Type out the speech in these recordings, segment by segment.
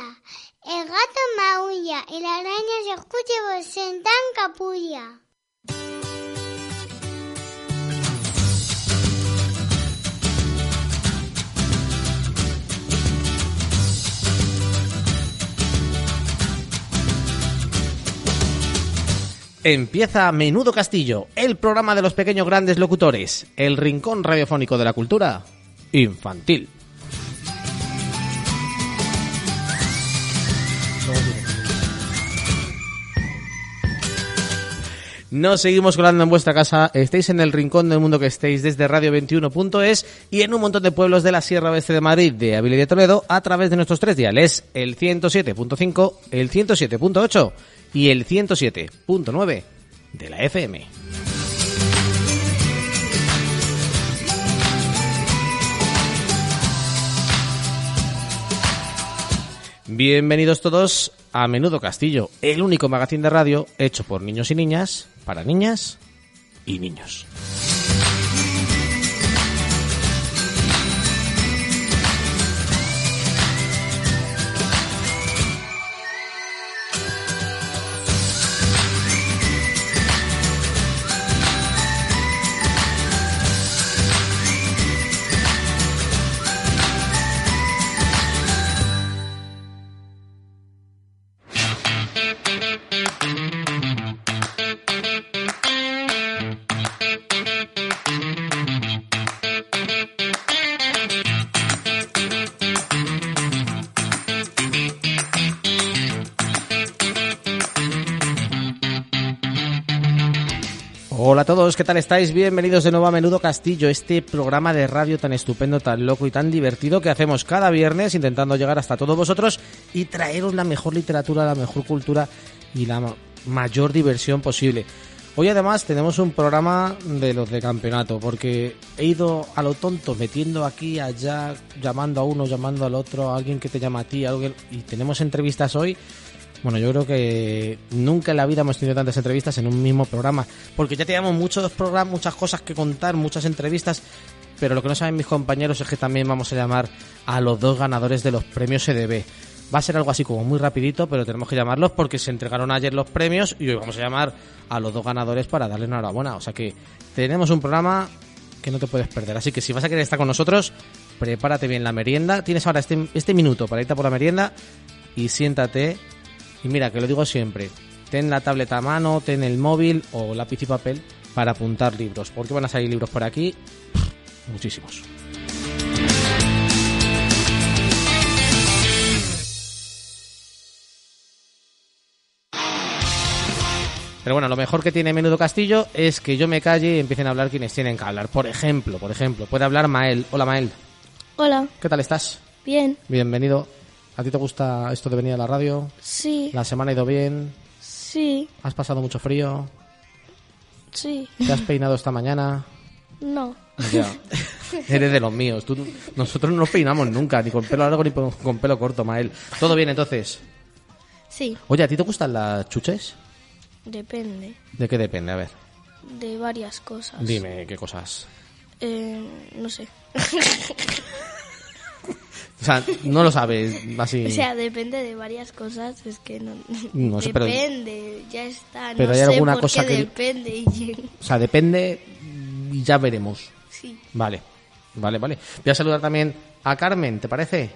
el gato maulla y la araña se escucha por sentan capulla. Empieza Menudo Castillo, el programa de los pequeños grandes locutores, el rincón radiofónico de la cultura infantil. Nos seguimos colando en vuestra casa, estéis en el rincón del mundo que estéis desde radio21.es y en un montón de pueblos de la Sierra Oeste de Madrid, de Ávila y de Toledo a través de nuestros tres diales, el 107.5, el 107.8 y el 107.9 de la FM. Bienvenidos todos a Menudo Castillo, el único magazín de radio hecho por niños y niñas, para niñas y niños. A todos, ¿qué tal estáis? Bienvenidos de nuevo a Menudo Castillo, este programa de radio tan estupendo, tan loco y tan divertido que hacemos cada viernes intentando llegar hasta todos vosotros y traeros la mejor literatura, la mejor cultura y la ma- mayor diversión posible. Hoy además tenemos un programa de los de campeonato, porque he ido a lo tonto metiendo aquí, allá, llamando a uno, llamando al otro, a alguien que te llama a ti, a alguien, y tenemos entrevistas hoy bueno, yo creo que nunca en la vida hemos tenido tantas entrevistas en un mismo programa, porque ya teníamos muchos programas, muchas cosas que contar, muchas entrevistas, pero lo que no saben mis compañeros es que también vamos a llamar a los dos ganadores de los premios EDB. Va a ser algo así como muy rapidito, pero tenemos que llamarlos porque se entregaron ayer los premios y hoy vamos a llamar a los dos ganadores para darle enhorabuena. O sea que tenemos un programa que no te puedes perder. Así que si vas a querer estar con nosotros, prepárate bien la merienda. Tienes ahora este, este minuto para irte por la merienda y siéntate y mira, que lo digo siempre, ten la tableta a mano, ten el móvil o lápiz y papel para apuntar libros, porque van a salir libros por aquí, muchísimos. Pero bueno, lo mejor que tiene Menudo Castillo es que yo me calle y empiecen a hablar quienes tienen que hablar. Por ejemplo, por ejemplo, puede hablar Mael. Hola Mael, Hola, ¿qué tal estás? bien, Bienvenido. ¿A ti te gusta esto de venir a la radio? sí, ¿La semana ha ido bien? sí, ¿Has pasado mucho frío? sí, ¿Te has peinado esta mañana? no, Ya. Eres de los míos. Tú- nosotros no nos peinamos nunca, ni con pelo largo ni con, pelo corto, Mael. ¿Todo bien entonces? sí, Oye, ¿a ti te gustan las chuches? depende ¿De qué depende? A ver, de varias cosas. dime qué cosas. Eh, no sé. O sea, no lo sabes, así. O sea, depende de varias cosas, es que no... No sé, pero- depende, ya está, Pero no hay sé alguna por cosa qué que- depende. O sea, depende y ya veremos. Sí, Vale, vale, vale. Voy a saludar también a Carmen, ¿te parece?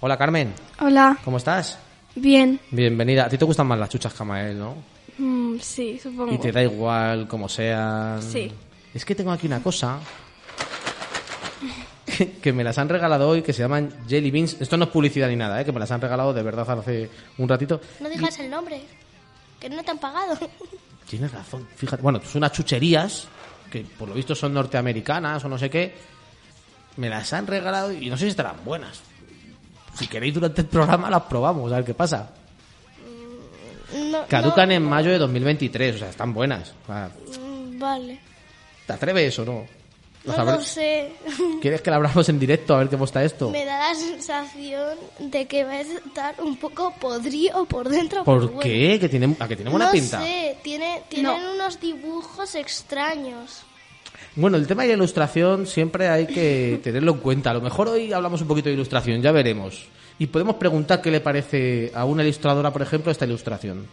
Hola, Carmen, Hola, ¿cómo estás? bien. Bienvenida. A ti te gustan más las chuchas que a Mael, ¿no? Mm, sí, supongo. Y te da igual como sean. Sí. Es que tengo aquí una cosa que me las han regalado hoy que se llaman Jelly Beans. Esto no es publicidad ni nada, ¿eh? que me las han regalado de verdad hace un ratito. no digas el nombre, que no te han pagado. Tienes razón, fíjate. Bueno, son unas chucherías que por lo visto son norteamericanas o no sé qué. Me las han regalado y no sé si estarán buenas. Si queréis durante el programa las probamos, a ver qué pasa. No, Caducan no, en mayo de 2023, o sea, están buenas. O sea, mm, Vale, ¿Te atreves o no? ¿Lo no lo sé. ¿Quieres que la abramos en directo a ver cómo está esto? Me da la sensación de que va a estar un poco podrido por dentro. pero ¿Por bueno. qué? Que tiene, a que tiene buena no pinta. sé, tiene, tienen unos dibujos extraños. Bueno, el tema de la ilustración siempre hay que tenerlo en cuenta. A lo mejor hoy hablamos un poquito de ilustración, ya veremos. Y podemos preguntar qué le parece a una ilustradora, por ejemplo, esta ilustración.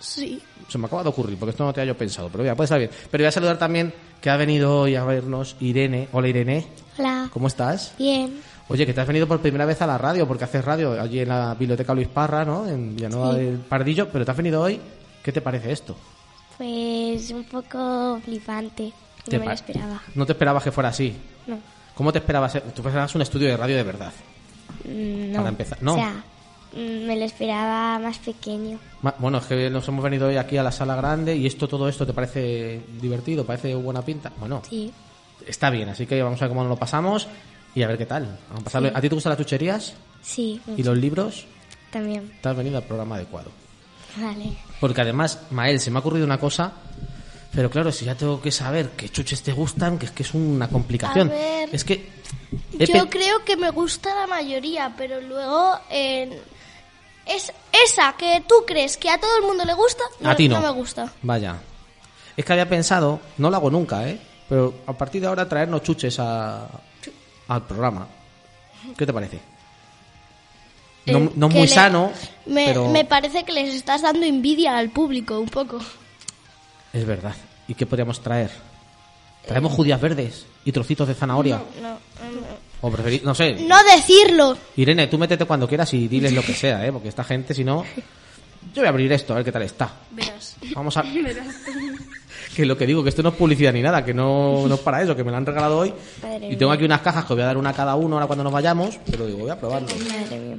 Sí. Se me acaba de ocurrir, porque esto no te había yo pensado, pero ya puede estar bien. Pero voy a saludar también que ha venido hoy a vernos Irene. Hola Irene, Hola. ¿cómo estás? Bien. Oye, que te has venido por primera vez a la radio, porque haces radio allí en la biblioteca Luis Parra, ¿no? En Villanueva del Pardillo, pero te has venido hoy. ¿Qué te parece esto? Pues un poco flipante. ¿Te No me lo esperaba. No te esperabas que fuera así. No. ¿Cómo te esperabas? Tú esperabas un estudio de radio de verdad. Mm, No. Para empezar, no. O sea, me lo esperaba más pequeño. Bueno, es que nos hemos venido hoy aquí a la sala grande y esto, todo esto, ¿te parece divertido? ¿Parece buena pinta? Bueno, Sí. está bien, así que vamos a ver cómo nos lo pasamos y a ver qué tal. Vamos a pasarlo. ¿A ti te gustan las chucherías Sí. y los libros? También. Te has venido al programa adecuado. Vale. Porque además, Mael, se me ha ocurrido una cosa, pero claro, si ya tengo que saber qué chuches te gustan, que es que es una complicación. A ver. Es que... Yo creo que me gusta la mayoría, pero luego eh, es esa que tú crees que a todo el mundo le gusta, no, a ti no. me gusta. Vaya. Es que había pensado, no lo hago nunca, ¿eh? Pero a partir de ahora traernos chuches a, al programa. ¿Qué te parece? No, Eh, no muy le- sano, Me, pero me parece que les estás dando envidia al público un poco. es verdad. ¿Y qué podríamos traer? ¿Traemos judías verdes y trocitos de zanahoria? No, O preferís, no sé. no decirlo. Irene, tú métete cuando quieras y diles lo que sea, ¿eh? Porque esta gente, si no... Yo voy a abrir esto, a ver qué tal está. Verás. Vamos a... que lo que digo, que esto no es publicidad ni nada, que no, no es para eso, que me lo han regalado hoy. Madre Y tengo aquí unas cajas que voy a dar una a cada uno ahora cuando nos vayamos, pero digo, voy a probarlo. Madre mía.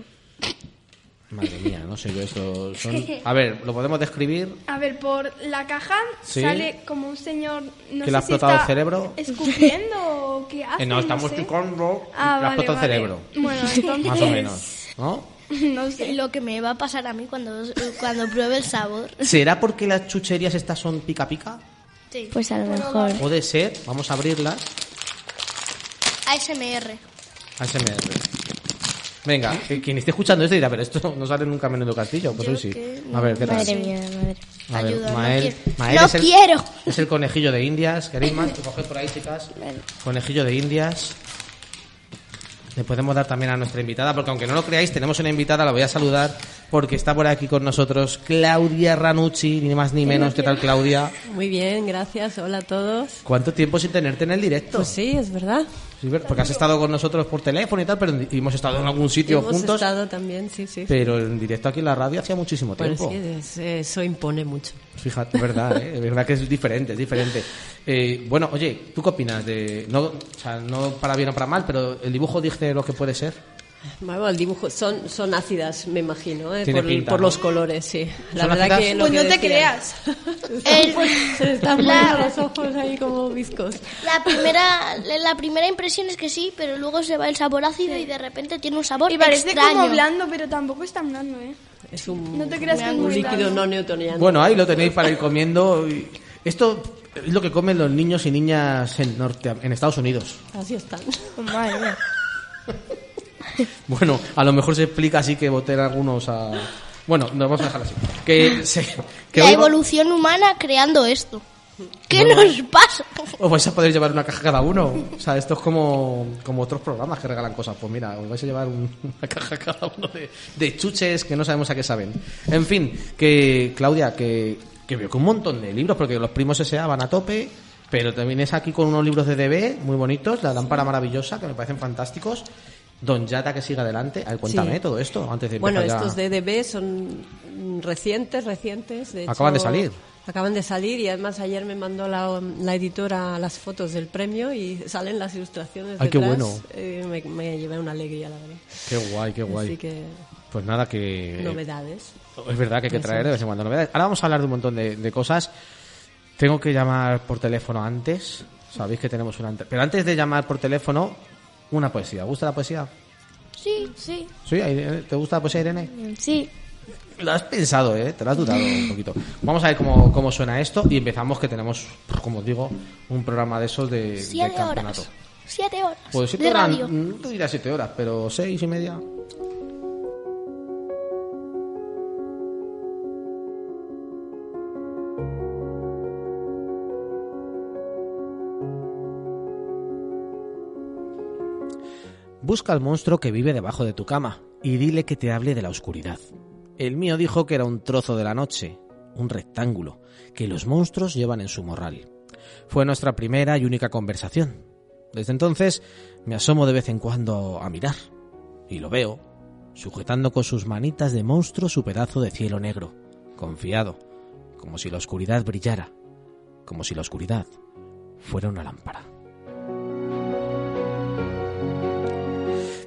Madre mía, no sé yo esto. Son... A ver, lo podemos describir. A ver, por la caja Sí. sale como un señor. No ¿Que le ha sé si explotado el está cerebro? ¿Escupiendo o qué hace? Eh, no, estamos sé. picando. Ah, le ha vale, explotado el vale. cerebro. Bueno, entonces. Más o menos. ¿No? No sé. Lo que me va a pasar a mí cuando, cuando pruebe el sabor. ¿Será porque las chucherías estas son pica pica? Sí. Pues a lo mejor. Puede ser. Vamos a abrirlas. ASMR. ASMR. Venga, quien esté escuchando esto dirá, pero esto no sale nunca en Menudo Castillo. Pues Yo hoy sí. que A ver, ¿qué tal? Madre mía, madre. A ver, Ayuda, no Mael, quiero. Mael No es el, quiero. Es el conejillo de Indias. ¿Queréis más? Coged por ahí, chicas. Conejillo de Indias. Le podemos dar también a nuestra invitada, porque aunque no lo creáis, tenemos una invitada, la voy a saludar, porque está por aquí con nosotros Claudia Ranucci, ni más ni menos. ¿Qué tal, Claudia? Muy bien, gracias. Hola a todos. ¿Cuánto tiempo sin tenerte en el directo? Pues sí, es verdad. Sí, porque has estado con nosotros por teléfono y tal, pero hemos estado en algún sitio Hemos juntos. estado también, sí, sí. Pero en directo aquí en la radio hacía muchísimo Bueno, tiempo. sí, es- eso impone mucho. Fíjate, es verdad, ¿eh? es verdad que es diferente, es diferente. Eh, bueno, oye, ¿tú qué opinas de, no, o sea, no para bien o para mal, pero el dibujo dice lo que puede ser? Bueno, el dibujo son, son ácidas, me imagino, ¿eh? Por, pinta, por ¿no? los colores, sí. La ¿Son verdad ácidas? que lo Pues que no te decían. creas. El- Se le están La- los ojos ahí como viscos. la, primera, la primera impresión es que sí, pero luego se va el sabor ácido y de repente tiene un sabor Y parece extraño. como blando, pero tampoco es tan blando, ¿eh? Es un, No te creas que un muy líquido no newtoniano. Bueno, ahí lo tenéis para ir comiendo. y- Esto es lo que comen los niños y niñas en, norte, en Estados Unidos. Así están. Madre mía. Bueno, a lo mejor se explica así que voten algunos a... Bueno, nos vamos a dejar así. Que, se, que la evolución humana creando esto. ¿Qué nos pasa? Os vais a poder llevar una caja cada uno. O sea, esto es como, como otros programas que regalan cosas. Pues mira, os vais a llevar un- una caja cada uno de, de chuches que no sabemos a qué saben. En fin, que Claudia, que, que veo que un montón de libros, porque los primos S.A. van a tope, pero también es aquí con unos libros de DB muy bonitos, La lámpara maravillosa, que me parecen fantásticos. Don Yata, que siga adelante. A ver, cuéntame Sí. todo esto antes de Bueno, ya. estos DDB son recientes, recientes. De Acaban de salir. Acaban de salir y además ayer me mandó la, la editora las fotos del premio y salen las ilustraciones Ay, qué detrás. bueno. Eh, me, me llevé una alegría, la verdad. Qué guay, qué guay. Así que Pues nada, que... novedades. Es verdad que hay que Eso traer de vez en cuando novedades. Ahora vamos a hablar de un montón de, de cosas. Tengo que llamar por teléfono antes. Sabéis que tenemos una... Pero antes de llamar por teléfono, una poesía. ¿Gusta la poesía? Sí, sí. ¿Sí? Irene? ¿Te gusta la poesía, Irene? Sí. Lo has pensado, ¿eh? Te lo has dudado un poquito. Vamos a ver cómo, cómo suena esto y empezamos que tenemos, como os digo, un programa de esos de, de Siete campeonato. horas. Siete horas. Pues siete de horas, radio. no te siete horas, pero seis y media. Busca al monstruo que vive debajo de tu cama y dile que te hable de la oscuridad. El mío dijo que era un trozo de la noche, un rectángulo, que los monstruos llevan en su morral. Fue nuestra primera y única conversación. Desde entonces me asomo de vez en cuando a mirar, y lo veo, sujetando con sus manitas de monstruo su pedazo de cielo negro, confiado, como si la oscuridad brillara, como si la oscuridad fuera una lámpara.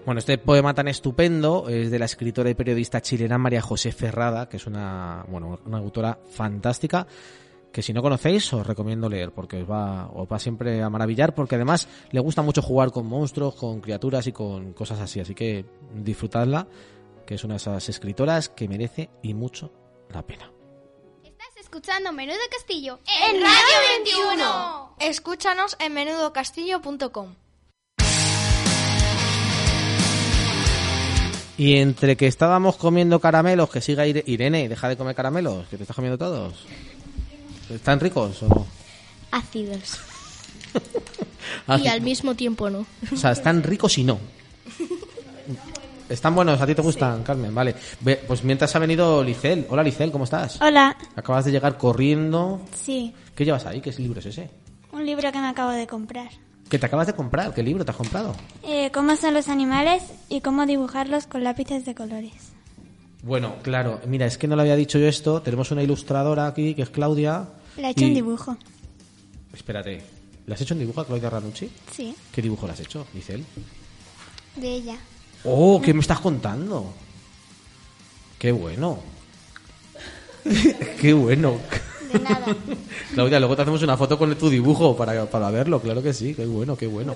Bueno, este poema tan estupendo es de la escritora y periodista chilena María José Ferrada, que es una, bueno, una autora fantástica que si no conocéis os recomiendo leer porque os va, os va siempre a maravillar porque además le gusta mucho jugar con monstruos, con criaturas y con cosas así, así que disfrutadla, que es una de esas escritoras que merece y mucho la pena. Estás escuchando Menudo Castillo En Radio 21. Escúchanos en menudocastillo.com. Y entre que estábamos comiendo caramelos, que siga Ire- Irene, deja de comer caramelos, que te estás comiendo todos. ¿Están ricos o no? Ácidos. Y al mismo tiempo no. O sea, están ricos y no. Están buenos, a ti te gustan, Carmen, vale. Pues mientras ha venido Licel. Hola Licel, ¿cómo estás? Hola, Acabas de llegar corriendo. sí, ¿Qué llevas ahí? ¿Qué libro es ese? un libro que me acabo de comprar. ¿Que te acabas de comprar? ¿Qué libro te has comprado? Eh, ¿Cómo son los animales y cómo dibujarlos con lápices de colores? Bueno, claro, mira, es que no le había dicho yo esto. Tenemos una ilustradora aquí, que es Claudia. Le he hecho y- un dibujo. Espérate, ¿le has hecho un dibujo a Claudia Ranucci? Sí, ¿Qué dibujo le has hecho, Licel? de ella. ¡Oh, qué me estás contando! ¡Qué bueno! ¡Qué bueno! De nada. Claudia, luego te hacemos una foto con tu dibujo para, para verlo, claro que sí, qué bueno, qué bueno.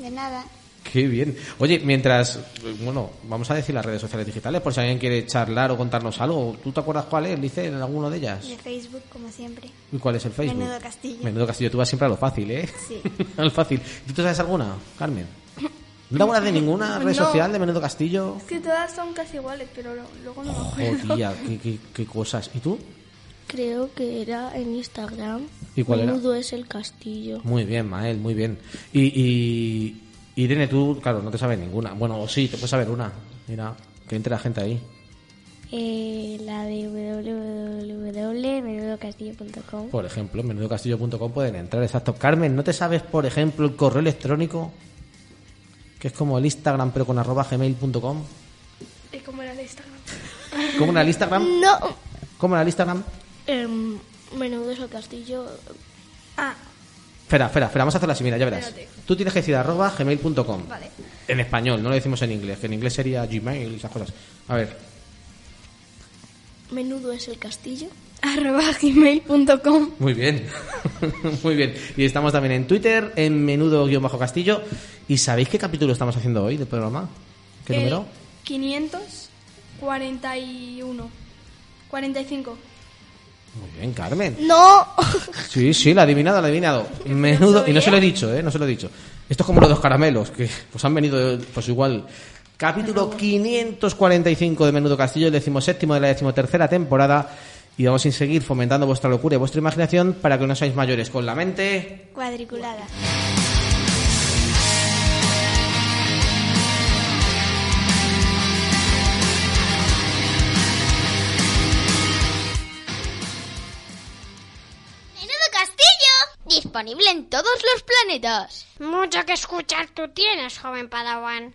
De nada. Qué bien. Oye, mientras, bueno, vamos a decir las redes sociales digitales por si alguien quiere charlar o contarnos algo. ¿Tú te acuerdas cuál es, Lice, en alguno de ellas? De Facebook, como siempre. ¿Y cuál es el Facebook? Menudo Castillo. Menudo Castillo, tú vas siempre a lo fácil, ¿eh? Sí. Al fácil. ¿Y tú sabes alguna, Carmen? ¿No te acuerdas de ninguna red No. social de Menudo Castillo? Es que todas son casi iguales, pero luego no me acuerdo. Joder, tía, qué, qué- qué cosas. ¿Y tú? Creo que era en Instagram. ¿Y cuál era? Menudo es el castillo. Muy bien, Mael, muy bien. Y, y Irene, tú, claro, no te sabes ninguna. Bueno, o sí, te puedes saber una. Mira, que entre la gente ahí. Eh, la de www.menudocastillo.com. Por ejemplo, menudocastillo.com pueden entrar, exacto. Carmen, ¿no te sabes, por ejemplo, el correo electrónico? Que es como el Instagram, pero con arroba gmail.com. Es como era el Instagram. ¿Cómo era el Instagram? No. ¿Cómo era el Instagram? Em, menudo es el castillo. Ah, Espera, espera, espera, vamos a hacerlo así, mira, ya verás. Espérate. Tú tienes que decir arroba gmail.com. Vale. En español, no lo decimos en inglés, que en inglés sería Gmail y esas cosas. A ver, Menudo es el castillo. arroba gmail.com. muy bien. muy bien. Y estamos también en Twitter, en menudo-castillo. ¿Y sabéis qué capítulo estamos haciendo hoy del programa? ¿Qué El número? 541. 45. Muy bien, Carmen. No. Sí, sí, la ha adivinado, la adivinado. Menudo, y no se lo he dicho, ¿eh? No se lo he dicho. Esto es como los dos caramelos, que pues han venido, pues igual. Capítulo 545 de Menudo Castillo, el decimoséptimo de la decimotercera temporada. Y vamos a seguir fomentando vuestra locura y vuestra imaginación para que no seáis mayores con la mente. Cuadriculada. Disponible en todos los planetas. Mucho que escuchar tú tienes, joven Padawan.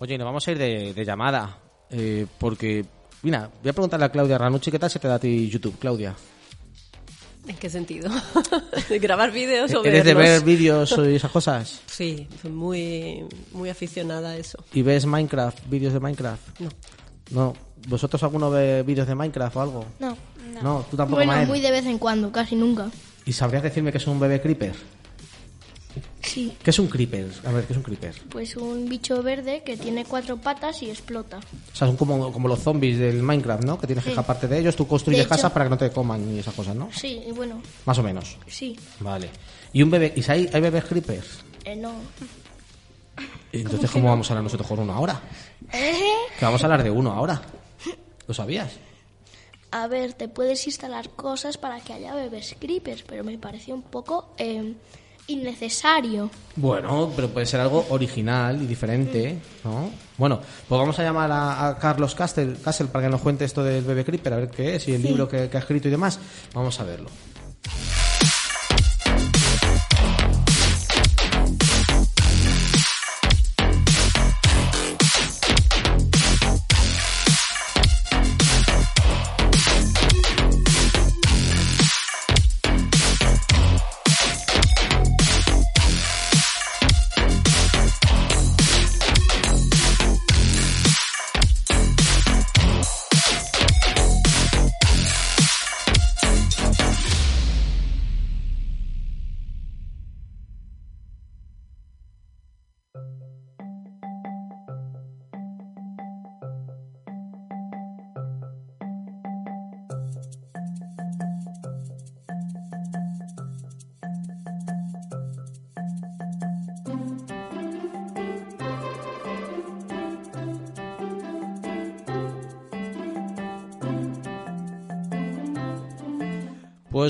Oye, nos vamos a ir de, de llamada. eh, porque, mira, voy a preguntarle a Claudia Ranucci qué tal se te da a ti YouTube, Claudia. ¿En qué sentido? ¿De grabar vídeos o ¿Eres de ver vídeos y esas cosas? Sí, soy muy, muy aficionada a eso. ¿Y ves Minecraft, vídeos de Minecraft? No. No. ¿Vosotros alguno ve vídeos de Minecraft o algo? No. No, tú tampoco, Bueno, Mael. muy de vez en cuando, casi nunca. ¿Y sabrías decirme que es un bebé creeper? Sí. ¿Qué es un creeper? A ver, ¿qué es un creeper? Pues un bicho verde que tiene cuatro patas y explota. O sea, son como, como los zombies del Minecraft, ¿no? Que tienes que escaparte de ellos, tú construyes hecho- casas para que no te coman y esas cosas, ¿no? Sí, y bueno, Más o menos. sí. Vale. ¿Y un bebé? ¿Y si hay, hay bebés creepers? Eh, no. ¿Y Entonces, ¿cómo vamos a hablar nosotros con uno ahora? ¿Eh? Que vamos a hablar de uno ahora. ¿Lo sabías? A ver, te puedes instalar cosas para que haya bebés creepers, pero me parece un poco eh, innecesario. Bueno, pero puede ser algo original y diferente, ¿no? Bueno, pues vamos a llamar a, a Carlos Castle para que nos cuente esto del bebé Creeper, a ver qué es y el libro que, que ha escrito y demás. Vamos a verlo.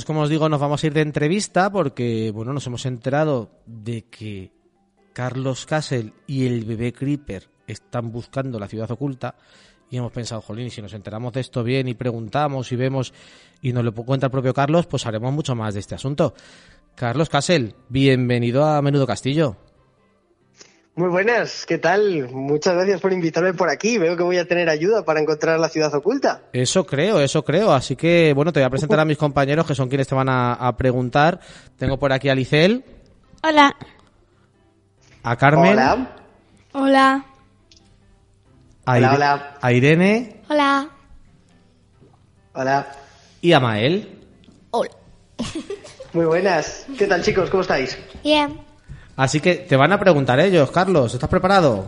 Como os digo, nos vamos a ir de entrevista porque, bueno, nos hemos enterado de que Carlos Castle y el bebé Creeper están buscando la ciudad oculta y hemos pensado, jolín, si nos enteramos de esto bien y preguntamos y vemos y nos lo cuenta el propio Carlos, pues haremos mucho más de este asunto. Carlos Castle, bienvenido a Menudo Castillo. Muy buenas, ¿qué tal? Muchas gracias por invitarme por aquí. Veo que voy a tener ayuda para encontrar la ciudad oculta. Eso creo, eso creo. Así que, bueno, te voy a presentar a mis compañeros que son quienes te van a, a preguntar. Tengo por aquí a Licel, Hola. a Carmen, Hola. Hola. a, Hola, hola. a Irene Hola. Hola. y a Mael. Hola. Muy buenas. ¿Qué tal, chicos? ¿Cómo estáis? Bien. Así que te van a preguntar ellos, Carlos, ¿estás preparado?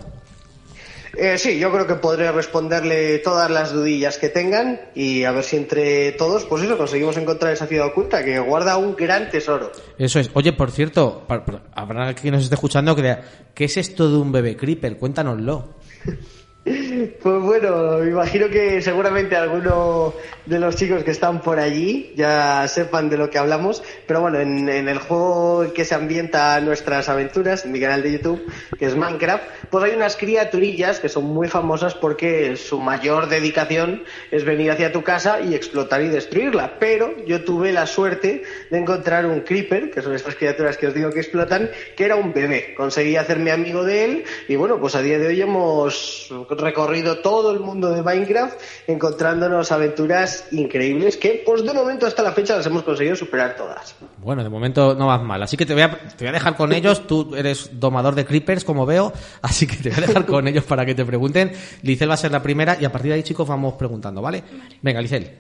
Eh, sí, yo creo que podré responderle todas las dudillas que tengan y a ver si entre todos, pues eso, conseguimos encontrar esa ciudad oculta que guarda un gran tesoro. Eso es. Oye, por cierto, habrá quien nos esté escuchando que ¿qué es esto de un bebé creeper? Cuéntanoslo. Pues bueno, me imagino que seguramente alguno de los chicos que están por allí ya sepan de lo que hablamos, pero bueno, en, en el juego que se ambienta nuestras aventuras, en mi canal de YouTube, que es Minecraft, pues hay unas criaturillas que son muy famosas porque su mayor dedicación es venir hacia tu casa y explotar y destruirla, pero yo tuve la suerte de encontrar un creeper, que son estas criaturas que os digo que explotan, que era un bebé. Conseguí hacerme amigo de él y bueno, pues a día de hoy hemos recorrido todo el mundo de Minecraft encontrándonos aventuras increíbles que pues de momento hasta la fecha las hemos conseguido superar todas. Bueno, de momento no vas mal. Así que te voy a, te voy a dejar con ellos. Tú eres domador de creepers, como veo. Así que te voy a dejar con ellos para que te pregunten. Licel va a ser la primera y a partir de ahí, chicos, vamos preguntando, ¿vale? Venga, Licel.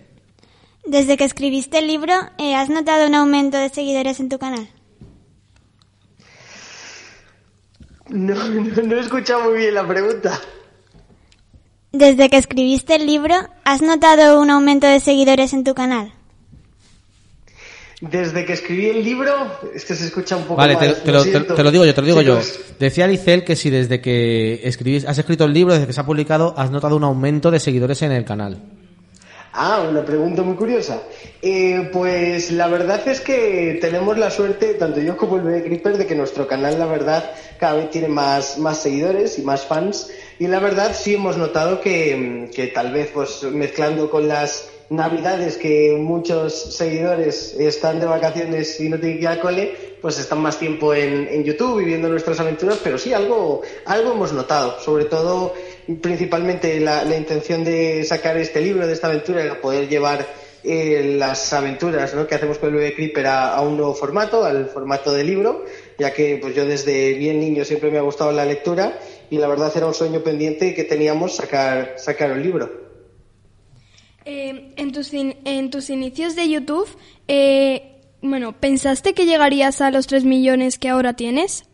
Desde que escribiste el libro, eh, ¿has notado un aumento de seguidores en tu canal? No, no, no he escuchado muy bien la pregunta. Desde que escribiste el libro, ¿has notado un aumento de seguidores en tu canal? Desde que escribí el libro, es que se escucha un poco Vale, te, mal, te lo, siento. te- te lo digo yo, te lo digo yo. Decía Licel que si desde que escribís, has escrito el libro, desde que se ha publicado, has notado un aumento de seguidores en el canal. Ah, una pregunta muy curiosa. Eh, pues la verdad es que tenemos la suerte, tanto yo como el bebé Creeper, de que nuestro canal, la verdad, cada vez tiene más, más seguidores y más fans. Y la verdad sí hemos notado que, que tal vez pues mezclando con las navidades que muchos seguidores están de vacaciones y no tienen que ir al cole, pues están más tiempo en, en YouTube y viendo nuestras aventuras, pero sí algo, algo hemos notado, sobre todo principalmente la, la intención de sacar este libro, de esta aventura, era poder llevar eh, las aventuras ¿no? que hacemos con el bebé Creeper a, a un nuevo formato, al formato de libro, ya que pues yo desde bien niño siempre me ha gustado la lectura y la verdad era un sueño pendiente que teníamos sacar, sacar un libro. Eh, en, tus in- en tus inicios de YouTube, eh, bueno, ¿pensaste que llegarías a los 3 millones que ahora tienes?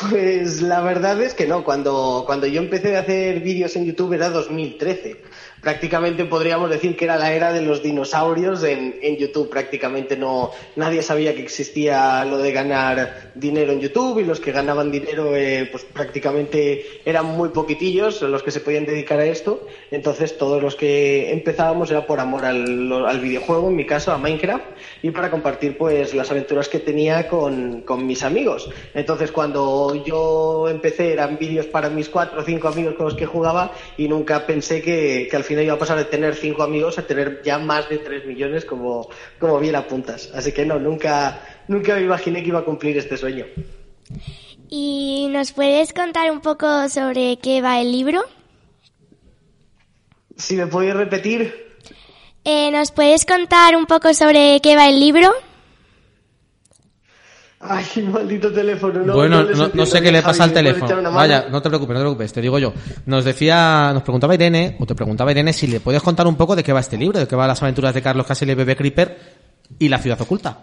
Pues la verdad es que no, cuando, cuando yo empecé a hacer vídeos en YouTube era 2013. prácticamente podríamos decir que era la era de los dinosaurios en, en YouTube. Prácticamente no, nadie sabía que existía lo de ganar dinero en YouTube y los que ganaban dinero, eh, pues prácticamente eran muy poquitillos los que se podían dedicar a esto. Entonces todos los que empezábamos era por amor al, al videojuego, en mi caso a Minecraft, y para compartir pues las aventuras que tenía con, con mis amigos. Entonces cuando yo empecé eran vídeos para mis cuatro o cinco amigos con los que jugaba y nunca pensé que, que al final iba a pasar de tener cinco amigos a tener ya más de tres millones como, como bien apuntas. Así que no, nunca, nunca me imaginé que iba a cumplir este sueño. ¿Y nos puedes contar un poco sobre qué va el libro? Si me podéis repetir. Eh, ¿Nos puedes contar un poco sobre qué va el libro? Ay, maldito teléfono. No, bueno, no, no entiendo sé qué le pasa al Javi, ¿me puedes teléfono. Vaya, no te preocupes, no te preocupes, te digo yo. Nos decía, nos preguntaba Irene, o te preguntaba Irene, si le puedes contar un poco de qué va este libro, de qué van las aventuras de Carlos Casel y Bebé Creeper y la ciudad oculta.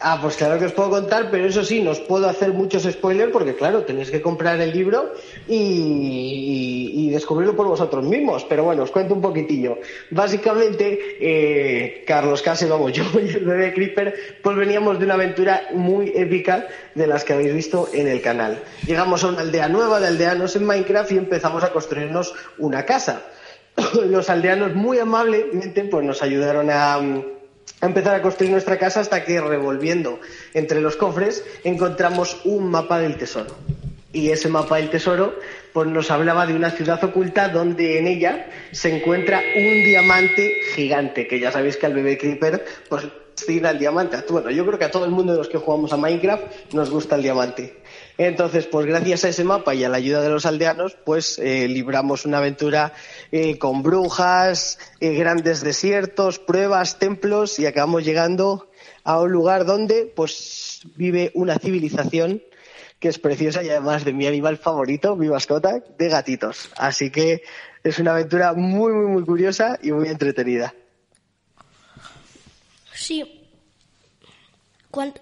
Ah, pues claro que os puedo contar, pero eso sí, no os puedo hacer muchos spoilers porque, claro, tenéis que comprar el libro y, y- y descubrirlo por vosotros mismos. Pero bueno, os cuento un poquitillo. Básicamente, eh, Carlos Case, vamos, yo y el bebé Creeper, pues veníamos de una aventura muy épica de las que habéis visto en el canal. Llegamos a una aldea nueva de aldeanos en Minecraft y empezamos a construirnos una casa. Los aldeanos muy amablemente pues nos ayudaron a mm, a empezar a construir nuestra casa hasta que revolviendo entre los cofres encontramos un mapa del tesoro. Y ese mapa del tesoro pues nos hablaba de una ciudad oculta donde en ella se encuentra un diamante gigante, que ya sabéis que al bebé Creeper pues fascina el diamante. Bueno, yo creo que a todo el mundo de los que jugamos a Minecraft nos gusta el diamante. Entonces, pues gracias a ese mapa y a la ayuda de los aldeanos, pues eh, libramos una aventura eh, con brujas, eh, grandes desiertos, pruebas, templos y acabamos llegando a un lugar donde pues vive una civilización que es preciosa y además de mi animal favorito, mi mascota, de gatitos. Así que es una aventura muy, muy, muy curiosa y muy entretenida. Sí. ¿Cuánto-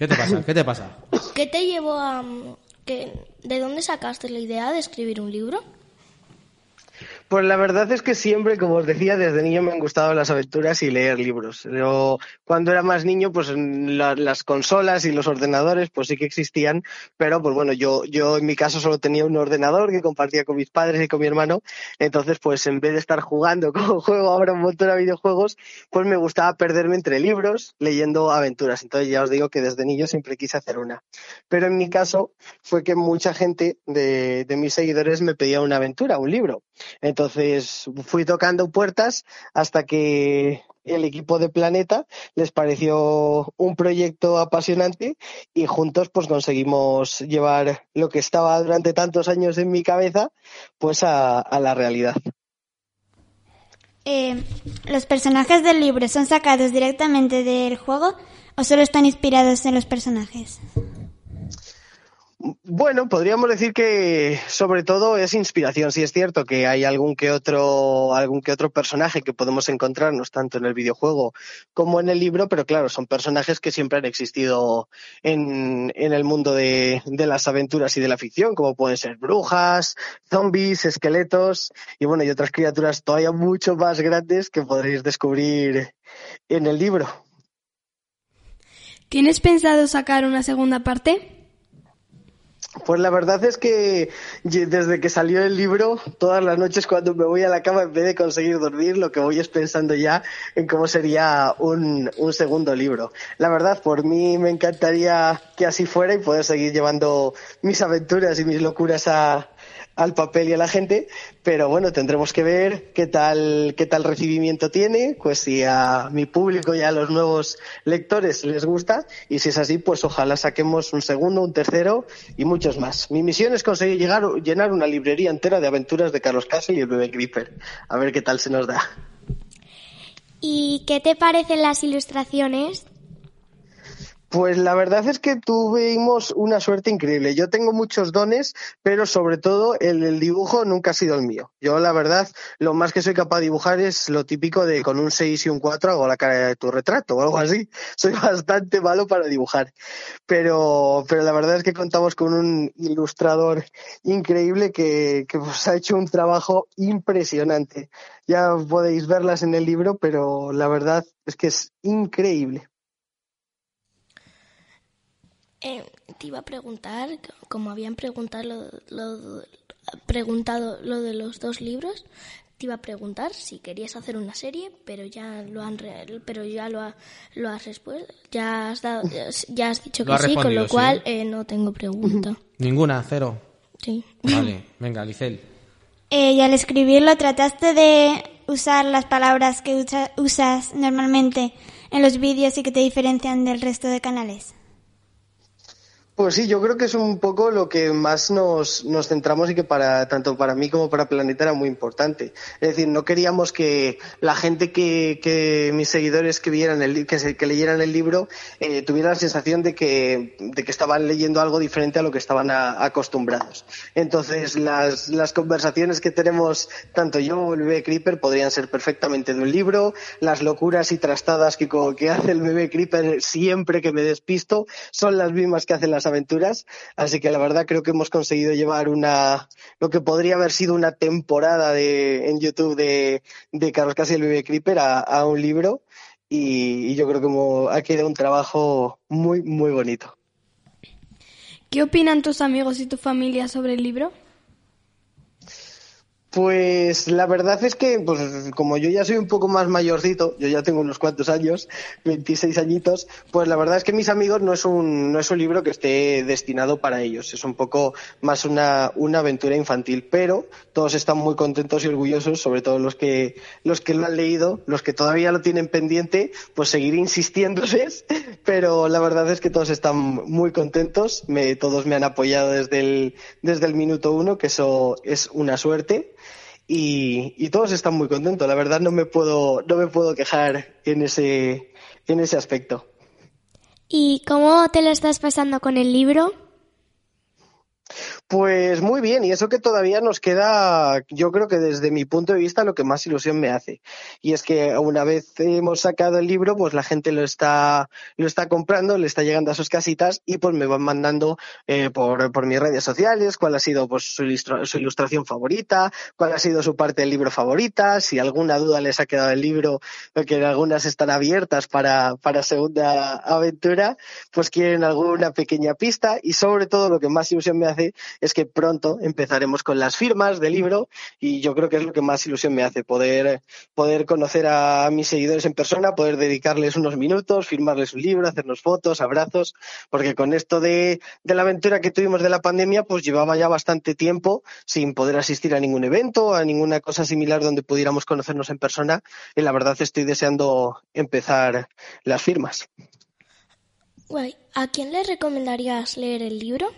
¿Qué te pasa? ¿Qué te pasa? ¿Qué te llevó a... mm, que, ¿De dónde sacaste la idea de escribir un libro? Pues la verdad es que siempre, como os decía, desde niño me han gustado las aventuras y leer libros. Yo, cuando era más niño, pues la- las consolas y los ordenadores, pues sí que existían, pero pues bueno, yo, yo en mi caso solo tenía un ordenador que compartía con mis padres y con mi hermano, entonces pues en vez de estar jugando como juego ahora un montón a videojuegos, pues me gustaba perderme entre libros leyendo aventuras. Entonces ya os digo que desde niño siempre quise hacer una. Pero en mi caso fue que mucha gente de, de mis seguidores me pedía una aventura, un libro. Entonces fui tocando puertas hasta que el equipo de Planeta les pareció un proyecto apasionante y juntos pues conseguimos llevar lo que estaba durante tantos años en mi cabeza pues a, a la realidad. Eh, ¿Los personajes del libro son sacados directamente del juego o solo están inspirados en los personajes? Bueno, podríamos decir que sobre todo es inspiración. Sí es cierto que hay algún que otro, algún que otro personaje que podemos encontrarnos tanto en el videojuego como en el libro, pero claro, son personajes que siempre han existido en, en el mundo de, de las aventuras y de la ficción, como pueden ser brujas, zombies, esqueletos y bueno, y otras criaturas todavía mucho más grandes que podréis descubrir en el libro. ¿Tienes pensado sacar una segunda parte? Pues la verdad es que desde que salió el libro, todas las noches cuando me voy a la cama, en vez de conseguir dormir, lo que voy es pensando ya en cómo sería un, un segundo libro. La verdad, por mí me encantaría que así fuera y poder seguir llevando mis aventuras y mis locuras a, al papel y a la gente, pero bueno, tendremos que ver qué tal, qué tal recibimiento tiene, pues si a mi público y a los nuevos lectores les gusta, y si es así, pues ojalá saquemos un segundo, un tercero y muchos más. Mi misión es conseguir llegar, llenar una librería entera de aventuras de Carlos Castle y el bebé Creeper. A ver qué tal se nos da. ¿Y qué te parecen las ilustraciones? Pues la verdad es que tuvimos una suerte increíble. Yo tengo muchos dones, pero sobre todo el, dibujo nunca ha sido el mío. Yo la verdad, lo más que soy capaz de dibujar es lo típico de con un 6 y un 4 hago la cara de tu retrato o algo así. Soy bastante malo para dibujar. Pero, pero la verdad es que contamos con un ilustrador increíble que, que pues, ha hecho un trabajo impresionante. Ya podéis verlas en el libro, pero la verdad es que es increíble. Eh, te iba a preguntar, como habían preguntado lo, lo, preguntado lo de los dos libros, te iba a preguntar si querías hacer una serie, pero ya lo han pero ya lo, ha, lo has respuesto, ya has dado, ya has dicho que sí, con lo cual ¿sí? eh, no tengo pregunta. Ninguna, cero. Sí. Vale, venga, Licel. Eh, y al escribirlo, ¿trataste de usar las palabras que usa, usas normalmente en los vídeos y que te diferencian del resto de canales? Pues sí, yo creo que es un poco lo que más nos, nos centramos y que para tanto para mí como para Planeta era muy importante. Es decir, no queríamos que la gente que, que mis seguidores que vieran el que, se, que leyeran el libro eh, tuvieran la sensación de que, de que estaban leyendo algo diferente a lo que estaban acostumbrados. Entonces, las, las conversaciones que tenemos tanto yo o el bebé Creeper podrían ser perfectamente de un libro. Las locuras y trastadas que, que hace el bebé Creeper siempre que me despisto son las mismas que hacen las aventuras, así que la verdad creo que hemos conseguido llevar una lo que podría haber sido una temporada de en YouTube de, de Carlos Casi el bebé Creeper a, un libro y, y, yo creo que ha quedado un trabajo muy muy bonito. ¿Qué opinan tus amigos y tu familia sobre el libro? Pues la verdad es que, pues como yo ya soy un poco más mayorcito, yo ya tengo unos cuantos años, 26 añitos, pues la verdad es que mis amigos no es un, no es un libro que esté destinado para ellos, es un poco más una, una aventura infantil, pero todos están muy contentos y orgullosos, sobre todo los que, los que lo han leído, los que todavía lo tienen pendiente, pues seguir insistiéndose, pero la verdad es que todos están muy contentos, me, todos me han apoyado desde el, desde el minuto uno, que eso es una suerte. Y, todos están muy contentos. La verdad no me puedo, no me puedo quejar en ese, en ese aspecto. ¿Y cómo te lo estás pasando con el libro? Pues muy bien, y eso que todavía nos queda, yo creo que desde mi punto de vista, lo que más ilusión me hace. Y es que una vez hemos sacado el libro, pues la gente lo está, lo está comprando, le está llegando a sus casitas y pues me van mandando eh, por, por mis redes sociales cuál ha sido pues su, ilustra, su ilustración favorita, cuál ha sido su parte del libro favorita, si alguna duda les ha quedado el libro, porque algunas están abiertas para, para segunda aventura, pues quieren alguna pequeña pista y sobre todo lo que más ilusión me hace es que pronto empezaremos con las firmas del libro y yo creo que es lo que más ilusión me hace, poder, poder conocer a mis seguidores en persona, poder dedicarles unos minutos, firmarles un libro, hacernos fotos, abrazos, porque con esto de, de la aventura que tuvimos de la pandemia, pues llevaba ya bastante tiempo sin poder asistir a ningún evento, a ninguna cosa similar donde pudiéramos conocernos en persona y la verdad estoy deseando empezar las firmas. Guay. ¿A quién le recomendarías leer el libro?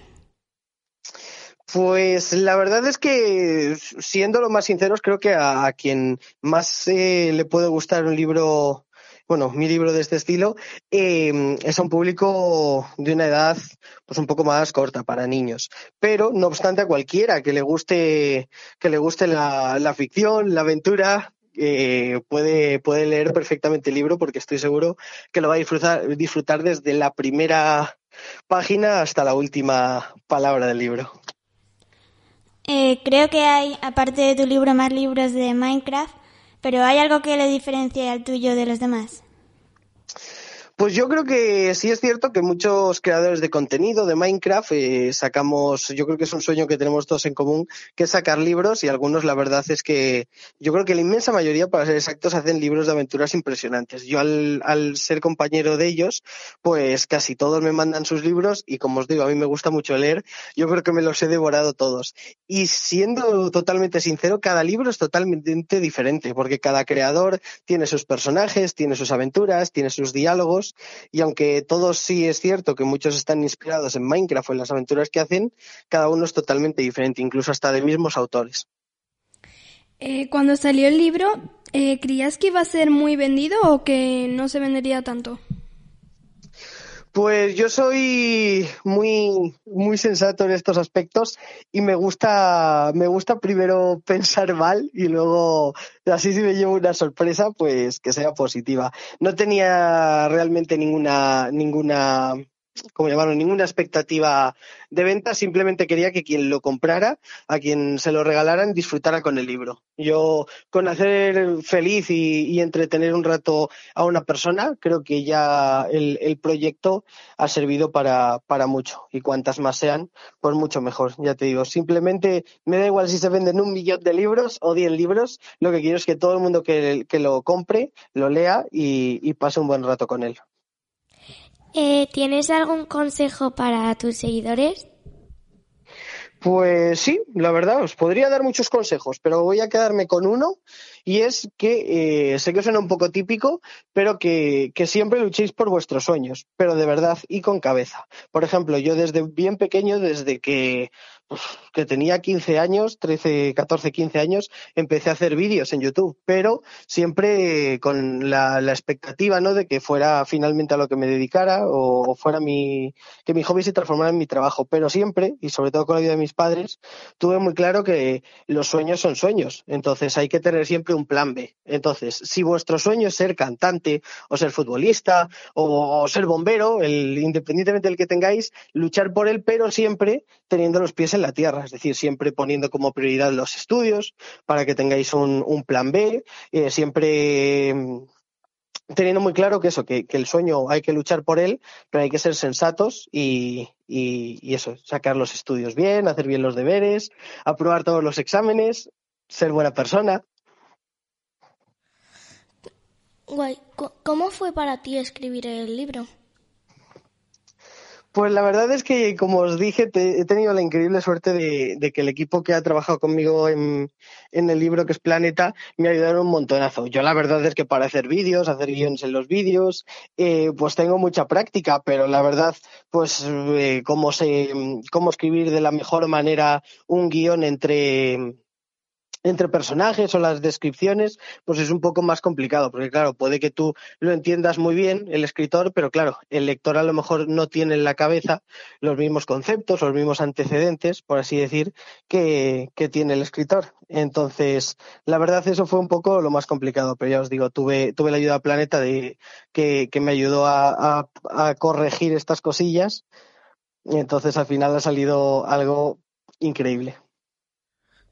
Pues la verdad es que, siendo lo más sinceros, creo que a, quien más eh, le puede gustar un libro, bueno, mi libro de este estilo, eh, es a un público de una edad pues un poco más corta para niños. Pero, no obstante, a cualquiera que le guste, que le guste la, la ficción, la aventura, eh, puede, puede leer perfectamente el libro porque estoy seguro que lo va a disfrutar, disfrutar desde la primera página hasta la última palabra del libro. Eh, creo que hay, aparte de tu libro, más libros de Minecraft, pero ¿hay algo que le diferencie al tuyo de los demás? Pues yo creo que sí es cierto que muchos creadores de contenido de Minecraft eh, sacamos, yo creo que es un sueño que tenemos todos en común, que es sacar libros y algunos la verdad es que yo creo que la inmensa mayoría, para ser exactos, hacen libros de aventuras impresionantes. Yo al, al ser compañero de ellos, pues casi todos me mandan sus libros y como os digo, a mí me gusta mucho leer, yo creo que me los he devorado todos. Y siendo totalmente sincero, cada libro es totalmente diferente porque cada creador tiene sus personajes, tiene sus aventuras, tiene sus diálogos y aunque todos sí es cierto que muchos están inspirados en Minecraft o en las aventuras que hacen, cada uno es totalmente diferente, incluso hasta de mismos autores. Eh, cuando salió el libro, eh, ¿creías que iba a ser muy vendido o que no se vendería tanto? Pues yo soy muy, muy sensato en estos aspectos y me gusta, me gusta primero pensar mal y luego, así si me llevo una sorpresa, pues que sea positiva. No tenía realmente ninguna, ninguna como llamaron, ninguna expectativa de venta, simplemente quería que quien lo comprara, a quien se lo regalaran, disfrutara con el libro. Yo, con hacer feliz y, entretener un rato a una persona, creo que ya el, proyecto ha servido para, mucho. Y cuantas más sean, pues mucho mejor. Ya te digo, simplemente me da igual si se venden un millón de libros o diez libros, lo que quiero es que todo el mundo que, lo compre, lo lea y pase un buen rato con él. Eh, ¿Tienes algún consejo para tus seguidores? Pues sí, la verdad, os podría dar muchos consejos, pero voy a quedarme con uno y es que eh, sé que suena un poco típico, pero que, que, siempre luchéis por vuestros sueños, pero de verdad y con cabeza. Por ejemplo, yo desde bien pequeño, desde que que tenía 15 años, 13, 14, 15 años, empecé a hacer vídeos en YouTube, pero siempre con la, expectativa, ¿no? De que fuera finalmente a lo que me dedicara o, fuera mi, que mi hobby se transformara en mi trabajo, pero siempre, y sobre todo con la ayuda de mis padres, tuve muy claro que los sueños son sueños, entonces hay que tener siempre un plan B. Entonces, si vuestro sueño es ser cantante o ser futbolista o, ser bombero, independientemente del que tengáis, luchar por él, pero siempre teniendo los pies en la tierra, es decir, siempre poniendo como prioridad los estudios para que tengáis un, plan B, eh, siempre mm, teniendo muy claro que eso, que, el sueño hay que luchar por él, pero hay que ser sensatos y, y, eso, sacar los estudios bien, hacer bien los deberes, aprobar todos los exámenes, ser buena persona. Guay, ¿cómo fue para ti escribir el libro? Pues la verdad es que, como os dije, he tenido la increíble suerte de, que el equipo que ha trabajado conmigo en, el libro, que es Planeta, me ha ayudado un montonazo. Yo la verdad es que para hacer vídeos, hacer guiones en los vídeos, eh, pues tengo mucha práctica, pero la verdad, pues eh, cómo, cómo escribir de la mejor manera un guion entre entre personajes o las descripciones, pues es un poco más complicado, porque claro, puede que tú lo entiendas muy bien, el escritor, pero claro, el lector a lo mejor no tiene en la cabeza los mismos conceptos, los mismos antecedentes, por así decir, que, tiene el escritor. Entonces, la verdad, eso fue un poco lo más complicado, pero ya os digo, tuve, tuve la ayuda de Planeta de, que, me ayudó a, a corregir estas cosillas. Y entonces al final ha salido algo increíble.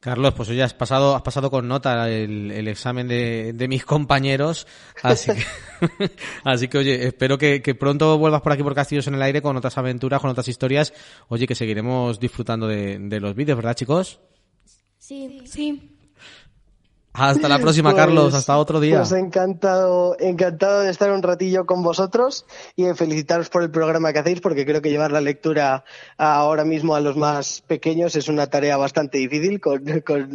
Carlos, pues hoy has pasado, has pasado con nota el, examen de, mis compañeros, así que, así que oye, espero que, pronto vuelvas por aquí por Castillos en el Aire con otras aventuras, con otras historias, oye, que seguiremos disfrutando de, de los vídeos, ¿verdad chicos? Sí, sí. Hasta la próxima, Carlos. Pues, hasta otro día. Pues encantado, encantado de estar un ratillo con vosotros y de felicitaros por el programa que hacéis, porque creo que llevar la lectura ahora mismo a los más pequeños es una tarea bastante difícil, con,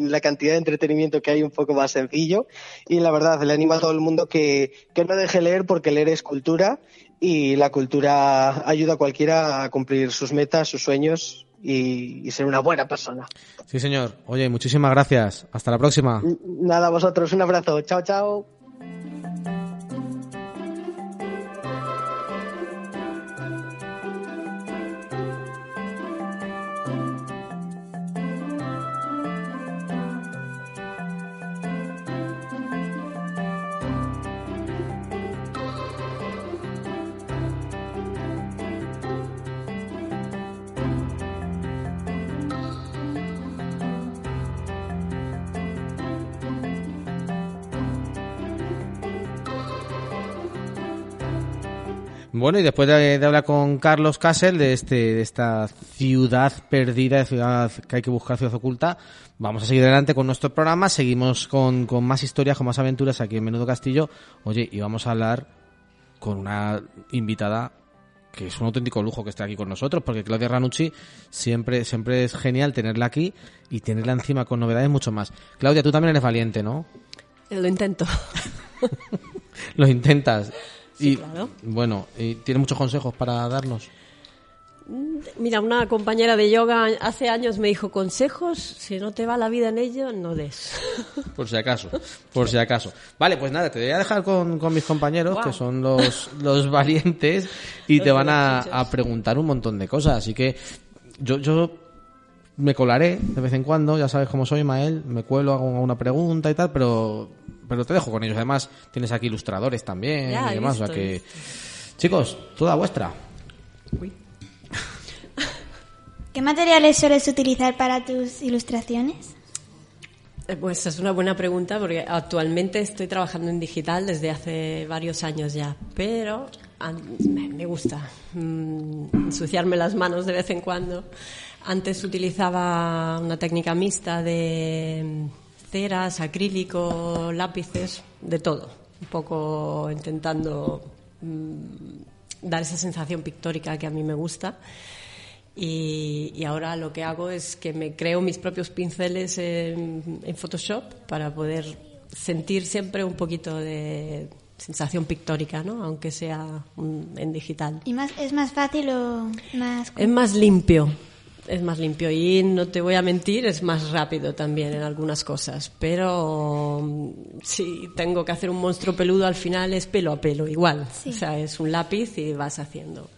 la cantidad de entretenimiento que hay un poco más sencillo. Y la verdad, le animo a todo el mundo que, que no deje leer, porque leer es cultura y la cultura ayuda a cualquiera a cumplir sus metas, sus sueños y, ser una buena persona. Sí, señor. Oye, muchísimas gracias. Hasta la próxima. Nada, vosotros. Un abrazo. Chao, chao. Bueno, y después de, hablar con Carlos Castle de, este, de esta ciudad perdida, de ciudad que hay que buscar, ciudad oculta, vamos a seguir adelante con nuestro programa. Seguimos con, con más historias, con más aventuras aquí en Menudo Castillo. Oye, y vamos a hablar con una invitada que es un auténtico lujo que esté aquí con nosotros, porque Claudia Ranucci siempre, siempre es genial tenerla aquí y tenerla encima con novedades mucho más. Claudia, tú también eres valiente, ¿no? Lo intento. Lo intentas y, Bueno, ¿y ¿tiene muchos consejos para darnos? Mira, una compañera de yoga hace años me dijo consejos, si no te va la vida en ello, no des. Por si acaso, por si acaso. Vale, pues nada, te voy a dejar con, con mis compañeros, que son los, los valientes, y te van a, a preguntar un montón de cosas. Así que yo, yo me colaré de vez en cuando, ya sabes cómo soy, Mael, me cuelo, hago una pregunta y tal, pero, pero te dejo con ellos. Además, tienes aquí ilustradores también Ya, y demás, o sea que... visto. Chicos, toda vuestra. ¿Qué materiales sueles utilizar para tus ilustraciones? Eh, Pues es una buena pregunta porque actualmente estoy trabajando en digital desde hace varios años ya, pero me gusta mm, ensuciarme las manos de vez en cuando. Antes utilizaba una técnica mixta de ceras, acrílico, lápices, de todo, un poco intentando mm, dar esa sensación pictórica que a mí me gusta. Y, y ahora lo que hago es que me creo mis propios pinceles en, en Photoshop para poder sentir siempre un poquito de sensación pictórica, ¿no? aunque sea mm, en digital. ¿Y más, es más fácil o más... Es más limpio, es más limpio y no te voy a mentir, es más rápido también en algunas cosas, pero mm, si tengo que hacer un monstruo peludo al final es pelo a pelo, igual. O sea, es un lápiz y vas haciendo.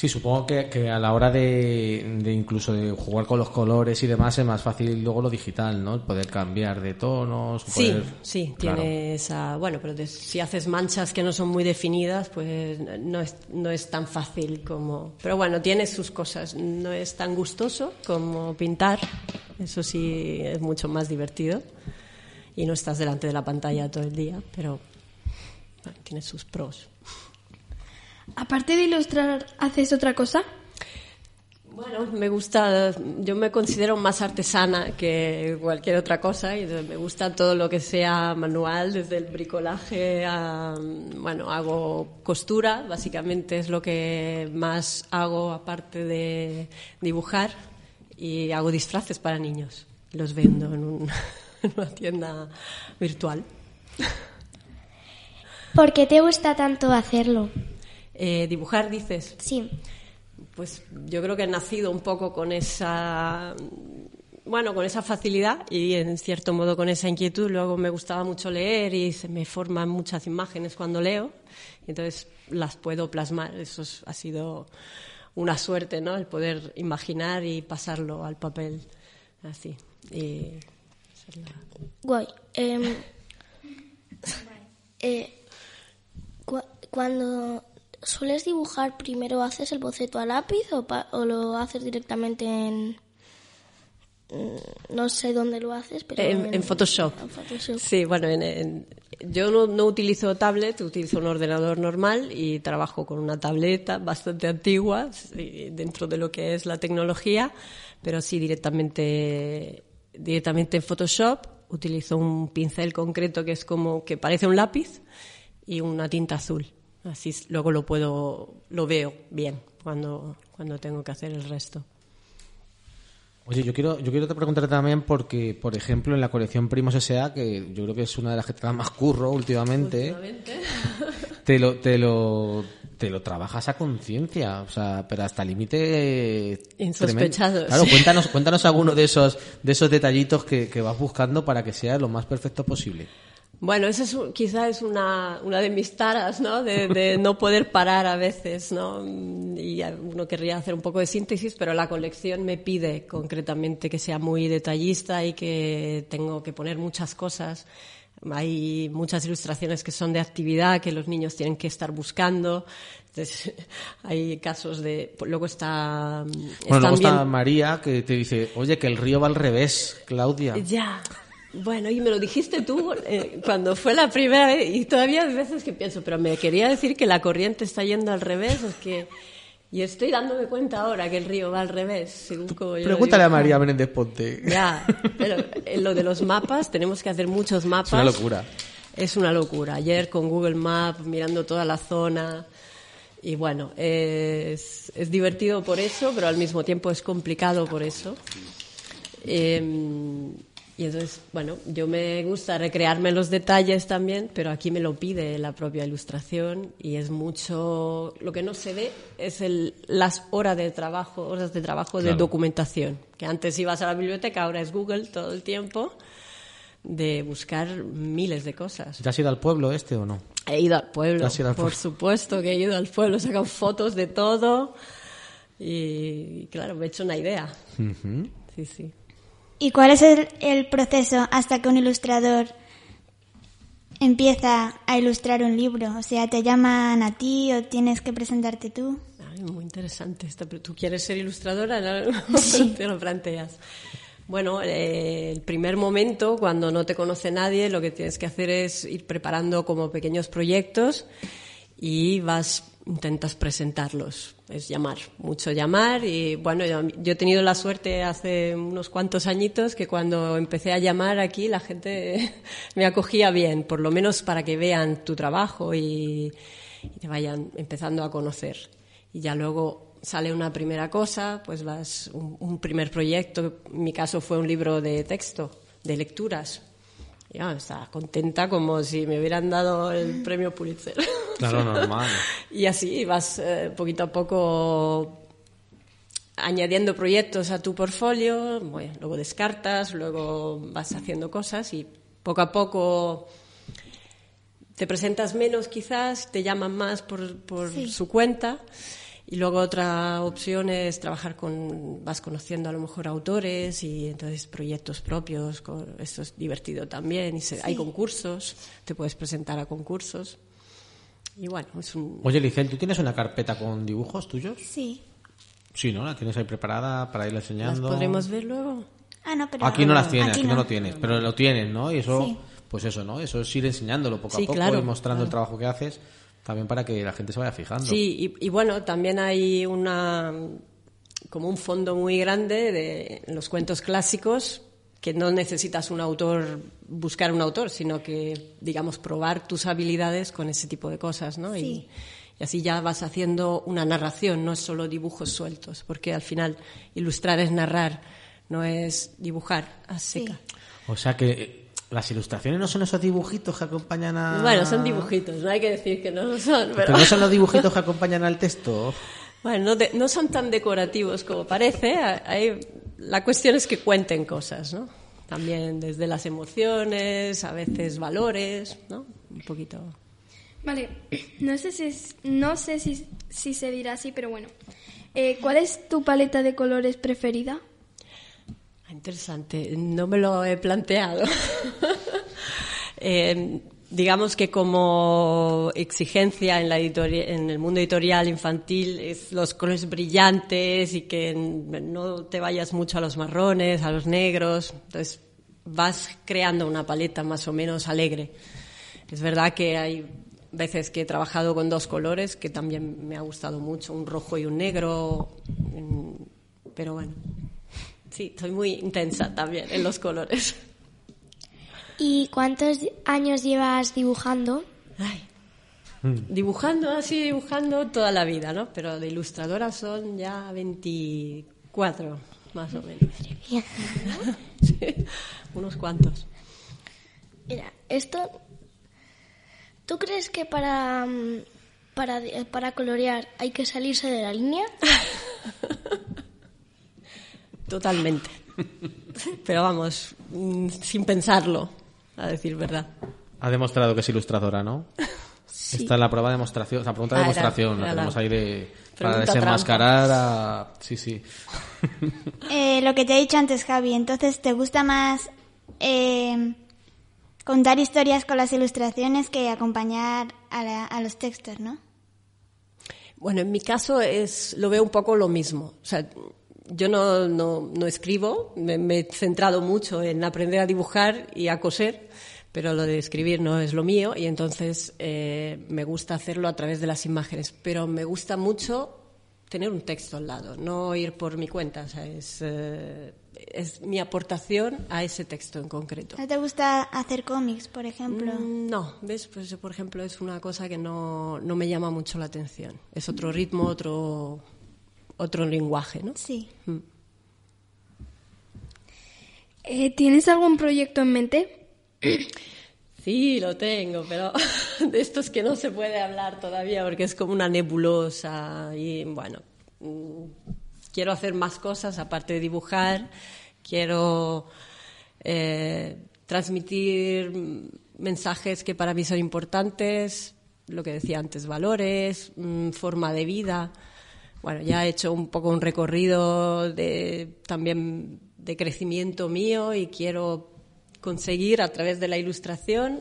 Sí, supongo que, que a la hora de, de incluso de jugar con los colores y demás es más fácil luego lo digital, ¿no? Poder cambiar de tonos. Sí, poder- sí, Claro. tiene esa. Bueno, pero de- si haces manchas que no son muy definidas, pues no es, no es tan fácil como. Pero bueno, tiene sus cosas. No es tan gustoso como pintar. Eso sí es mucho más divertido. Y no estás delante de la pantalla todo el día, pero bueno, tiene sus pros. Aparte de ilustrar, ¿haces otra cosa? Bueno, me gusta, yo me considero más artesana que cualquier otra cosa y me gusta todo lo que sea manual, desde el bricolaje a, bueno, hago costura, básicamente es lo que más hago aparte de dibujar y hago disfraces para niños, los vendo en, un- en una tienda virtual. ¿Por qué te gusta tanto hacerlo? Eh, dibujar, dices. Sí. Pues yo creo que he nacido un poco con esa, bueno, con esa facilidad y en cierto modo con esa inquietud. Luego me gustaba mucho leer y se me forman muchas imágenes cuando leo, entonces las puedo plasmar. Eso es- ha sido una suerte, ¿no? El poder imaginar y pasarlo al papel, así. Y Guay. Em, eh, cua- cuando sueles dibujar, primero haces el boceto a lápiz o, pa- o lo haces directamente en... mm, No sé dónde lo haces, pero... En, en Photoshop. en Photoshop. Sí, bueno, en- en- yo no, no utilizo tablet, utilizo un ordenador normal y trabajo con una tableta bastante antigua dentro de lo que es la tecnología, pero sí directamente, directamente en Photoshop utilizo un pincel concreto que es como que parece un lápiz y una tinta azul. Así luego lo puedo, lo veo bien cuando, cuando tengo que hacer el resto. Oye, yo quiero, yo quiero te preguntarte también porque, por ejemplo, en la colección Primos S.A., que yo creo que es una de las que te da más curro últimamente, te lo, te lo, te lo trabajas a conciencia, o sea, pero hasta límite Insospechados. tremendo. Claro, cuéntanos, cuéntanos alguno de esos, de esos detallitos que, que vas buscando para que sea lo más perfecto posible. Bueno, esa es, quizá es una, una de mis taras, ¿no? De, de no poder parar a veces, ¿no? Y uno querría hacer un poco de síntesis, pero la colección me pide concretamente que sea muy detallista y que tengo que poner muchas cosas. Hay muchas ilustraciones que son de actividad que los niños tienen que estar buscando. Entonces, hay casos de. Luego está. Bueno, luego está María que te dice, oye, que el río va al revés, Claudia. Ya. Bueno, y me lo dijiste tú eh, cuando fue la primera vez y todavía hay veces que pienso, pero me quería decir que la corriente está yendo al revés, es que y estoy dándome cuenta ahora que el río va al revés, según como yo lo Pregúntale a. María Menéndez Ponte. Ya, pero en lo de los mapas tenemos que hacer muchos mapas. Es una locura. Es una locura. Ayer con Google Maps mirando toda la zona y bueno, es, es divertido por eso, pero al mismo tiempo es complicado por eso. Eh, Y entonces, bueno, yo me gusta recrearme los detalles también, pero aquí me lo pide la propia ilustración y es mucho, lo que no se ve es el, las horas de trabajo, horas de trabajo de documentación, que antes ibas a la biblioteca, ahora es Google todo el tiempo, de buscar miles de cosas. ¿Te has ido al pueblo este o no? He ido al pueblo, ido al por supuesto que he ido al pueblo, he sacado fotos de todo y, claro, me he hecho una idea. Sí, sí. ¿Y cuál es el, el proceso hasta que un ilustrador empieza a ilustrar un libro? O sea, ¿te llaman a ti o tienes que presentarte tú? Ay, muy interesante esta. ¿Tú quieres ser ilustradora? ¿No? Te lo planteas. Bueno, eh, el primer momento, cuando no te conoce nadie, lo que tienes que hacer es ir preparando como pequeños proyectos y vas, intentas presentarlos. Es llamar, mucho llamar. Y bueno, yo, he tenido la suerte hace unos cuantos añitos que cuando empecé a llamar aquí la gente me acogía bien, por lo menos para que vean tu trabajo y, y te vayan empezando a conocer. Y ya luego sale una primera cosa, pues vas, un, un primer proyecto, en mi caso fue un libro de texto, de lecturas. Ya, estaba contenta como si me hubieran dado el premio Pulitzer. Claro, normal. y así vas eh, poquito a poco añadiendo proyectos a tu portfolio, bueno, luego descartas, luego vas haciendo cosas y poco a poco te presentas menos quizás, te llaman más por, por Sí. su cuenta. Y luego otra opción es trabajar con, vas conociendo a lo mejor autores y entonces proyectos propios, con- esto es divertido también, y se- hay concursos, te puedes presentar a concursos. Y bueno, es un... Oye, Licel, ¿tú tienes una carpeta con dibujos tuyos? Sí. Sí, ¿no? ¿La tienes ahí preparada para ir ¿Las enseñando? podremos ver luego? Ah, no, pero... Aquí no las tienes, aquí, no. no. lo tienes, pero lo tienes, ¿no? Y eso, Sí. pues eso, ¿no? Eso es ir enseñándolo poco Sí, a poco claro, y mostrando el trabajo que haces, también para que la gente se vaya fijando. Sí, y, y bueno, también hay una como un fondo muy grande de en los cuentos clásicos que no necesitas un autor, buscar un autor, sino que, digamos, probar tus habilidades con ese tipo de cosas, ¿no? Y, Sí. y así ya vas haciendo una narración, no es solo dibujos sueltos, porque al final ilustrar es narrar, no es dibujar a seca. O sea que las ilustraciones no son esos dibujitos que acompañan a... Bueno, son dibujitos, no hay que decir que no lo son, Pero no son los dibujitos que acompañan al texto. Bueno, no, de- no son tan decorativos como parece. Hay, la cuestión es que cuenten cosas, ¿no? También desde las emociones, a veces valores, ¿no? Un poquito. Vale, no sé si, es- no sé si, si se dirá así, pero bueno. Eh, ¿Cuál es tu paleta de colores preferida? Ah, Interesante, no me lo he planteado. Eh, digamos que como exigencia en, la en el mundo editorial infantil es los colores brillantes y que no te vayas mucho a los marrones, a los negros. Entonces vas creando una paleta más o menos alegre. Es verdad que hay veces que he trabajado con dos colores que también me ha gustado mucho, un rojo y un negro, pero bueno. Sí, soy muy intensa también en los colores. ¿Y cuántos años llevas dibujando? Ay. Dibujando así, dibujando toda la vida, ¿no? Pero de ilustradora son ya 24, más o menos. Sí, unos cuantos. Mira, esto. ¿Tú crees que para, mm, para, eh, para colorear hay que salirse de la línea? Totalmente. Pero vamos, mm, sin pensarlo, a decir verdad. Ha demostrado que es ilustradora, ¿no? Esta es la prueba de demostración, la pregunta de Ah, era- demostración, la era la tenemos ahí de, para desenmascarar a... Sí, sí. Eh, lo que te he dicho antes, Javi, entonces te gusta más eh, contar historias con las ilustraciones que acompañar a, la- a los textos, ¿no? Bueno, en mi caso es, lo veo un poco lo mismo. O sea, yo no, no, no escribo, me, me he centrado mucho en aprender a dibujar y a coser, pero lo de escribir no es lo mío y entonces eh, me gusta hacerlo a través de las imágenes. Pero me gusta mucho tener un texto al lado, no ir por mi cuenta. O sea, es, eh, es mi aportación a ese texto en concreto. ¿No te gusta hacer cómics, por ejemplo? Mm, No, ¿ves? Pues por ejemplo, es una cosa que no, no me llama mucho la atención. Es otro ritmo, otro, otro lenguaje, ¿no? Sí. Mm. Eh, ¿Tienes algún proyecto en mente? Sí, lo tengo, pero de estos que no se puede hablar todavía porque es como una nebulosa y bueno, mm, quiero hacer más cosas aparte de dibujar, quiero eh, transmitir mensajes que para mí son importantes, lo que decía antes, valores, mm, forma de vida. Bueno, ya he hecho un poco un recorrido de, también de crecimiento mío y quiero conseguir a través de la ilustración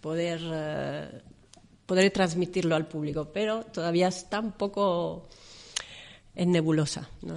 poder, eh, poder transmitirlo al público, pero todavía está un poco en nebulosa. No.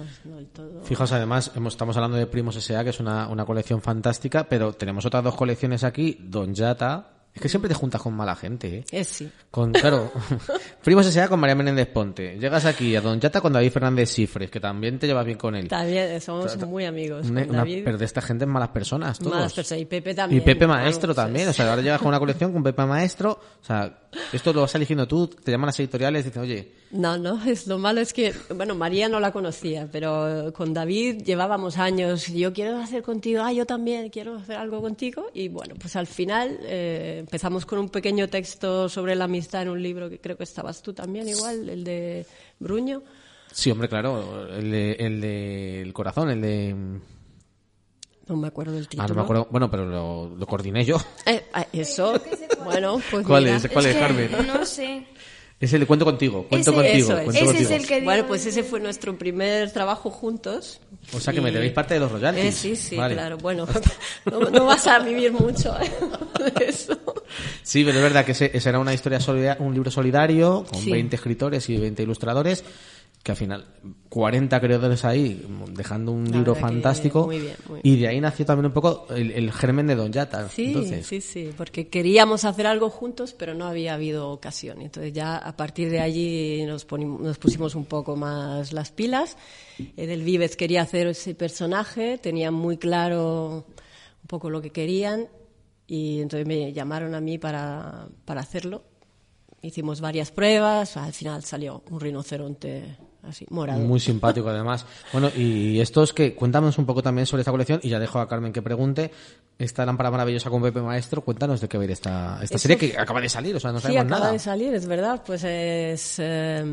Fijaos, además, hemos- estamos hablando de Primos S.A., que es una, una colección fantástica, pero tenemos otras dos colecciones aquí, Don Yata. Es que siempre te juntas con mala gente, ¿eh? Es sí. Con, claro, Primos S.A. con María Menéndez Ponte. Llegas aquí a Don Yata con David Fernández Cifres, que también te llevas bien con él. También somos muy amigos. Una- con una- David. pero de esta gente es malas personas, todos. Malas personas. Y Pepe también. Y Pepe Maestro es- también, o sea, ahora llegas con una colección con Pepe Maestro, o sea, esto lo vas eligiendo tú, te llaman las editoriales y dicen, oye, No, no, es lo malo es que, bueno, María no la conocía, pero con David llevábamos años. Yo quiero hacer contigo, ah, yo también quiero hacer algo contigo. Y bueno, pues al final eh, empezamos con un pequeño texto sobre la amistad en un libro que creo que estabas tú también, igual, el de Bruño. sí, hombre, claro, el de, el de el corazón, el de... No me acuerdo del título. Ah, no me acuerdo, bueno, pero lo, lo coordiné yo. Eh, ah, eso, bueno, pues ¿Cuál mira. es? ¿Cuál es, Carmen? No sé. Es el de cuento contigo, cuento Ese- contigo, eso es. cuento Ese contigo. es el que Bueno, pues ese fue nuestro primer trabajo juntos. O sea que me Y- debéis parte de los royalties. Eh, sí, sí, Vale. claro. Bueno, no, no vas a vivir mucho ¿eh? de eso. Sí, pero es verdad que ese, ese era una historia solida- un libro solidario con Sí. 20 escritores y 20 ilustradores que al final 40 creadores ahí dejando un La libro fantástico muy bien, muy y de ahí nació también un poco el, el germen de Don Yata. Sí, Entonces, sí, sí, porque queríamos hacer algo juntos, pero no había habido ocasión. Entonces ya a partir de allí nos, nos pusimos un poco más las pilas. Edel Vives quería hacer ese personaje, tenía muy claro un poco lo que querían y entonces me llamaron a mí para, para hacerlo. Hicimos varias pruebas, al final salió un rinoceronte así, morado. Muy simpático además. Bueno, y estos que cuéntanos un poco también sobre esta colección y ya dejo a Carmen que pregunte. Esta lámpara maravillosa con Pepe Maestro, cuéntanos de qué va a ir esta, esta Eso serie que acaba de salir, o sea, no Sí, sabemos acaba nada. de salir, es verdad. Pues es, eh,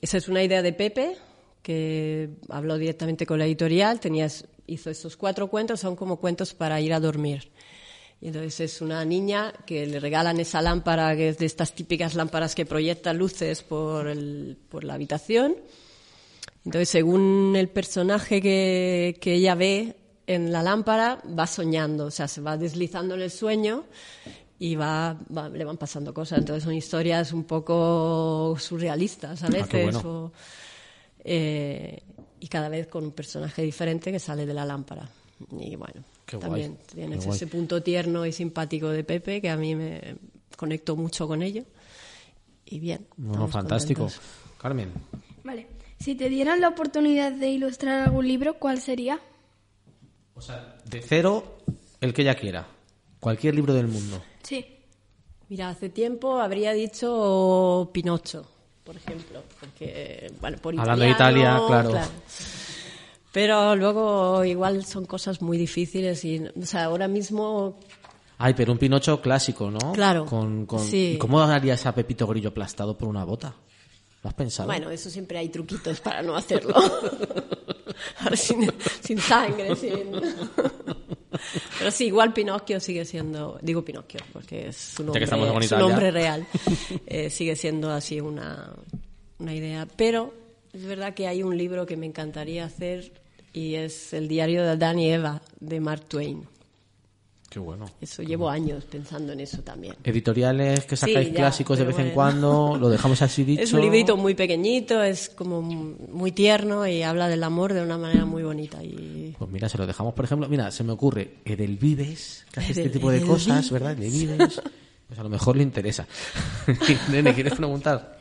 esa es una idea de Pepe, que habló directamente con la editorial, tenías, hizo estos cuatro cuentos, son como cuentos para ir a dormir. Y entonces es una niña que le regalan esa lámpara, que es de estas típicas lámparas que proyectan luces por, el- por la habitación. Entonces, según el personaje que, que ella ve en la lámpara, va soñando, o sea, se va deslizando en el sueño y va, va- le van pasando cosas. Entonces, son historias un poco surrealistas a Ah, veces. bueno. o, eh, y cada vez con un personaje diferente que sale de la lámpara. Y bueno, Qué guay, también qué tienes guay. ese punto tierno y simpático de Pepe que a mí me conecto mucho con ello. Y bien. Bueno, fantástico. contentos. Carmen. Vale. Si te dieran la oportunidad de ilustrar algún libro, ¿cuál sería? O sea, de cero, el que ella quiera. Cualquier libro del mundo. Sí. Mira, hace tiempo habría dicho Pinocho, por ejemplo, porque, bueno, por Hablando de Italia, claro. Pero luego igual son cosas muy difíciles y, o sea, ahora mismo Ay, pero un Pinocho clásico, ¿no? Claro, Con, con... sí. ¿Y cómo harías a Pepito Grillo aplastado por una bota? ¿Lo has pensado? Bueno, eso siempre hay truquitos para no hacerlo. Ahora sin, sin sangre, sin... Pero sí, igual Pinocchio sigue siendo, digo Pinocchio, porque es su nombre real, Eh, sigue siendo así una, una idea. Pero es verdad que hay un libro que me encantaría hacer y es el diario de Adán y Eva de Mark Twain. Qué bueno. Eso llevo años pensando en eso también. Editoriales que sacáis ya, clásicos de vez en bueno. cuando, lo dejamos así dicho. Es un librito muy pequeñito, es como muy tierno y habla del amor de una manera muy bonita. Y Pues mira, se lo dejamos, por ejemplo, mira, se me ocurre Edelvives, que hace este Edel- tipo de cosas, Edelvives. ¿verdad? Edelvives. Pues a lo mejor le interesa. Nene, ¿quieres preguntar?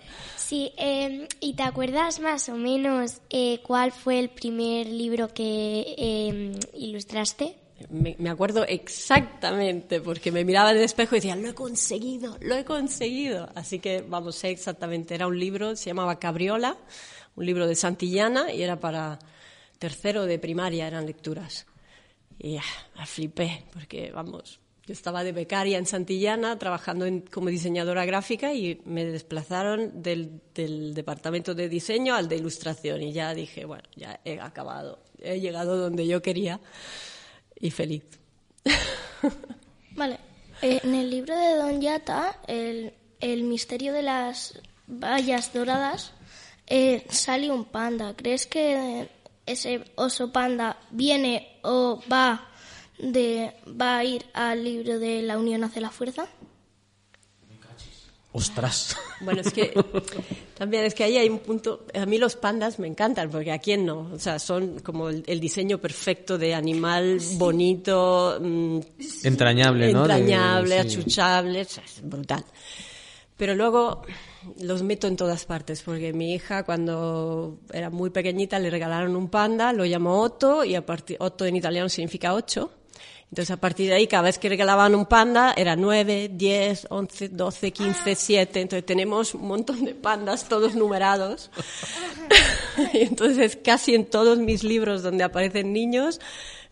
Sí, eh, ¿y te acuerdas más o menos eh, cuál fue el primer libro que eh, ilustraste? me, me acuerdo exactamente, porque me miraba en el espejo y decía, lo he conseguido, lo he conseguido. Así que, vamos, sé exactamente, era un libro, se llamaba Cabriola, un libro de Santillana y era para tercero de primaria, eran lecturas. Y ah, flipé, porque vamos, yo estaba de becaria en Santillana trabajando en, como diseñadora gráfica y me desplazaron del, del, departamento de diseño al de ilustración y ya dije, bueno, ya he acabado, he llegado donde yo quería y feliz. Vale, en el libro de Don Yata, el, el misterio de las vallas doradas, eh, sale un panda. ¿Crees que ese oso panda viene o va de va a ir al libro de La Unión hace la fuerza? Ostras. Bueno, es que también es que ahí hay un punto. A mí los pandas me encantan, porque a quién no. O sea, son como el, el diseño perfecto de animal bonito, mmm, entrañable, ¿no? Entrañable, De- achuchable, o sea, es brutal. Pero luego los meto en todas partes, porque mi hija cuando era muy pequeñita le regalaron un panda, lo llamó Otto, y a partir, Otto en italiano significa ocho. Entonces, a partir de ahí, cada vez que regalaban un panda, era 9, 10, 11, 12, 15, 7. Entonces, tenemos un montón de pandas, todos numerados. y entonces, casi en todos mis libros donde aparecen niños,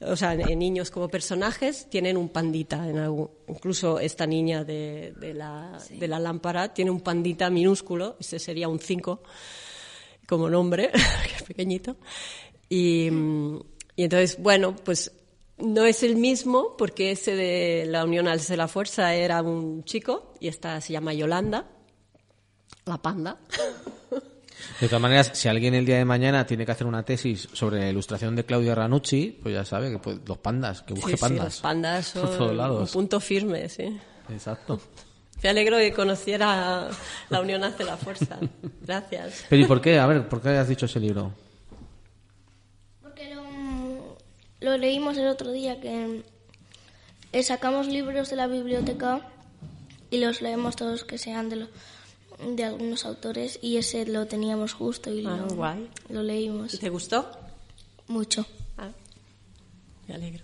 o sea, en niños como personajes, tienen un pandita. En algún, incluso esta niña de, de, la, de la lámpara tiene un pandita minúsculo, ese sería un 5 como nombre, que es pequeñito. Y, y entonces, bueno, pues no es el mismo porque ese de la Unión al de la Fuerza era un chico y esta se llama Yolanda, la panda. De todas maneras, si alguien el día de mañana tiene que hacer una tesis sobre la ilustración de Claudia Ranucci, pues ya sabe que pues, los pandas, que busque Sí, sí, pandas. los pandas Por todos son un punto firme, sí. Exacto. Me alegro de que conociera la Unión hace la Fuerza. Gracias. Pero ¿y por qué? A ver, ¿por qué has dicho ese libro? Porque lo, lo leímos el otro día que eh, sacamos libros de la biblioteca y los leemos todos que sean de, lo- de algunos autores y ese lo teníamos justo y Ah, lo, guay. lo leímos ¿Te gustó? mucho. Ah, me alegro.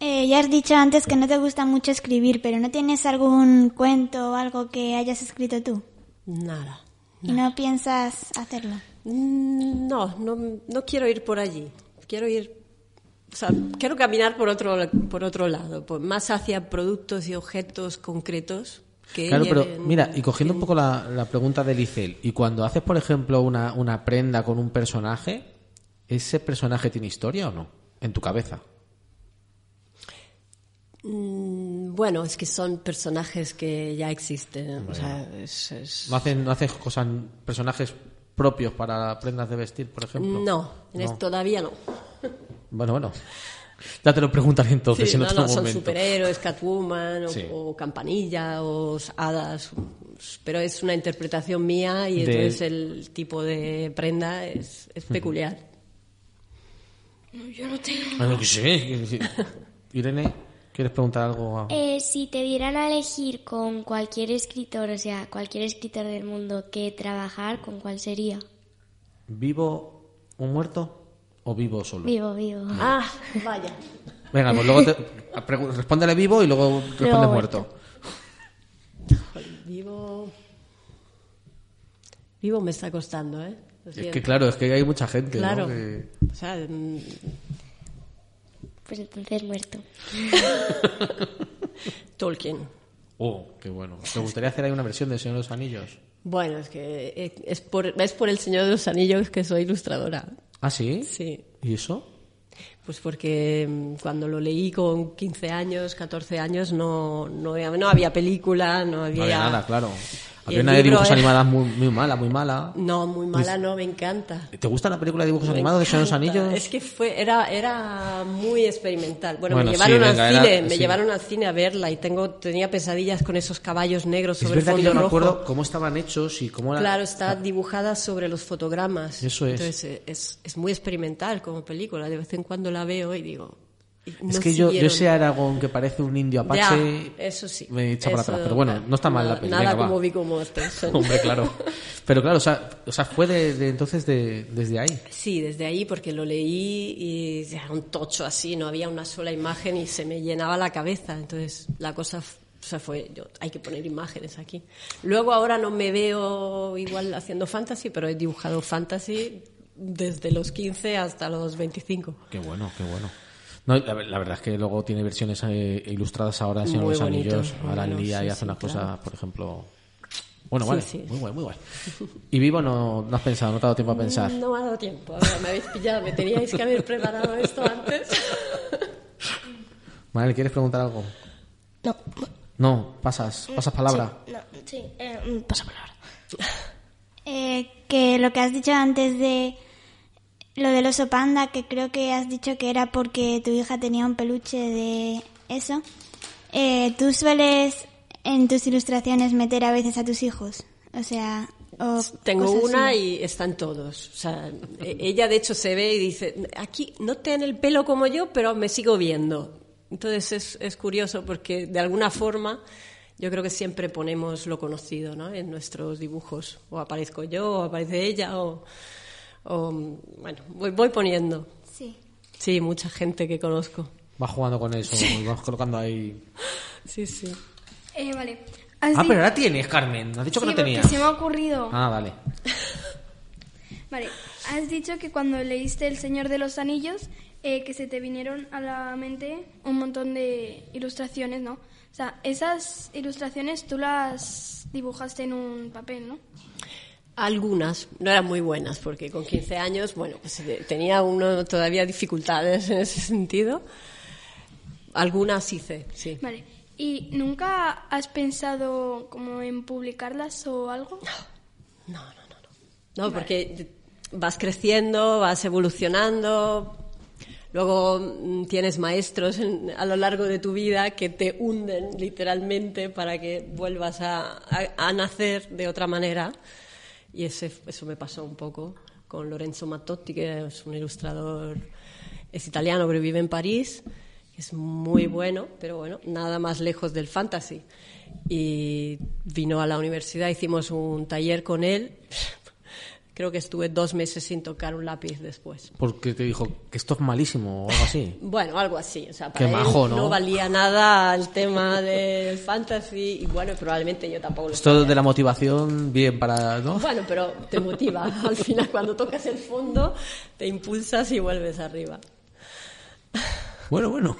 Eh, ya has dicho antes que no te gusta mucho escribir, pero ¿no tienes algún cuento o algo que hayas escrito tú? Nada. ¿Y no piensas hacerlo? Mm, No, no, no quiero ir por allí. Quiero ir, o sea, quiero caminar por otro, por otro lado, por- más hacia productos y objetos concretos que Claro, pero mira, y cogiendo un poco la, la pregunta de Licel, y cuando haces, por ejemplo, una, una prenda con un personaje, ¿ese personaje tiene historia o no? En tu cabeza. Mm, Bueno, es que son personajes que ya existen. O sea, es- es- ¿No haces, no haces cosas, personajes propios para prendas de vestir, por ejemplo? No. todavía no. Bueno, bueno. Ya te lo preguntaré entonces Sí, en no, otro no, son momento. superhéroes, Catwoman o, Sí. o Campanilla o hadas, pero es una interpretación mía y De- entonces el tipo de prenda es, es peculiar. Yo no tengo. Ah, no, que sé, que sí. Irene, ¿quieres preguntar algo? a- Eh, si te dieran a elegir con cualquier escritor, o sea, cualquier escritor del mundo que trabajar, ¿con cuál sería? ¿Vivo o muerto? ¿O vivo solo? Vivo, vivo. Ah, vaya. Venga, pues luego te, respóndele vivo y luego responde Luego muerto. Vivo. Vivo me está costando, ¿eh? Es que claro, es que hay mucha gente, ¿no? Claro. Que- O sea, mm, Pues entonces muerto. Tolkien. Oh, qué bueno. ¿Te gustaría hacer ahí una versión de Señor de los Anillos? Bueno, es que eh, es por, es por el Señor de los Anillos que soy ilustradora. ¿Ah, sí? Sí. ¿Y eso? Pues porque mm, cuando lo leí con 15 años, 14 años, no, no, había- no había película, no había... No había nada, claro. Había una de dibujos animadas muy, muy mala, muy mala. No, muy mala no, me encanta. ¿Te gusta la película de dibujos Me animados de Señor de los encanta. Anillos? Es que fue, era, era muy experimental. Bueno, Bueno, me sí, llevaron venga, al era- cine, me sí. llevaron al cine a verla y tengo, tenía pesadillas con esos caballos negros Es sobre verdad que fondo me rojo. acuerdo cómo estaban hechos y cómo era... Claro, está dibujada sobre los fotogramas. Eso es. Entonces es, es muy experimental como película. De vez en cuando la veo y digo. Y Es no que yo, yo ese Aragón que parece un indio apache... Ya, eso sí. Me echa para atrás. Pero bueno, no está mal la peli. Nada venga, como Vigo Mortensen. Hombre, claro. Pero claro, o sea, o sea fue de, de entonces de, desde ahí. Sí, desde ahí porque lo leí y era un tocho así, no había una sola imagen y se me llenaba la cabeza. Entonces la cosa o sea, fue, yo, hay que poner imágenes aquí. Luego ahora no me veo igual haciendo fantasy, pero he dibujado fantasy desde los 15 hasta los 25. Qué bueno, qué bueno. No, la, la verdad es que luego tiene versiones eh, ilustradas ahora, Señor los Anillos. Ahora bueno, Lía y hace sí, unas cosas, por ejemplo. Bueno, Sí, vale, sí. muy guay, muy guay. ¿Y vivo no, no has pensado, no te ha dado tiempo a pensar? No me ha dado tiempo. Ahora me habéis pillado. Me teníais que haber preparado esto antes. Manuel, ¿quieres preguntar algo? No. No, pasas, pasas palabra. Sí, no, sí, eh, mm, pasa palabra. Eh, que lo que has dicho antes de lo del oso panda, que creo que has dicho que era porque tu hija tenía un peluche de eso. Eh, ¿Tú sueles en tus ilustraciones meter a veces a tus hijos? O sea, o Tengo una así. y están todos. O sea, e- ella de hecho se ve y dice, aquí no tiene el pelo como yo, pero me sigo viendo. Entonces es, es curioso porque de alguna forma yo creo que siempre ponemos lo conocido ¿no? en nuestros dibujos. O aparezco yo, o aparece ella, o, o, bueno, voy, voy poniendo. Sí. Sí, mucha gente que conozco. Vas jugando con eso, y vas colocando ahí. Sí, sí. Eh, vale. Has Ah, pero ahora tienes, Carmen. Has dicho que Sí, no tenías. se me ha ocurrido. Ah, vale. Vale, has dicho que cuando leíste El Señor de los Anillos, eh, que se te vinieron a la mente un montón de ilustraciones, ¿no? O sea, esas ilustraciones tú las dibujaste en un papel, ¿no? Algunas, no eran muy buenas, porque con 15 años, bueno, pues eh, tenía uno todavía dificultades en ese sentido. Algunas hice, sí. Vale. ¿Y nunca has pensado como en publicarlas o algo? No, porque vas creciendo, vas evolucionando, luego mm, tienes maestros en- a lo largo de tu vida que te hunden literalmente para que vuelvas a, a- a nacer de otra manera. Y ese, eso me pasó un poco con Lorenzo Mattotti, que es un ilustrador, es italiano, pero vive en París. Es muy bueno, pero bueno, nada más lejos del fantasy. Y vino a la universidad, hicimos un taller con él. Creo que estuve dos meses sin tocar un lápiz después. Porque te dijo que esto es malísimo o algo así. Bueno, algo así. O sea, Qué él majo, ¿no? valía nada el tema del fantasy y bueno, probablemente yo tampoco lo Esto de la motivación, bien para. ¿no? Bueno, pero te motiva. Al final, cuando tocas el fondo, te impulsas y vuelves arriba. Bueno, bueno.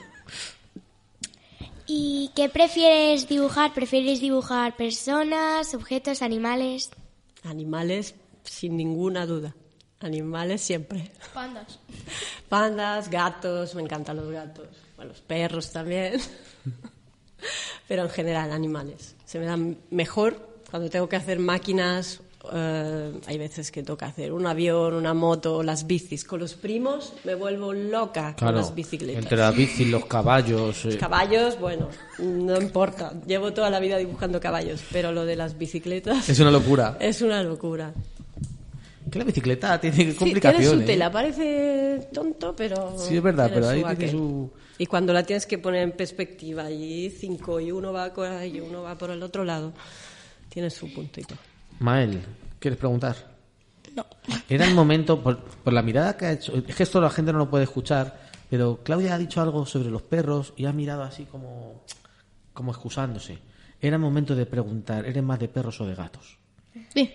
¿Y qué prefieres dibujar? ¿Prefieres dibujar personas, objetos, animales? Animales, sin ninguna duda. Animales siempre. Pandas. Pandas, gatos, me encantan los gatos. Bueno, los perros también. Pero en general, animales. Se me dan mejor cuando tengo que hacer máquinas. eh, hay veces que toca hacer un avión, una moto, las bicis. Con los primos me vuelvo loca con las bicicletas. Entre las bicis, los caballos. eh, Caballos, bueno, no importa. Llevo toda la vida dibujando caballos, pero lo de las bicicletas Es una locura. es una locura. Que la bicicleta tiene Sí, tiene complicaciones. su tela, parece tonto, pero. Sí, es verdad, pero ahí tiene su- Y cuando la tienes que poner en perspectiva y cinco y uno va por ahí y uno va por el otro lado, tiene su puntito. Mael, ¿quieres preguntar? No. Era el momento, por, por la mirada que ha hecho. Es que esto la gente no lo puede escuchar, pero Claudia ha dicho algo sobre los perros y ha mirado así como, como excusándose. Era el momento de preguntar: ¿eres más de perros o de gatos? Sí.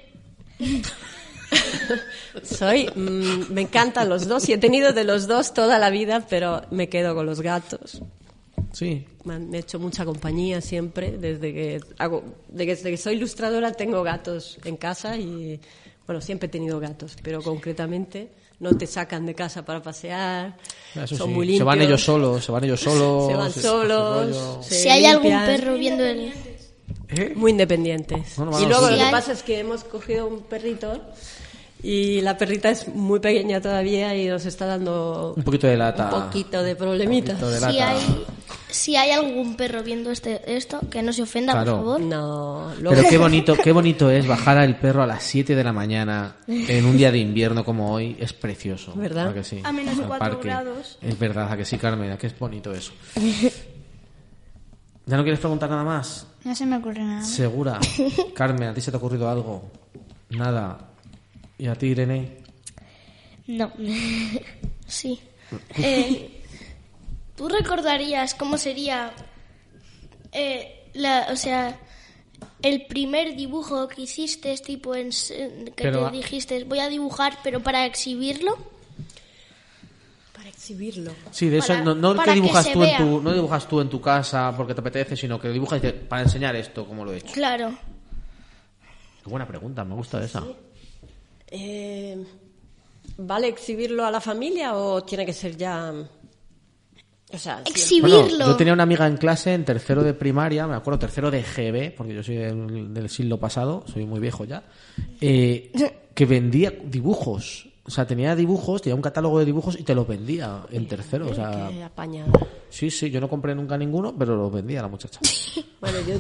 Soy, mm, me encantan los dos y he tenido de los dos toda la vida, pero me quedo con los gatos. Sí. Me han hecho mucha compañía siempre. Desde que, hago, desde que soy ilustradora tengo gatos en casa y, bueno, siempre he tenido gatos, pero concretamente no te sacan de casa para pasear, Eso son sí. muy limpios. Se van ellos solos, se van ellos solos. Se van se- solos. se Si hay algún perro viendo el... ¿Eh? Muy independientes. Bueno, y luego sí. lo que pasa es que hemos cogido un perrito y la perrita es muy pequeña todavía y nos está dando Un poquito de lata. un poquito de problemitas. Un poquito de Si lata. hay, si hay algún perro viendo este, esto, que no se ofenda, Claro. por favor. No, luego Pero qué bonito, qué bonito es bajar al perro a las 7 de la mañana en un día de invierno como hoy. Es precioso. ¿Verdad? ¿A que sí? A menos Al cuatro grados. Es verdad, a que sí, Carmen, a que es bonito eso. ¿Ya no quieres preguntar nada más? No se me ocurre nada. Segura. Carmen, ¿a ti se te ha ocurrido algo? Nada. ¿Y a ti, Irene? No. sí. Eh, ¿Tú recordarías cómo sería, eh, la, o sea, el primer dibujo que hiciste, tipo en, que Pero te dijiste, voy a dibujar, pero para exhibirlo? Exhibirlo. Sí, de eso Para- no, no para que dibujas tú en tu no dibujas tú en tu casa porque te apetece, sino que dibujas para enseñar esto como lo he hecho. Claro. Qué buena pregunta, me gusta esa. Eh, ¿Vale exhibirlo a la familia o tiene que ser ya... O sea, Bueno, Exhibirlo. yo tenía una amiga en clase en tercero de primaria, me acuerdo, tercero de GB, porque yo soy del, del siglo pasado, soy muy viejo ya, eh, que vendía dibujos. O sea, tenía dibujos, tenía un catálogo de dibujos y te los vendía en tercero. O sea, qué apañada. sí, sí, yo no compré nunca ninguno, pero los vendía la muchacha. Bueno, yo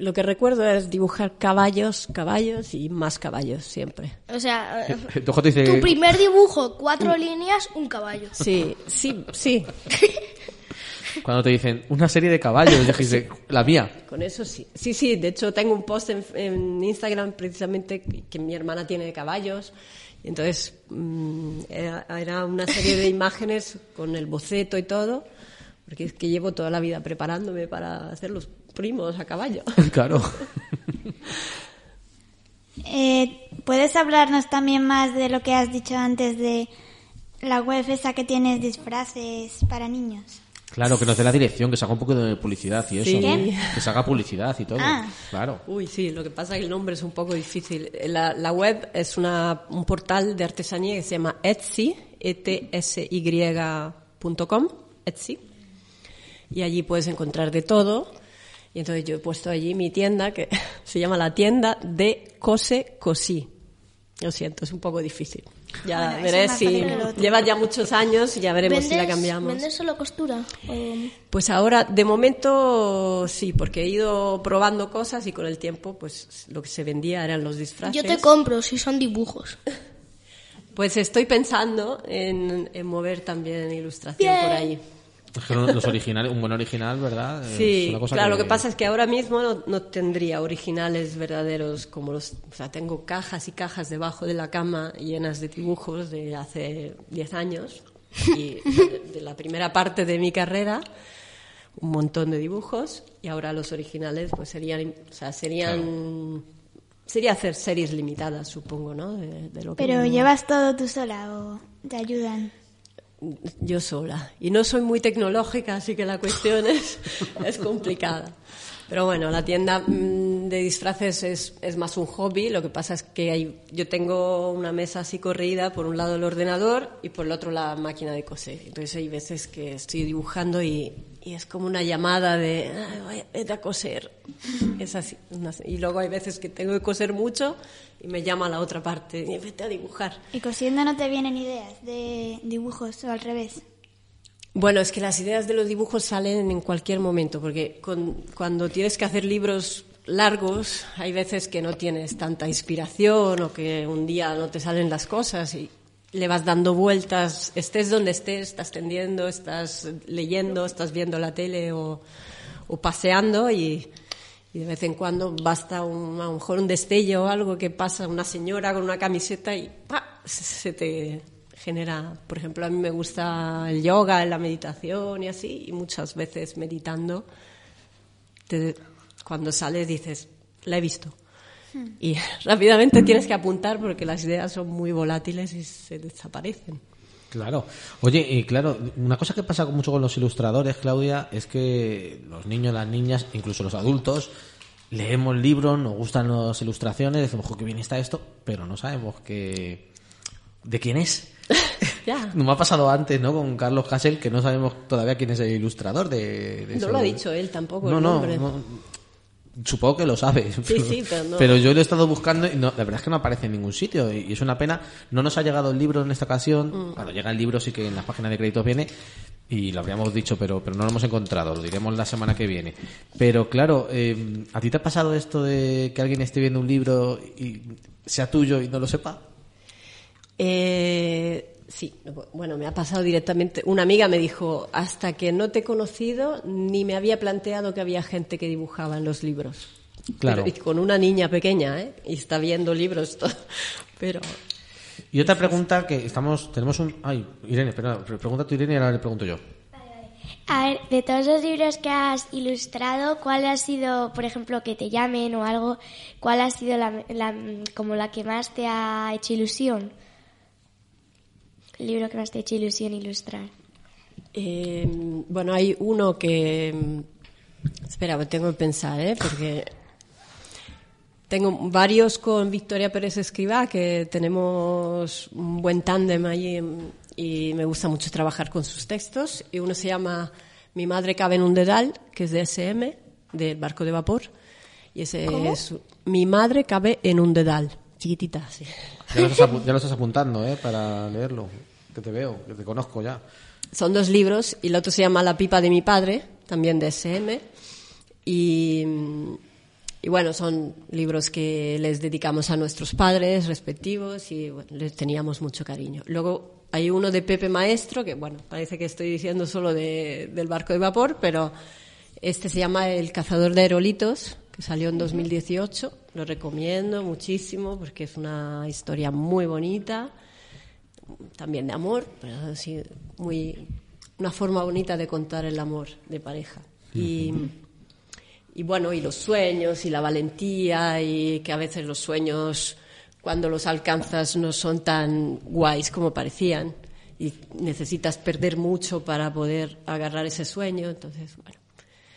lo que recuerdo es dibujar caballos, caballos y más caballos siempre. O sea, eh, Tu dice, tu primer dibujo, cuatro líneas, un caballo. Sí, sí, sí. cuando te dicen una serie de caballos, dijiste, la mía. Con eso sí. Sí, sí, de hecho tengo un post en, en Instagram precisamente que, mi hermana tiene caballos. Y entonces mm, era, era una serie de imágenes con el boceto y todo, porque es que llevo toda la vida preparándome para hacer los primos a caballo. claro. Eh, ¿Puedes hablarnos también más de lo que has dicho antes de la web esa que tienes disfraces para niños? Claro, que nos dé la dirección, que se haga un poco de publicidad y eso. Sí. Que se haga publicidad y todo. Ah. Claro. Uy, sí, lo que pasa es que el nombre es un poco difícil. La, la web es una, un portal de artesanía que se llama Etsy, E etsy.com, Etsy. Y allí puedes encontrar de todo. Y entonces yo he puesto allí mi tienda, que se llama la tienda de Cose Cosí. Lo siento, es un poco difícil. Ya Bueno, veré si fácil que lo otro. lleva ya muchos años y ya veremos si la cambiamos. ¿Vendes solo costura? O- Pues ahora, de momento, sí, porque he ido probando cosas y con el tiempo, pues lo que se vendía eran los disfraces. Yo te compro si son dibujos. Pues estoy pensando en, en mover también ilustración Bien. por ahí. Es que los originales, un buen original, ¿verdad? Es Sí, una cosa claro, lo que pasa es que ahora mismo no, no tendría originales verdaderos como los... O sea, tengo cajas y cajas debajo de la cama llenas de dibujos de hace 10 años y de, de la primera parte de mi carrera un montón de dibujos y ahora los originales pues serían... O sea, serían... Sería hacer series limitadas, supongo, ¿no? De, de lo que ¿Pero no- llevas todo tú sola o te ayudan? Yo sola. Y no soy muy tecnológica, así que la cuestión es, es complicada. Pero bueno, la tienda mm, de disfraces es, es más un hobby. Lo que pasa es que hay, yo tengo una mesa así corrida, por un lado el ordenador y por el otro la máquina de coser. Entonces hay veces que estoy dibujando y, y es como una llamada de, "Ay, vaya, vete a coser. Es así. y luego hay veces que tengo que coser mucho y me llama la otra parte, y vete a dibujar. ¿Y cosiendo no te vienen ideas de dibujos o al revés? Bueno, es que las ideas de los dibujos salen en cualquier momento, porque con- cuando tienes que hacer libros largos, hay veces que no tienes tanta inspiración o que un día no te salen las cosas y le vas dando vueltas, estés donde estés, estás tendiendo, estás leyendo, estás viendo la tele o, paseando y, de vez en cuando basta un, a lo mejor un destello o algo que pasa una señora con una camiseta y se te genera, por ejemplo, a mí me gusta el yoga, la meditación y así, y muchas veces meditando, te- cuando sales dices, la he visto. Y rápidamente tienes que apuntar porque las ideas son muy volátiles y se desaparecen. Claro. Oye, y claro, una cosa que pasa mucho con los ilustradores, Claudia, es que los niños, las niñas, incluso los adultos, leemos libros, nos gustan las ilustraciones, decimos, "Jo, qué bien está esto, pero no sabemos que... de quién es. Ya. Nos ha pasado antes, ¿no? Con Carlos Hassel, que no sabemos todavía quién es el ilustrador de, de No lo ha dicho él tampoco, No, el no, nombre. no. Supongo que lo sabe. Sí, sí, pero no. Pero yo lo he estado buscando y no, la verdad es que no aparece en ningún sitio. Y es una pena. No nos ha llegado el libro en esta ocasión. Mm. Cuando llega el libro sí que en las páginas de créditos viene. Y lo habríamos dicho, pero, pero no lo hemos encontrado. Lo diremos la semana que viene. Pero claro, eh, ¿a ti te ha pasado esto de que alguien esté viendo un libro y sea tuyo y no lo sepa? Eh, sí, bueno, me ha pasado directamente. Una amiga me dijo, hasta que no te he conocido, ni me había planteado que había gente que dibujaba en los libros. Claro. Pero- y con una niña pequeña, ¿eh? Y está viendo libros. todo. Pero Y otra pregunta que estamos, tenemos un, ay, Irene, espera, pregunta tú Irene y ahora le pregunto yo. A ver, de todos los libros que has ilustrado, ¿cuál ha sido, por ejemplo, que te llamen o algo, cuál ha sido la, la- como la que más te ha hecho ilusión? El libro que más te ha hecho ilusión ilustrar. Eh, bueno, hay uno que... Espera, tengo que pensar, ¿eh? Porque tengo varios con Victoria Pérez Escribá, que tenemos un buen tándem allí y me gusta mucho trabajar con sus textos. Y uno se llama Mi madre cabe en un dedal, que es de SM, del barco de vapor. Y ese es Mi madre cabe en un dedal, chiquitita, sí. Ya lo estás, apu- ya lo estás apuntando, ¿eh? Para leerlo. Que te veo, que te conozco ya. Son dos libros y el otro se llama La pipa de mi padre, también de SM. Y, y bueno, son libros que les dedicamos a nuestros padres respectivos y bueno, les teníamos mucho cariño. Luego hay uno de Pepe Maestro, que bueno, parece que estoy diciendo solo de- del barco de vapor, pero este se llama El cazador de aerolitos, que salió en 2018. Lo recomiendo muchísimo porque es una historia muy bonita también de amor, pero sí, muy, una forma bonita de contar el amor de pareja. Y, y bueno, y los sueños y la valentía y que a veces los sueños cuando los alcanzas no son tan guays como parecían y necesitas perder mucho para poder agarrar ese sueño, entonces bueno,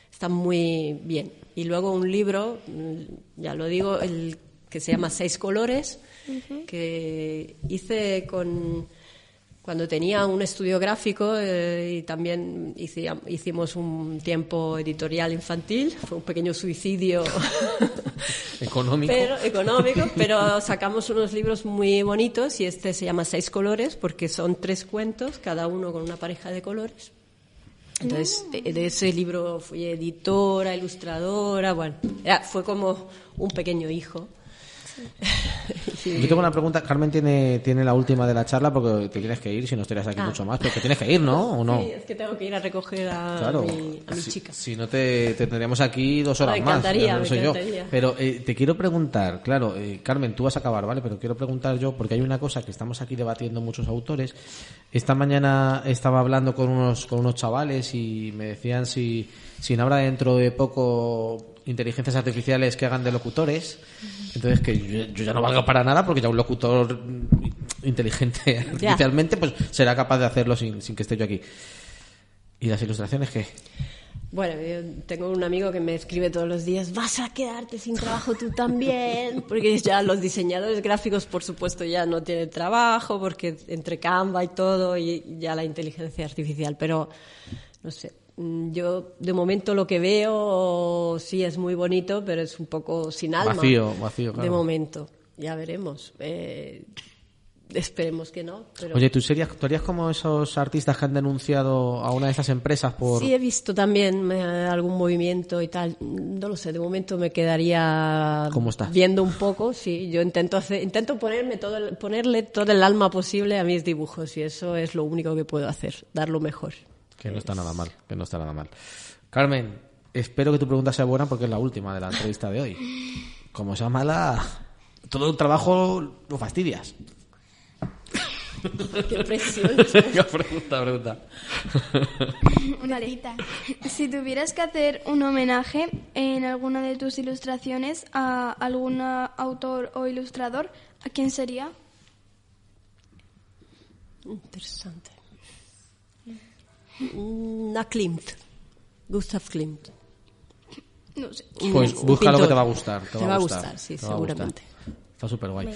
está muy bien. Y luego un libro, ya lo digo, el que se llama Seis colores, que hice con cuando tenía un estudio gráfico eh, y también hici- hicimos un tiempo editorial infantil, fue un pequeño suicidio Económico. pero, económico, pero sacamos unos libros muy bonitos y este se llama Seis colores porque son tres cuentos, cada uno con una pareja de colores. Entonces, de, de ese libro fui editora, ilustradora, bueno, era- fue como un pequeño hijo. Yo tengo una pregunta. Carmen tiene, tiene la última de la charla porque te tienes que ir, si no estarías aquí Ah. mucho más. Pero que tienes que ir, ¿no? ¿O no? Sí, es que tengo que ir a recoger a, Claro. mi, a mi si, chica. si no te, te tendríamos aquí dos horas Me más. encantaría, ya no me sé yo. encantaría. Pero eh, te quiero preguntar, claro, eh, Carmen, tú vas a acabar, ¿vale? Pero quiero preguntar yo, porque hay una cosa que estamos aquí debatiendo muchos autores. Esta mañana estaba hablando con unos, con unos chavales y me decían si, si no habrá dentro de poco inteligencias artificiales que hagan de locutores. Entonces, que yo, yo ya no valga para nada porque ya un locutor inteligente artificialmente pues será capaz de hacerlo sin, sin que esté yo aquí. ¿Y las ilustraciones qué? Bueno, yo tengo un amigo que me escribe todos los días, vas a quedarte sin trabajo tú también, porque ya los diseñadores gráficos, por supuesto, ya no tienen trabajo, porque entre Canva y todo, y ya la inteligencia artificial, pero no sé. Mm, Yo, de momento, lo que veo sí es muy bonito, pero es un poco sin alma. Vacío, vacío, claro. De momento, ya veremos. Eh, esperemos que no. Pero... Oye, ¿tú, serías, ¿tú harías como esos artistas que han denunciado a una de esas empresas por... Sí, he visto también eh, algún movimiento y tal. No lo sé, de momento me quedaría ¿Cómo estás? viendo un poco. Sí, yo intento hacer, intento ponerme todo, el- ponerle todo el alma posible a mis dibujos y eso es lo único que puedo hacer, dar lo mejor. Que no está nada mal, que no está nada mal. Carmen, espero que tu pregunta sea buena porque es la última de la entrevista de hoy. Como sea mala, todo el trabajo lo fastidias. Qué presión. pregunta, pregunta. Vale. Si tuvieras que hacer un homenaje en alguna de tus ilustraciones a algún autor o ilustrador, ¿a quién sería? Interesante. Mm, A Klimt, Gustav Klimt. No sé. Pues busca lo que te va a gustar. Te, Te va a gustar, sí, seguramente. Está súper guay.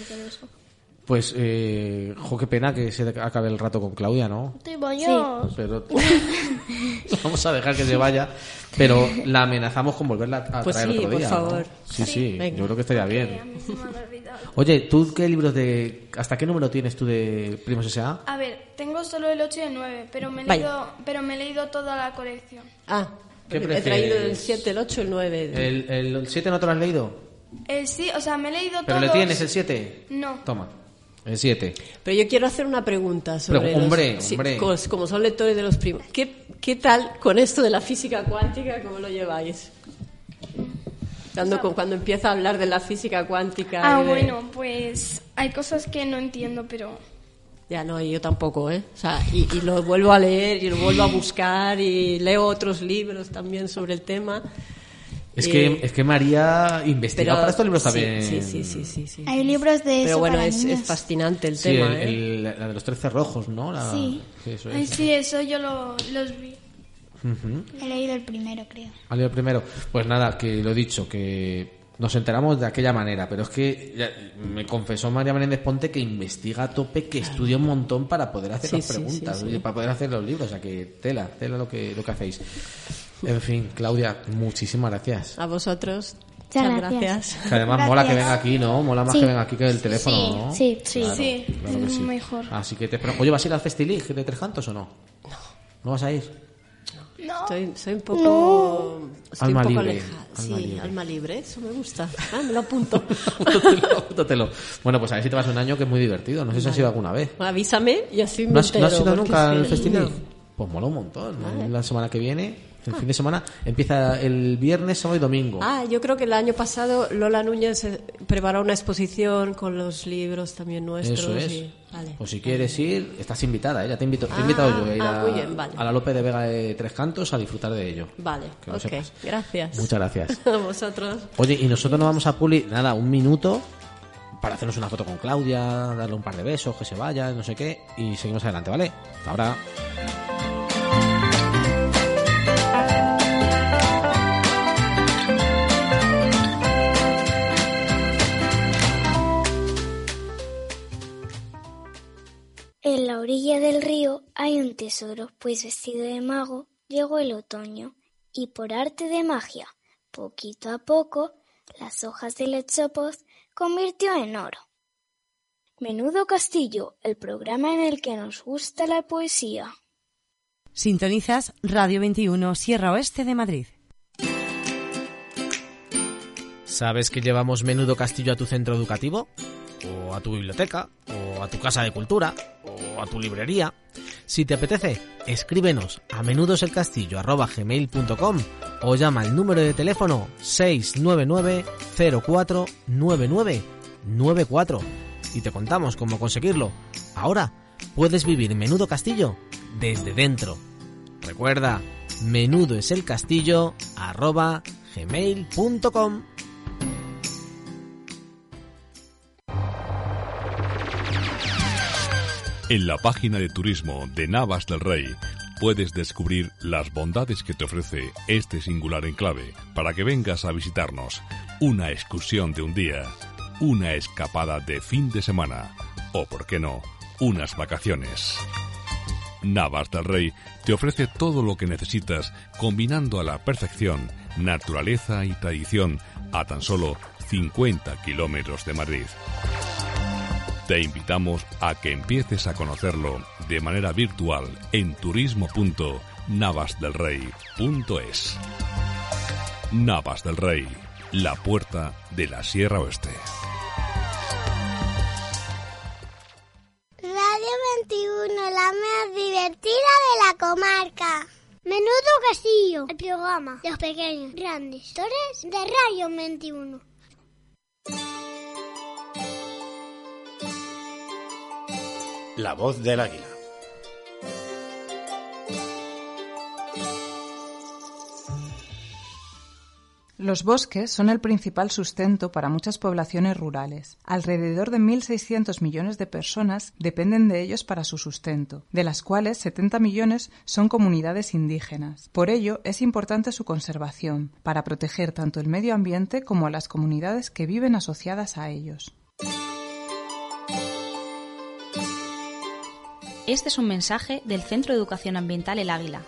Pues, eh, jo, qué pena que se acabe el rato con Claudia, ¿no? Te vayas. Pero vamos a dejar que se vaya, pero la amenazamos con volverla a Pues traer sí, otro por día. ¿no? favor. Sí, sí, Venga. yo creo que estaría bien. Oye, ¿tú qué libros de... ¿Hasta qué número tienes tú de Primos S.A.? A ver, tengo solo el 8 y el 9, pero me he Vaya. leído, pero me he leído toda la colección. Ah, ¿Qué he traído el prefieres? 7, 7, el 8, el 9. ¿El, el 7 no te lo has leído? El sí, o sea, me he leído ¿Pero le tienes el 7? No. Toma, el 7. Pero yo quiero hacer una pregunta sobre Pero, los- hombre, sí, hombre. como, como son lectores de los primos. ¿Qué, ¿Qué tal con esto de la física cuántica? ¿Cómo lo lleváis? Cuando, empieza a hablar de la física cuántica. Ah, de- bueno, pues hay cosas que no entiendo, pero Ya no, y yo tampoco, ¿eh? O sea, y, y lo vuelvo a leer y lo vuelvo a buscar y leo otros libros también sobre el tema. Es Y- que, es que María investiga pero- para estos libros sí, también. Sí, sí, sí, sí, sí. Hay libros de Pero eso bueno, para es, es fascinante el Sí, tema. el- ¿eh? el- la de los 13 rojos, ¿no? La- Sí. eso Ay, sí, eso yo lo, los vi. He leído el primero, creo. Vale, el primero. Pues nada, que lo he dicho, que nos enteramos de aquella manera, pero es que ya me confesó María Menéndez Ponte que investiga a tope, que estudia un montón para poder hacer Sí, las preguntas, sí, sí. oye, para poder hacer los libros, o sea que tela, tela lo que, lo que hacéis. En fin, Claudia, muchísimas gracias. A vosotros, Muchas gracias. gracias. Que además Gracias. mola que venga aquí, ¿no? Mola más Sí. que venga aquí que el teléfono, ¿no? Sí, Sí, Claro, sí, claro que es sí. mejor. Así que te espero. Oye, ¿vas a ir al Festilig de Tres Cantos o no? No. ¿No vas a ir? Estoy, soy un poco. Estoy Alma un poco libre, alejada. alma Sí, libre. alma libre, eso me gusta. Ah, me lo apunto. Apúntatelo, apúntatelo. Bueno, pues a ver si te vas un año que es muy divertido. No sé si has ido alguna vez. Avísame y así me ¿No has, no has ido nunca al no. Pues mola un montón. La semana que viene, el fin de semana, empieza el viernes, sábado y domingo. Ah, yo creo que el año pasado Lola Núñez eh, preparó una exposición con los libros también nuestros. Eso es. y- vale. Pues si quieres ir, estás invitada, ¿eh? ya te invito, te he Ah, invitado yo a ir ah, a, muy bien, vale. a la Lope de Vega de Tres Cantos a disfrutar de ello. Vale, Que ok. sepas. Gracias. Muchas gracias. A vosotros. Oye, y nosotros nos vamos a Puli, nada, un minuto para hacernos una foto con Claudia, darle un par de besos, que se vaya, no sé qué, y seguimos adelante, ¿vale? Hasta ahora. La orilla del río hay un tesoro, pues vestido de mago llegó el otoño y por arte de magia, poquito a poco, las hojas del echopos convirtió en oro. Menudo Castillo, el programa en el que nos gusta la poesía. Sintonizas Radio 21 Sierra Oeste de Madrid. ¿Sabes que llevamos Menudo Castillo a tu centro educativo? ¿O a tu biblioteca? ¿O a tu casa de cultura? ¿O a tu librería? Si te apetece, escríbenos a menudoselcastillo.gmail.com o llama al número de teléfono 699 04 9994 y te contamos cómo conseguirlo. Ahora puedes vivir Menudo Castillo desde dentro. Recuerda, menudo es el castillo gmail.com. En la página de turismo de Navas del Rey puedes descubrir las bondades que te ofrece este singular enclave para que vengas a visitarnos. Una excursión de un día, una escapada de fin de semana o, por qué no, unas vacaciones. Navas del Rey te ofrece todo lo que necesitas combinando a la perfección naturaleza y tradición a tan solo 50 kilómetros de Madrid. Te invitamos a que empieces a conocerlo de manera virtual en turismo.navasdelrey.es. Navas del Rey, la puerta de la Sierra Oeste. Radio 21, la más divertida de la comarca. Menudo Castillo, el programa de los pequeños grandes historias de Radio 21. La voz del águila. Los bosques son el principal sustento para muchas poblaciones rurales. Alrededor de 1.600 millones de personas dependen de ellos para su sustento, de las cuales 70 millones son comunidades indígenas. Por ello, es importante su conservación, para proteger tanto el medio ambiente como a las comunidades que viven asociadas a ellos. Este es un mensaje del Centro de Educación Ambiental El Águila.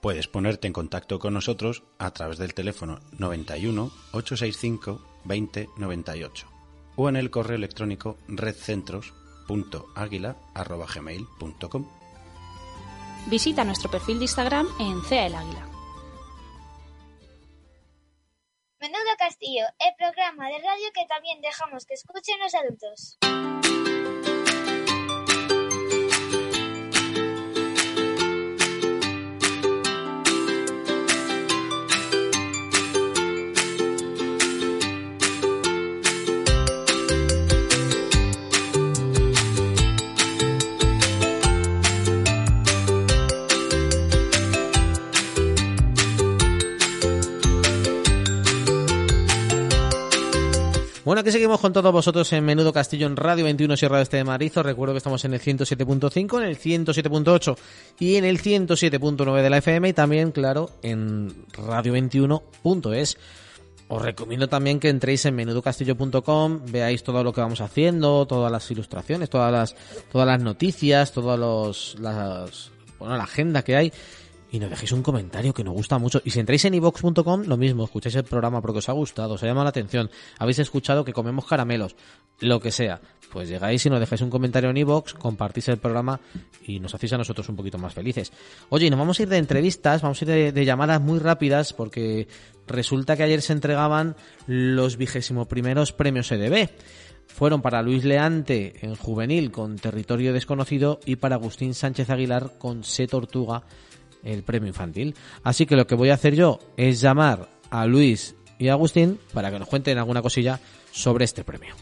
Puedes ponerte en contacto con nosotros a través del teléfono 91 865 20 98 o en el correo electrónico redcentros.aguila.gmail.com Visita nuestro perfil de Instagram en CEA El Águila. Menudo Castillo, el programa de radio que también dejamos que escuchen los adultos. Seguimos con todos vosotros en Menudo Castillo en Radio 21 Sierra Este de Marizo. Recuerdo que estamos en el 107.5, en el 107.8 y en el 107.9 de la FM y también, claro, en radio21.es. Os recomiendo también que entréis en menudocastillo.com, veáis todo lo que vamos haciendo, todas las ilustraciones, todas las, todas las noticias, todas los, las, bueno, la agenda que hay y nos dejéis un comentario que nos gusta mucho. Y si entráis en ivox.com, lo mismo, escucháis el programa porque os ha gustado, os ha llamado la atención, habéis escuchado que comemos caramelos, lo que sea. Pues llegáis y nos dejáis un comentario en iVoox, compartís el programa y nos hacéis a nosotros un poquito más felices. Oye, y nos vamos a ir de entrevistas, vamos a ir de, de llamadas muy rápidas porque resulta que ayer se entregaban los vigésimo primeros premios EDB fueron para Luis Leante en juvenil con Territorio Desconocido y para Agustín Sánchez Aguilar con Se Tortuga el premio infantil. Así que lo que voy a hacer yo es llamar a Luis y a Agustín para que nos cuenten alguna cosilla sobre este premio.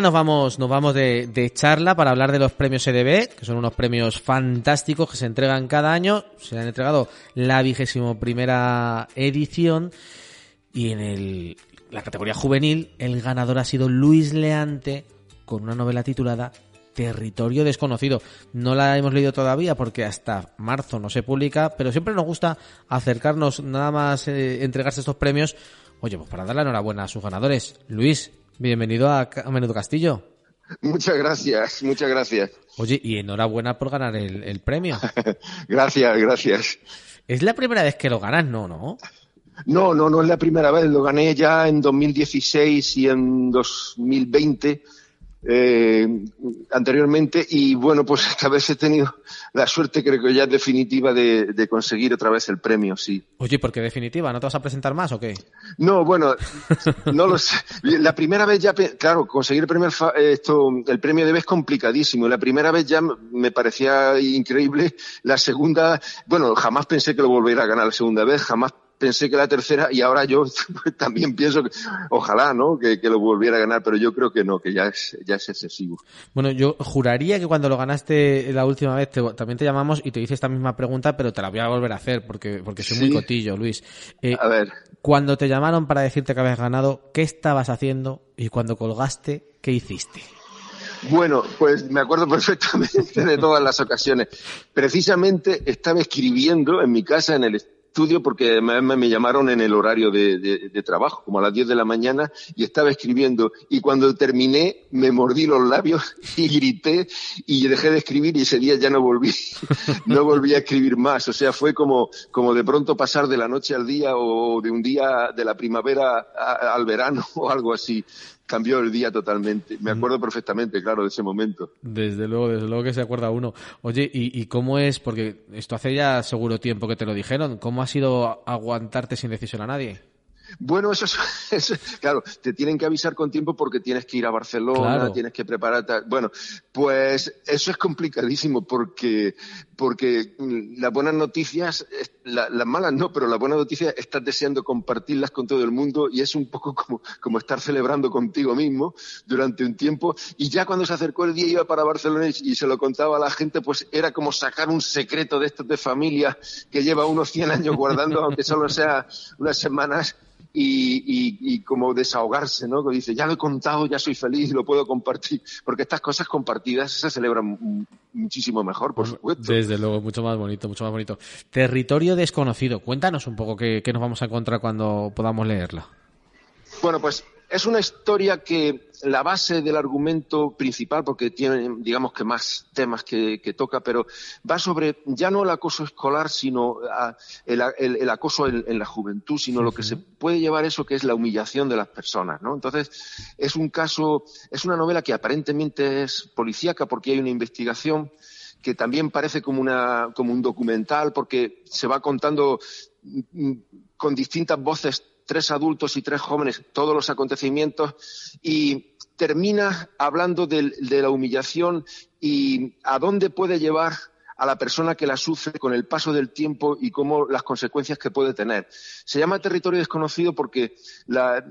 Nos vamos, nos vamos de, charla para hablar de los premios EDB, que son unos premios fantásticos que se entregan cada año. Se han entregado la vigésimo primera edición y en el, la categoría juvenil el ganador ha sido Luis Leante con una novela titulada Territorio Desconocido. No la hemos leído todavía porque hasta marzo no se publica, pero siempre nos gusta acercarnos nada más eh, entregarse estos premios. Oye, pues para dar la enhorabuena a sus ganadores. Luis, Bienvenido a, a Menudo Castillo. Muchas gracias, muchas gracias. Oye, y enhorabuena por ganar el, el premio. gracias, gracias. ¿Es la primera vez que lo ganas? No, no. No, no, no es la primera vez. Lo gané ya en 2016 y en 2020 eh, anteriormente y bueno, pues esta vez he tenido la suerte, creo que ya es definitiva, de, de, conseguir otra vez el premio, sí. Oye, ¿por qué definitiva? ¿No te vas a presentar más o qué? No, bueno, no lo sé. La primera vez ya, claro, conseguir el premio, esto, el premio de vez es complicadísimo. La primera vez ya me parecía increíble. La segunda, bueno, jamás pensé que lo volviera a ganar la segunda vez, jamás pensé que la tercera y ahora yo también pienso que ojalá, ¿no? Que, que, lo volviera a ganar, pero yo creo que no, que ya es, ya es excesivo. Bueno, yo juraría que cuando lo ganaste la última vez te, también te llamamos y te hice esta misma pregunta, pero te la voy a volver a hacer porque, porque soy ¿Sí? muy cotillo, Luis. Eh, a ver. Cuando te llamaron para decirte que habías ganado, ¿qué estabas haciendo? Y cuando colgaste, ¿qué hiciste? Bueno, pues me acuerdo perfectamente de todas las ocasiones. Precisamente estaba escribiendo en mi casa en el estudio porque me, llamaron en el horario de, trabajo, como a las 10 de la mañana, y estaba escribiendo. Y cuando terminé, me mordí los labios y grité y dejé de escribir y ese día ya no volví, no volví a escribir más. O sea, fue como, como de pronto pasar de la noche al día o de un día de la primavera al verano o algo así cambió el día totalmente. Me acuerdo perfectamente, claro, de ese momento. Desde luego, desde luego que se acuerda uno. Oye, ¿y, ¿y, cómo es? Porque esto hace ya seguro tiempo que te lo dijeron. ¿Cómo ha sido aguantarte sin decisión a nadie? Bueno, eso es, eso, claro, te tienen que avisar con tiempo porque tienes que ir a Barcelona, claro. tienes que prepararte. Bueno, Pues eso es complicadísimo porque, porque las buenas noticias, las malas no, pero las buenas noticias estás deseando compartirlas con todo el mundo y es un poco como, como estar celebrando contigo mismo durante un tiempo. Y ya cuando se acercó el día iba para Barcelona y, se lo contaba a la gente, pues era como sacar un secreto de estos de familia que lleva unos 100 años guardando, aunque solo sea unas semanas y, como desahogarse, ¿no? Que dice, ya lo he contado, ya soy feliz y lo puedo compartir. Porque estas cosas compartidas se celebran muchísimo mejor, por supuesto. Desde luego, mucho más bonito, mucho más bonito. Territorio desconocido. Cuéntanos un poco qué, qué nos vamos a encontrar cuando podamos leerla. Bueno, pues es una historia que la base del argumento principal, porque tiene, digamos que más temas que, toca, pero va sobre ya no el acoso escolar, sino ah, el, acoso en, la juventud, sino lo que se puede llevar eso que es la humillación de las personas, ¿no? Entonces, es un caso, es una novela que aparentemente es policíaca porque hay una investigación que también parece como, una, como un documental porque se va contando mm, mm, con distintas voces tres adultos y tres jóvenes todos los acontecimientos y termina hablando de, la humillación y a dónde puede llevar a la persona que la sufre con el paso del tiempo y cómo las consecuencias que puede tener. Se llama territorio desconocido porque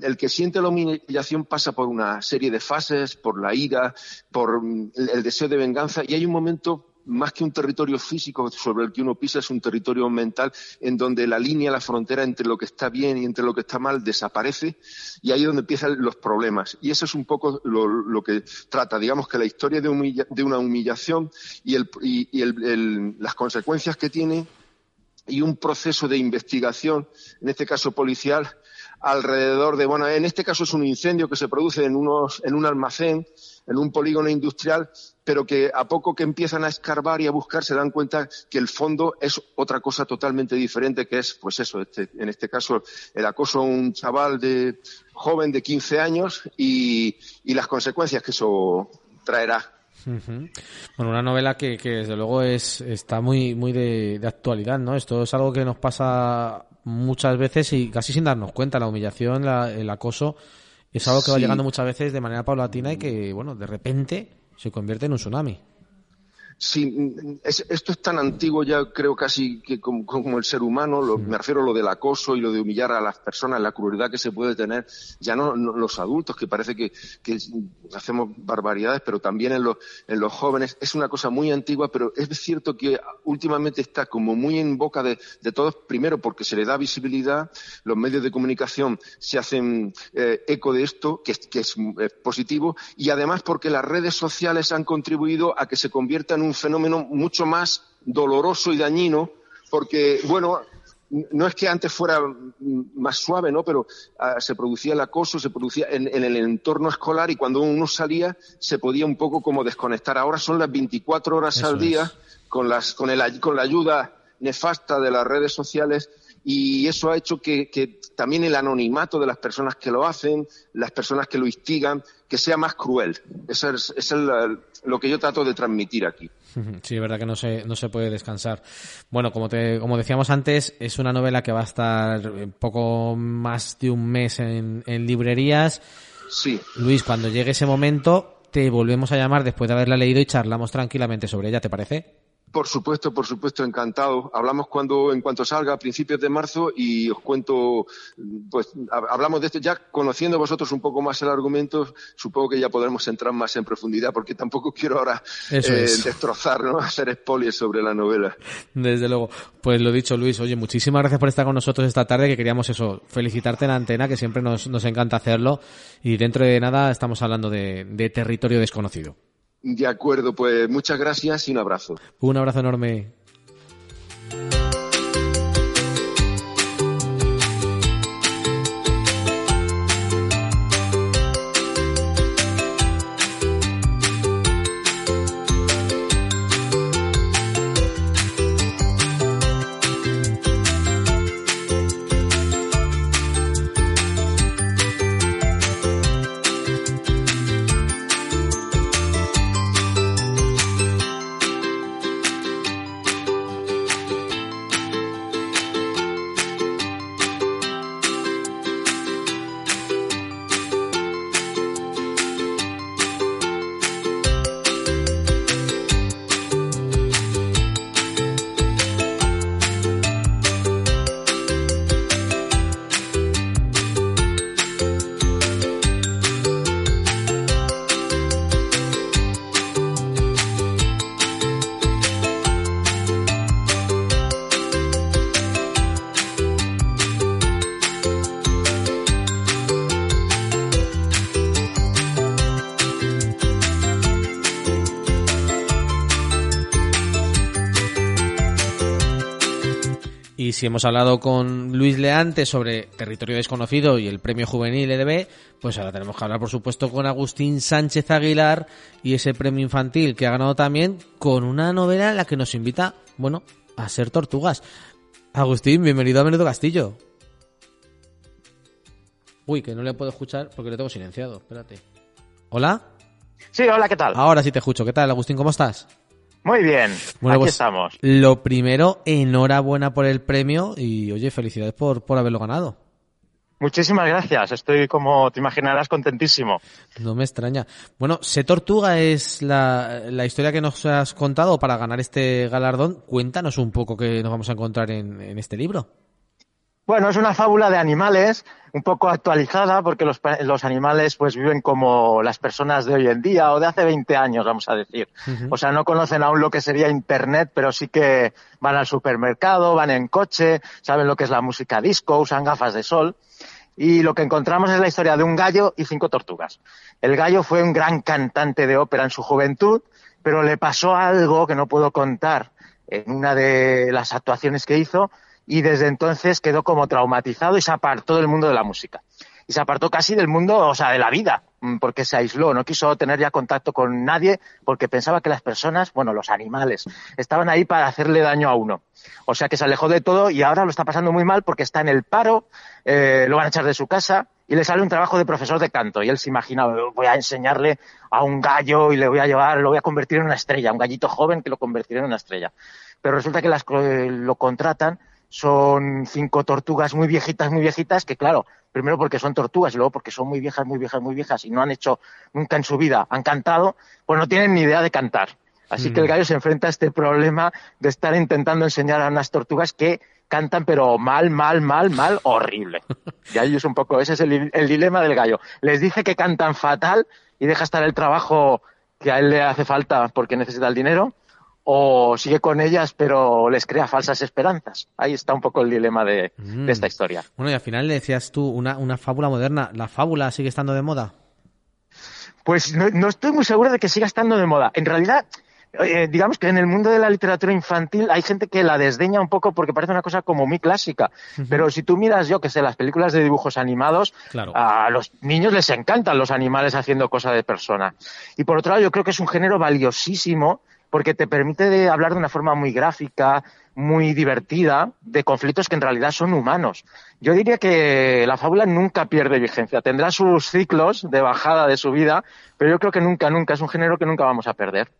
el que siente la humillación pasa por una serie de fases, por la ira, por el deseo de venganza y hay un momento más que un territorio físico sobre el que uno pisa, es un territorio mental en donde la línea, la frontera entre lo que está bien y entre lo que está mal desaparece y ahí es donde empiezan los problemas. Y eso es un poco lo, que trata, digamos que la historia de, una humillación y, las consecuencias que tiene y un proceso de investigación, en este caso policial, alrededor de, bueno, en este caso es un incendio que se produce en, unos, en un almacén, en un polígono industrial, pero que a poco que empiezan a escarbar y a buscar se dan cuenta que el fondo es otra cosa totalmente diferente, que es, pues eso, este, en este caso, el acoso a un chaval de joven de 15 años y, las consecuencias que eso traerá. Bueno, una novela que, desde luego es, está muy, muy de, actualidad, ¿no? Esto es algo que nos pasa muchas veces y casi sin darnos cuenta, la humillación, el acoso, es algo que va llegando muchas veces de manera paulatina y que, bueno, de repente se convierte en un tsunami. Sí, esto es tan antiguo ya creo casi que como, el ser humano, lo, me refiero a lo del acoso y lo de humillar a las personas, la crueldad que se puede tener, ya no, los adultos, que parece que, hacemos barbaridades, pero también en los, en los jóvenes, es una cosa muy antigua, pero es cierto que últimamente está como muy en boca de, todos, primero porque se le da visibilidad, los medios de comunicación se hacen eh, eco de esto, que, que es, es positivo, y además porque las redes sociales han contribuido a que se convierta en un un fenómeno mucho más doloroso y dañino, porque, bueno, no es que antes fuera más suave, ¿no? Pero ah, se producía el acoso, se producía en, el entorno escolar y cuando uno salía se podía un poco como desconectar. Ahora son las 24 horas al día con, las, con, el, con la ayuda nefasta de las redes sociales y eso ha hecho que, también el anonimato de las personas que lo hacen, las personas que lo instigan, que sea más cruel. Eso es, lo que yo trato de transmitir aquí. Sí, es verdad que no se, no se puede descansar. Bueno, como, te, como decíamos antes, es una novela que va a estar poco más de un mes en, en librerías. Sí. Luis, cuando llegue ese momento, te volvemos a llamar después de haberla leído y charlamos tranquilamente sobre ella, ¿te parece? Por supuesto, por supuesto, encantado. Hablamos cuando, en cuanto salga, a principios de marzo, y os cuento, pues, hablamos de esto ya conociendo vosotros un poco más el argumento, supongo que ya podremos entrar más en profundidad, porque tampoco quiero ahora eh, destrozar, ¿no? Hacer spoilers sobre la novela. Desde luego. Pues lo dicho, Luis, oye, muchísimas gracias por estar con nosotros esta tarde, que queríamos eso, felicitarte en la antena, que siempre nos, nos encanta hacerlo, y dentro de nada estamos hablando de territorio desconocido. De acuerdo, pues muchas gracias y un abrazo. Un abrazo enorme. Si hemos hablado con Luis Leante sobre Territorio Desconocido y el premio juvenil EDB, pues ahora tenemos que hablar, por supuesto, con Agustín Sánchez Aguilar y ese premio infantil que ha ganado también con una novela en la que nos invita, bueno, a ser tortugas. Agustín, bienvenido a Menudo Castillo. Uy, que no le puedo escuchar porque le tengo silenciado. Espérate. ¿Hola? Sí, hola, ¿qué tal? Ahora sí te escucho. ¿Qué tal, Agustín? ¿Cómo estás? Muy bien, Bueno, aquí pues, estamos. Lo primero, enhorabuena por el premio y, oye, felicidades por, por haberlo ganado. Muchísimas gracias, estoy como te imaginarás contentísimo. No me extraña. Bueno, Sé Tortuga es la, la historia que nos has contado para ganar este galardón. Cuéntanos un poco qué nos vamos a encontrar en, en este libro. Bueno, es una fábula de animales, un poco actualizada, porque los, los animales pues viven como las personas de hoy en día, o de hace 20 años, vamos a decir. O sea, no conocen aún lo que sería Internet, pero sí que van al supermercado, van en coche, saben lo que es la música disco, usan gafas de sol. Y lo que encontramos es la historia de un gallo y cinco tortugas. El gallo fue un gran cantante de ópera en su juventud, pero le pasó algo que no puedo contar en una de las actuaciones que hizo y desde entonces quedó como traumatizado y se apartó del mundo de la música. Y se apartó casi del mundo, o sea, de la vida, mm, porque se aisló, no quiso tener ya contacto con nadie porque pensaba que las personas, bueno, los animales, estaban ahí para hacerle daño a uno. O sea que se alejó de todo y ahora lo está pasando muy mal porque está en el paro, eh, lo van a echar de su casa y le sale un trabajo de profesor de canto. Y él se imagina, voy a enseñarle a un gallo y le voy a llevar, lo voy a convertir en una estrella, un gallito joven que lo convertiré en una estrella. Pero resulta que las, lo contratan son cinco tortugas muy viejitas, muy viejitas, que claro, primero porque son tortugas y luego porque son muy viejas, muy viejas, muy viejas y no han hecho nunca en su vida, han cantado, pues no tienen ni idea de cantar. Así que el gallo se enfrenta a este problema de estar intentando enseñar a unas tortugas que cantan pero mal, mal, mal, mal, horrible. Y ahí es un poco, ese es el, el dilema del gallo. Les dice que cantan fatal y deja estar el trabajo que a él le hace falta porque necesita el dinero, o sigue con ellas pero les crea falsas esperanzas. Ahí está un poco el dilema de, Mm. de esta historia. Bueno, y al final le decías tú una, una fábula moderna. ¿La fábula sigue estando de moda? Pues no, no estoy muy seguro de que siga estando de moda. En realidad, eh, digamos que en el mundo de la literatura infantil hay gente que la desdeña un poco porque parece una cosa como muy clásica. Pero si tú miras, yo que sé, las películas de dibujos animados, Claro. a los niños les encantan los animales haciendo cosas de persona. Y por otro lado, yo creo que es un género valiosísimo porque te permite de hablar de una forma muy gráfica, muy divertida, de conflictos que en realidad son humanos. Yo diría que la fábula nunca pierde vigencia. Tendrá sus ciclos de bajada de su vida, pero yo creo que nunca, nunca, es un género que nunca vamos a perder.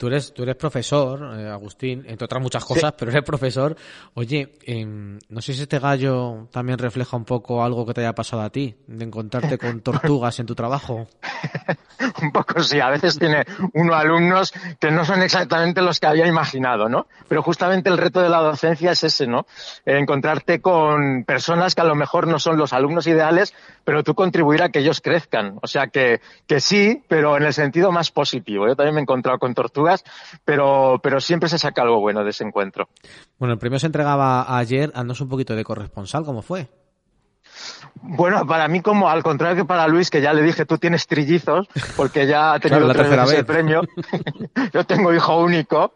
Tú eres, tú eres profesor, eh, Agustín, entre otras muchas cosas, pero eres profesor. Oye, em, no sé si este gallo también refleja un poco algo que te haya pasado a ti, de encontrarte con tortugas en tu trabajo. un poco sí, a veces tiene uno alumnos que no son exactamente los que había imaginado, ¿no? Pero justamente el reto de la docencia es ese, ¿no? Encontrarte con personas que a lo mejor no son los alumnos ideales, pero tú contribuir a que ellos crezcan. O sea que, que sí, pero en el sentido más positivo. Yo también me he encontrado con tortugas, pero, pero siempre se saca algo bueno de ese encuentro. Bueno, el premio se entregaba ayer, andas un poquito de corresponsal, ¿cómo fue? Bueno, para mí como al contrario que para Luis, que ya le dije, tú tienes trillizos, porque ya ha tenido Claro, la tres veces el vez. premio. Yo tengo hijo único.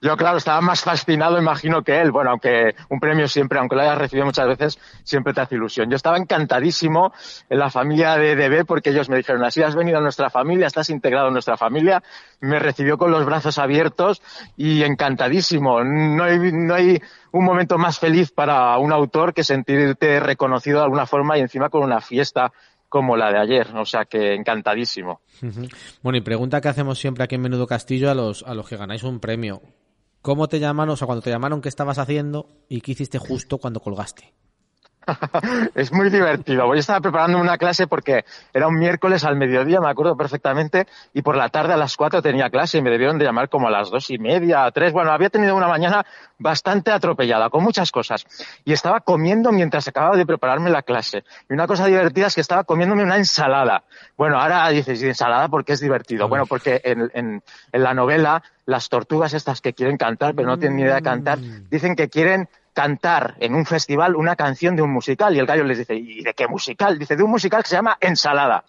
Yo, claro, estaba más fascinado, imagino, que él. Bueno, aunque un premio siempre, aunque lo hayas recibido muchas veces, siempre te hace ilusión. Yo estaba encantadísimo en la familia de DB porque ellos me dijeron, así has venido a nuestra familia, estás integrado en nuestra familia. Me recibió con los brazos abiertos y encantadísimo. No hay, no hay un momento más feliz para un autor que sentirte reconocido de alguna forma y encima con una fiesta como la de ayer. O sea que encantadísimo. Bueno, y pregunta que hacemos siempre aquí en Menudo Castillo a los, a los que ganáis un premio. ¿Cómo te llamaron? O sea, cuando te llamaron, ¿qué estabas haciendo? ¿Y qué hiciste justo cuando colgaste? es muy divertido. Yo estaba preparando una clase porque era un miércoles al mediodía, me acuerdo perfectamente, y por la tarde a las cuatro tenía clase y me debieron de llamar como a las dos y media, a tres. Bueno, había tenido una mañana bastante atropellada, con muchas cosas. Y estaba comiendo mientras acababa de prepararme la clase. Y una cosa divertida es que estaba comiéndome una ensalada. Bueno, ahora dices, ¿y ensalada por qué es divertido? Bueno, porque en, en, en la novela las tortugas estas que quieren cantar, pero no tienen ni idea de cantar, dicen que quieren cantar en un festival una canción de un musical y el gallo les dice, ¿y de qué musical? Dice, de un musical que se llama Ensalada.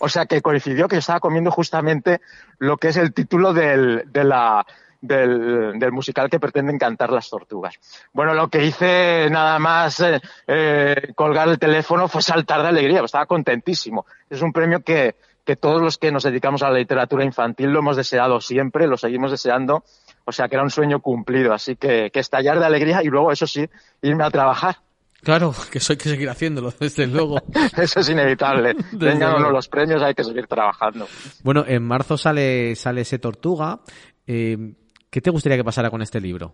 O sea que coincidió que estaba comiendo justamente lo que es el título del, de la, del, del musical que pretenden cantar las tortugas. Bueno, lo que hice nada más eh, eh, colgar el teléfono fue saltar de alegría, estaba contentísimo. Es un premio que, que todos los que nos dedicamos a la literatura infantil lo hemos deseado siempre, lo seguimos deseando, o sea que era un sueño cumplido, así que, que estallar de alegría y luego, eso sí, irme a trabajar. Claro, que eso hay que seguir haciéndolo, desde luego. Eso es inevitable. Vengan o no luego. los premios, hay que seguir trabajando. Bueno, en marzo sale, sale ese Tortuga. Eh, ¿Qué te gustaría que pasara con este libro?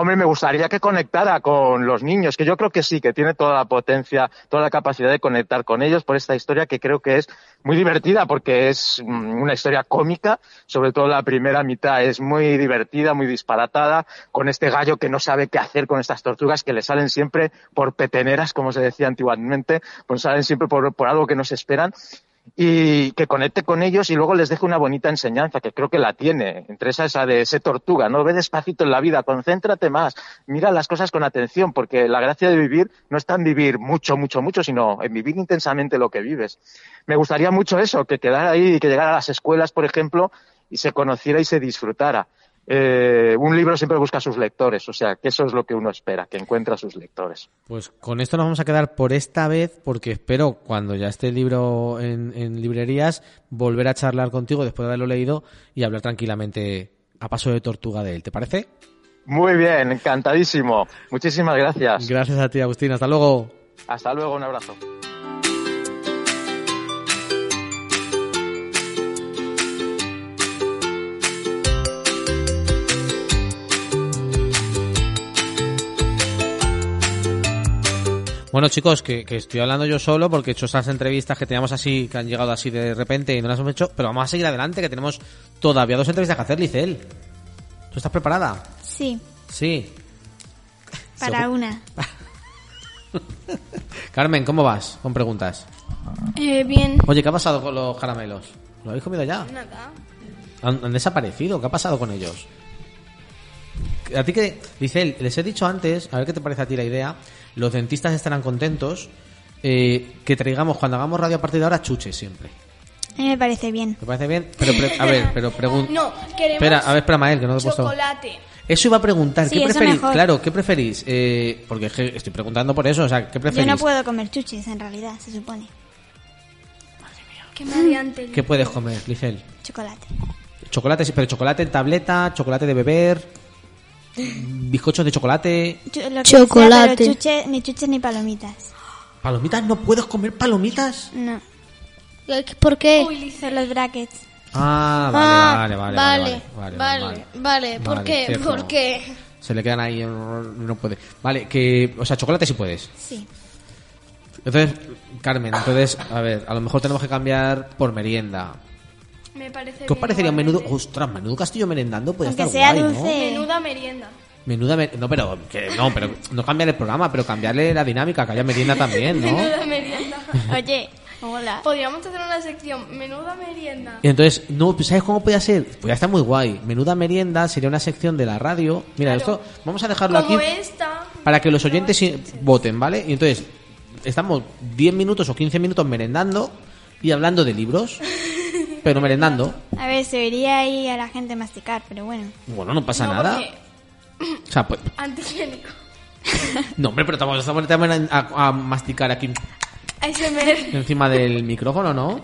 Hombre, me gustaría que conectara con los niños, que yo creo que sí, que tiene toda la potencia, toda la capacidad de conectar con ellos por esta historia que creo que es muy divertida porque es mm, una historia cómica, sobre todo la primera mitad es muy divertida, muy disparatada, con este gallo que no sabe qué hacer con estas tortugas que le salen siempre por peteneras, como se decía antiguamente, pues salen siempre por, por algo que no se esperan y que conecte con ellos y luego les deje una bonita enseñanza, que creo que la tiene, entre esa esa de ese tortuga, ¿no? Ve despacito en la vida, concéntrate más, mira las cosas con atención, porque la gracia de vivir no está en vivir mucho, mucho, mucho, sino en vivir intensamente lo que vives. Me gustaría mucho eso, que quedara ahí y que llegara a las escuelas, por ejemplo, y se conociera y se disfrutara. Eh, un libro siempre busca a sus lectores, o sea, que eso es lo que uno espera, que encuentre a sus lectores. Pues con esto nos vamos a quedar por esta vez, porque espero, cuando ya esté el libro en, en librerías, volver a charlar contigo después de haberlo leído y hablar tranquilamente a paso de tortuga de él. ¿Te parece? Muy bien, encantadísimo. Muchísimas gracias. Gracias a ti, Agustín. Hasta luego. Hasta luego, un abrazo. Bueno, chicos, que, que estoy hablando yo solo porque he hecho esas entrevistas que teníamos así, que han llegado así de repente y no las hemos hecho, pero vamos a seguir adelante, que tenemos todavía dos entrevistas que hacer, Licel. ¿Tú estás preparada? Sí, Sí. para Seguro. una. Carmen, ¿cómo vas? Con preguntas. Eh, bien. Oye, ¿qué ha pasado con los caramelos? ¿Lo habéis comido ya? Nada. ¿Han, han desaparecido? ¿Qué ha pasado con ellos? A ti que, Licel, les he dicho antes, a ver qué te parece a ti la idea, los dentistas estarán contentos eh, que traigamos, cuando hagamos radio a partir de ahora, chuches siempre. A mí me parece bien. ¿Te parece bien? Pero, pre- a ver, pero pregunta... No, queremos Espera, a ver, espera, Mael, que no te he puesto... chocolate. Eso iba a preguntar, Sí, ¿qué preferís? mejor. Claro, ¿qué preferís? Eh, porque es que estoy preguntando por eso, o sea, ¿qué Yo preferís? no puedo comer chuches, en realidad, se supone. Qué mareante. ¿Qué puedes comer, Licel? Chocolate. Chocolate, sí, pero chocolate en tableta, chocolate de beber, bizcochos de chocolate, Chocolate. sea, pero chuche- ni chuches ni palomitas. palomitas, ¿no puedes comer palomitas? No. ¿Por qué? Son los brackets. Ah, Ah, vale, vale, vale, vale, vale, vale, vale. vale, ¿por Vale, qué? cierto. ¿Por qué? Se le quedan ahí, no puede. Vale, que, o sea, chocolate sí puedes. Sí. Entonces, Carmen, entonces, a ver, a lo mejor tenemos que cambiar por merienda. Me parece ¿Qué os parecería un igualmente. menudo? Ostras, menudo castillo merendando puede Aunque estar sea guay, ¿no? dulce. Menuda merienda. Menuda mer- no, pero que no, pero no cambiar el programa, pero cambiarle la dinámica, que haya merienda también, ¿no? Menuda merienda. Oye, hola. Podríamos hacer una sección, menuda merienda. Y entonces, no, pues, ¿sabes cómo podría ser? Pues ya está muy guay. Menuda merienda sería una sección de la radio. Mira, esto vamos a dejarlo Como aquí esta. para que los oyentes i- voten, ¿vale? Y entonces, estamos 10 minutos o 15 minutos merendando y hablando de libros, pero merendando. A ver, se vería ahí a la gente masticar, pero bueno. Bueno, no pasa No, nada. porque O sea, pues, Antihigiénico. no, hombre, pero estamos, estamos también a, a masticar aquí ASMR. encima del micrófono, ¿no?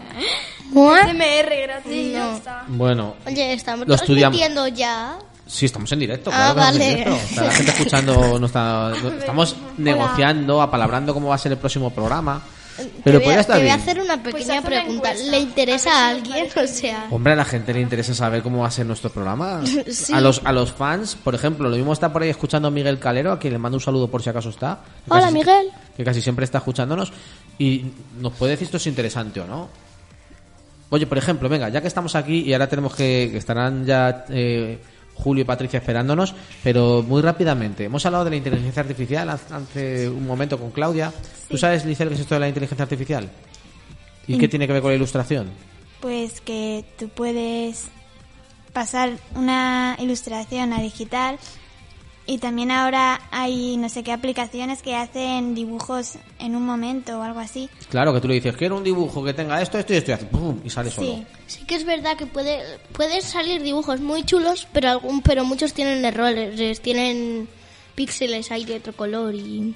ASMR gratis ya No. está. Bueno, Oye, estamos Lo estudiamos. transmitiendo ya. Sí, estamos en directo. Ah, claro que estamos en vale. directo. La gente escuchando. No está, no- estamos negociando, apalabrando cómo va a ser el próximo programa. Pero voy, podría a, estar te voy a hacer una Pues pequeña haz una pregunta. encuesta. ¿Le interesa a alguien? O sea, Hombre, a la gente le interesa saber cómo va a ser nuestro programa. Sí. A los a los fans, por ejemplo, lo mismo está por ahí escuchando a Miguel Calero, a quien le mando un saludo por si acaso está. Que hola casi- Miguel. Que casi siempre está escuchándonos. Y nos puede decir esto es interesante o no. Oye, por ejemplo, venga, ya que estamos aquí y ahora tenemos que, que estarán ya eh, Julio y Patricia esperándonos, pero muy rápidamente. Hemos hablado de la inteligencia artificial hace- un momento con Claudia. ¿Tú sabes, Licel, qué es esto de la inteligencia artificial? ¿Y qué tiene que ver con la ilustración? Pues que tú puedes pasar una ilustración a digital Y también ahora hay no sé qué aplicaciones que hacen dibujos en un momento o algo así. Claro, que tú le dices, quiero un dibujo que tenga esto, esto y esto, y hace pum, y sale solo. Sí. Sí que es verdad que puede pueden salir dibujos muy chulos, pero algún pero muchos tienen errores, tienen píxeles ahí de otro color y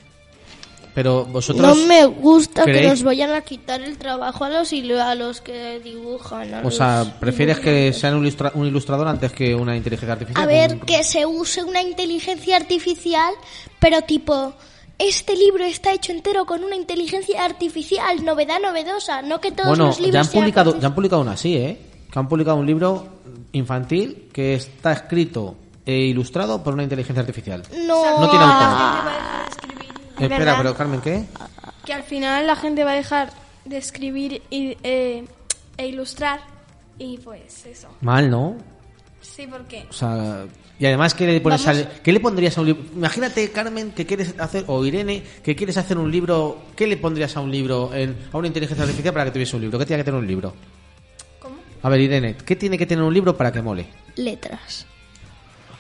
Pero vosotros... no me gusta que creéis- nos vayan a quitar el trabajo a los a los que dibujan. a O los sea, ¿prefieres que sean un, ilustra- un ilustrador antes que una inteligencia artificial? A ver, Un- que se use una inteligencia artificial, pero tipo, este libro está hecho entero con una inteligencia artificial, novedad novedosa, no que todos Bueno, los libros ya han, sean publicado, con- ya han publicado una así, ¿eh? Que han publicado un libro infantil que está escrito e ilustrado por una inteligencia artificial. No. No tiene La autor. Espera, ¿Verdad? pero Carmen, ¿qué? Que al final la gente va a dejar de escribir y, eh, e ilustrar y pues eso. Mal, ¿no? Sí, porque O sea, y además, ¿qué le, pones al- ¿qué le pondrías a un libro? Imagínate, Carmen, que quieres hacer, o Irene, que quieres hacer un libro. ¿Qué le pondrías a un libro, en- a una inteligencia artificial para que tuviese un libro? ¿Qué tiene que tener un libro? ¿Cómo? A ver, Irene, ¿qué tiene que tener un libro para que mole? letras.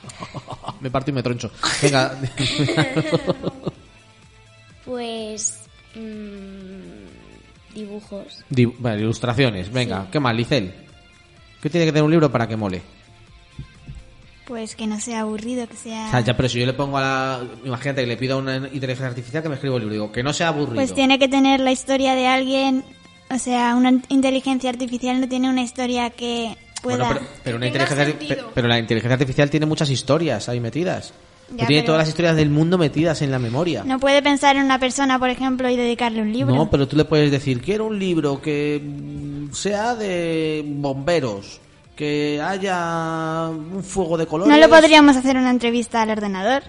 me parto y me troncho. Venga. Pues. mm, dibujos. Di- vale, ilustraciones, venga. ¿Qué más, Licel? ¿Qué tiene que tener un libro para que mole? Pues que no sea aburrido, que sea... O sea, ya, pero si yo le pongo a la... Imagínate que le pido a una inteligencia artificial que me escriba un libro. Digo, que no sea aburrido. Pues tiene que tener la historia de alguien, o sea, una inteligencia artificial no tiene una historia que pueda... Bueno, pero, pero una inteligencia, pero la inteligencia artificial tiene muchas historias ahí metidas. Ya, tiene todas las historias del mundo metidas en la memoria. No puede pensar en una persona, por ejemplo, y dedicarle un libro. No, pero tú le puedes decir, quiero un libro que mm, sea de bomberos, que haya un fuego de colores. No le podríamos hacer una entrevista al ordenador,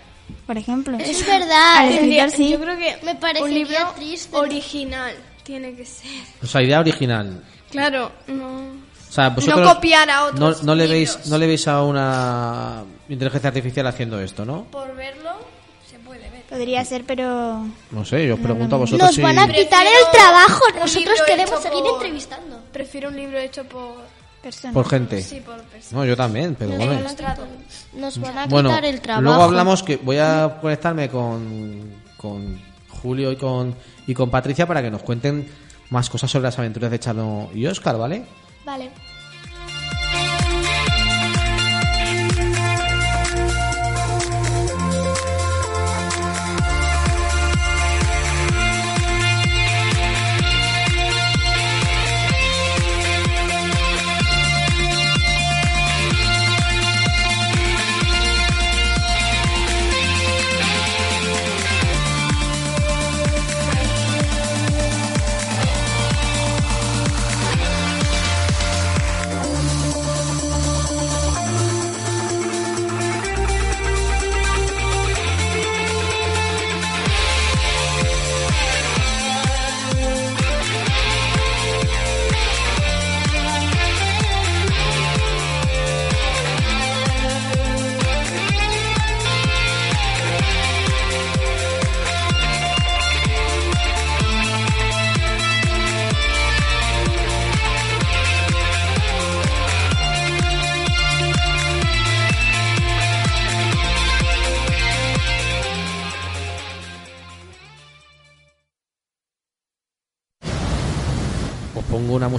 por ejemplo. Es verdad. Al escritor sí. Yo creo que Me un parecería libro triste. original tiene que ser. O sea, idea original. Claro, no. O sea, vosotros No copiar a otros no, no le veis, no le veis a una inteligencia artificial haciendo esto, ¿no? Por verlo se puede ver. Podría ser, pero... No sé, yo os pregunto a vosotros Nos si... van a quitar Prefiero el trabajo. Nosotros queremos seguir por- entrevistando. Prefiero un libro hecho por personas. Por gente. Sí, por personas. No, yo también, pero bueno. Nos van a Bueno, quitar el trabajo. luego hablamos que voy a conectarme con, con Julio y con, y con Patricia para que nos cuenten más cosas sobre las aventuras de Chano y Oscar, ¿vale? Vale.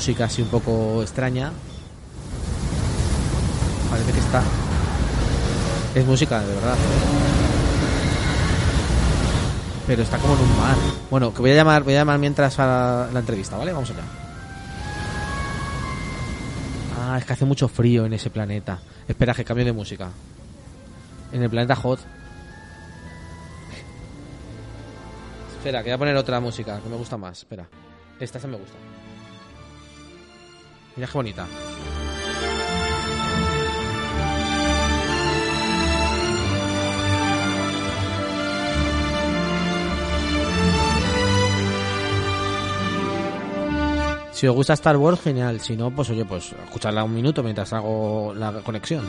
Música así un poco extraña. Parece que está. Es música, de verdad. Pero está como en un mar. Bueno, que voy a llamar, voy a llamar mientras a la entrevista, ¿vale? Vamos allá. Ah, es que hace mucho frío en ese planeta. Espera, que cambio de música. En el planeta Hot. Espera, que voy a poner otra música que me gusta más. Espera. Esta se me gusta. Mira qué bonita. Si os gusta Star Wars, genial. Si no, pues oye, pues escucharla un minuto mientras hago la conexión.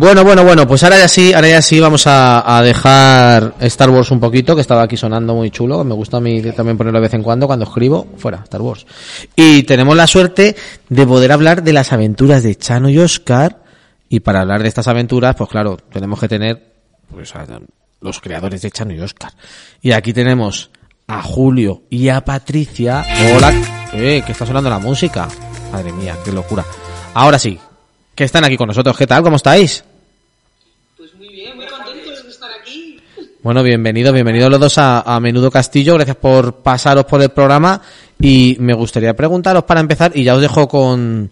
Bueno, bueno, bueno, pues ahora ya sí, ahora ya sí vamos a, dejar Star Wars un poquito, que estaba aquí sonando muy chulo. Me gusta a mí también ponerlo de vez en cuando cuando escribo, fuera, Star Wars. Y tenemos la suerte de poder hablar de las aventuras de Chano y Oscar. Y para hablar de estas aventuras, pues claro, tenemos que tener pues, los creadores de Chano y Oscar. Y aquí tenemos a Julio y a Patricia. Hola, eh, que está sonando la música. Madre mía, qué locura. Ahora sí, que están aquí con nosotros. ¿Qué tal? ¿Cómo estáis? Pues muy bien, muy contentos de estar aquí. Bueno, bienvenidos, bienvenidos los dos a, Menudo Castillo. Gracias por pasaros por el programa. Y me gustaría preguntaros para empezar, y ya os dejo con,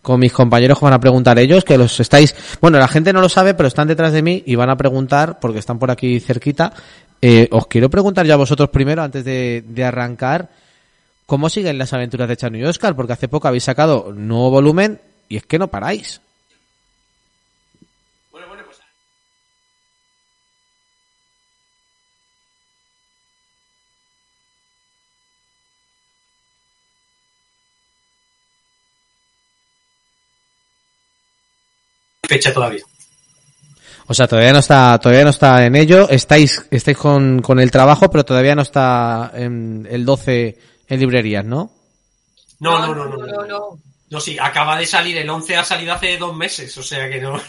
con mis compañeros que van a preguntar ellos, que los estáis, bueno, la gente no lo sabe, pero están detrás de mí y van a preguntar, porque están por aquí cerquita. Eh, os quiero preguntar ya a vosotros primero, antes de, de arrancar, ¿cómo siguen las aventuras de Chano y Oscar? Porque hace poco habéis sacado nuevo volumen y es que no paráis. Fecha todavía. O sea, todavía no está, todavía no está en ello. Estáis, estáis con, con el trabajo, pero todavía no está en el 12 en librerías, ¿no? No, no, no, no, no, no. No, sí, acaba de salir, el 11 ha salido hace dos meses, o sea que no,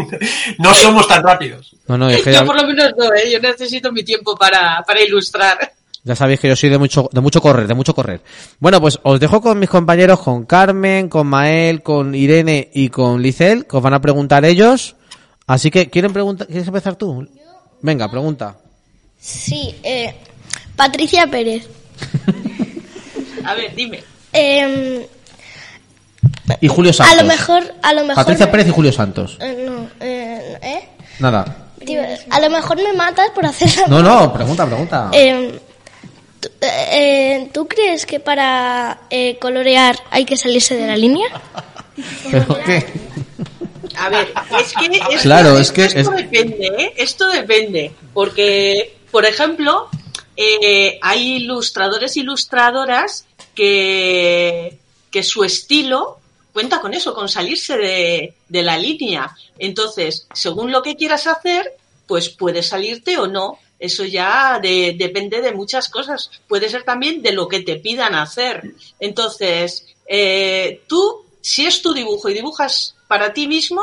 no somos tan rápidos. No, no, es que Yo por lo menos no, ¿eh? Yo necesito mi tiempo para, para ilustrar. Ya sabéis que yo soy de mucho, de mucho correr, de mucho correr. Bueno, pues os dejo con mis compañeros, con Carmen, con Mael, con Irene y con Licel, que os van a preguntar ellos. Así que, ¿quieren preguntar? ¿Quieres empezar tú? Venga, pregunta. Sí, eh, Patricia Pérez. A ver, dime. Eh, Y Julio Santos. a lo mejor, a lo mejor. Patricia Pérez y Julio Santos. Eh, no, eh, ¿eh? Nada. Tío, a lo mejor me matas por hacer la No, no, pregunta, pregunta. Eh, ¿tú, eh, ¿Tú crees que para eh, colorear hay que salirse de la línea? ¿Pero qué? A ver, es que, es Claro, que es que esto es- depende, ¿eh? Esto depende, porque, por ejemplo, eh, hay ilustradores e ilustradoras que, que su estilo cuenta con eso, con salirse de, de la línea. Entonces, según lo que quieras hacer, pues puedes salirte o no. Eso ya de- depende de muchas cosas. Puede ser también de lo que te pidan hacer. Entonces, eh, tú, si es tu dibujo y dibujas para ti mismo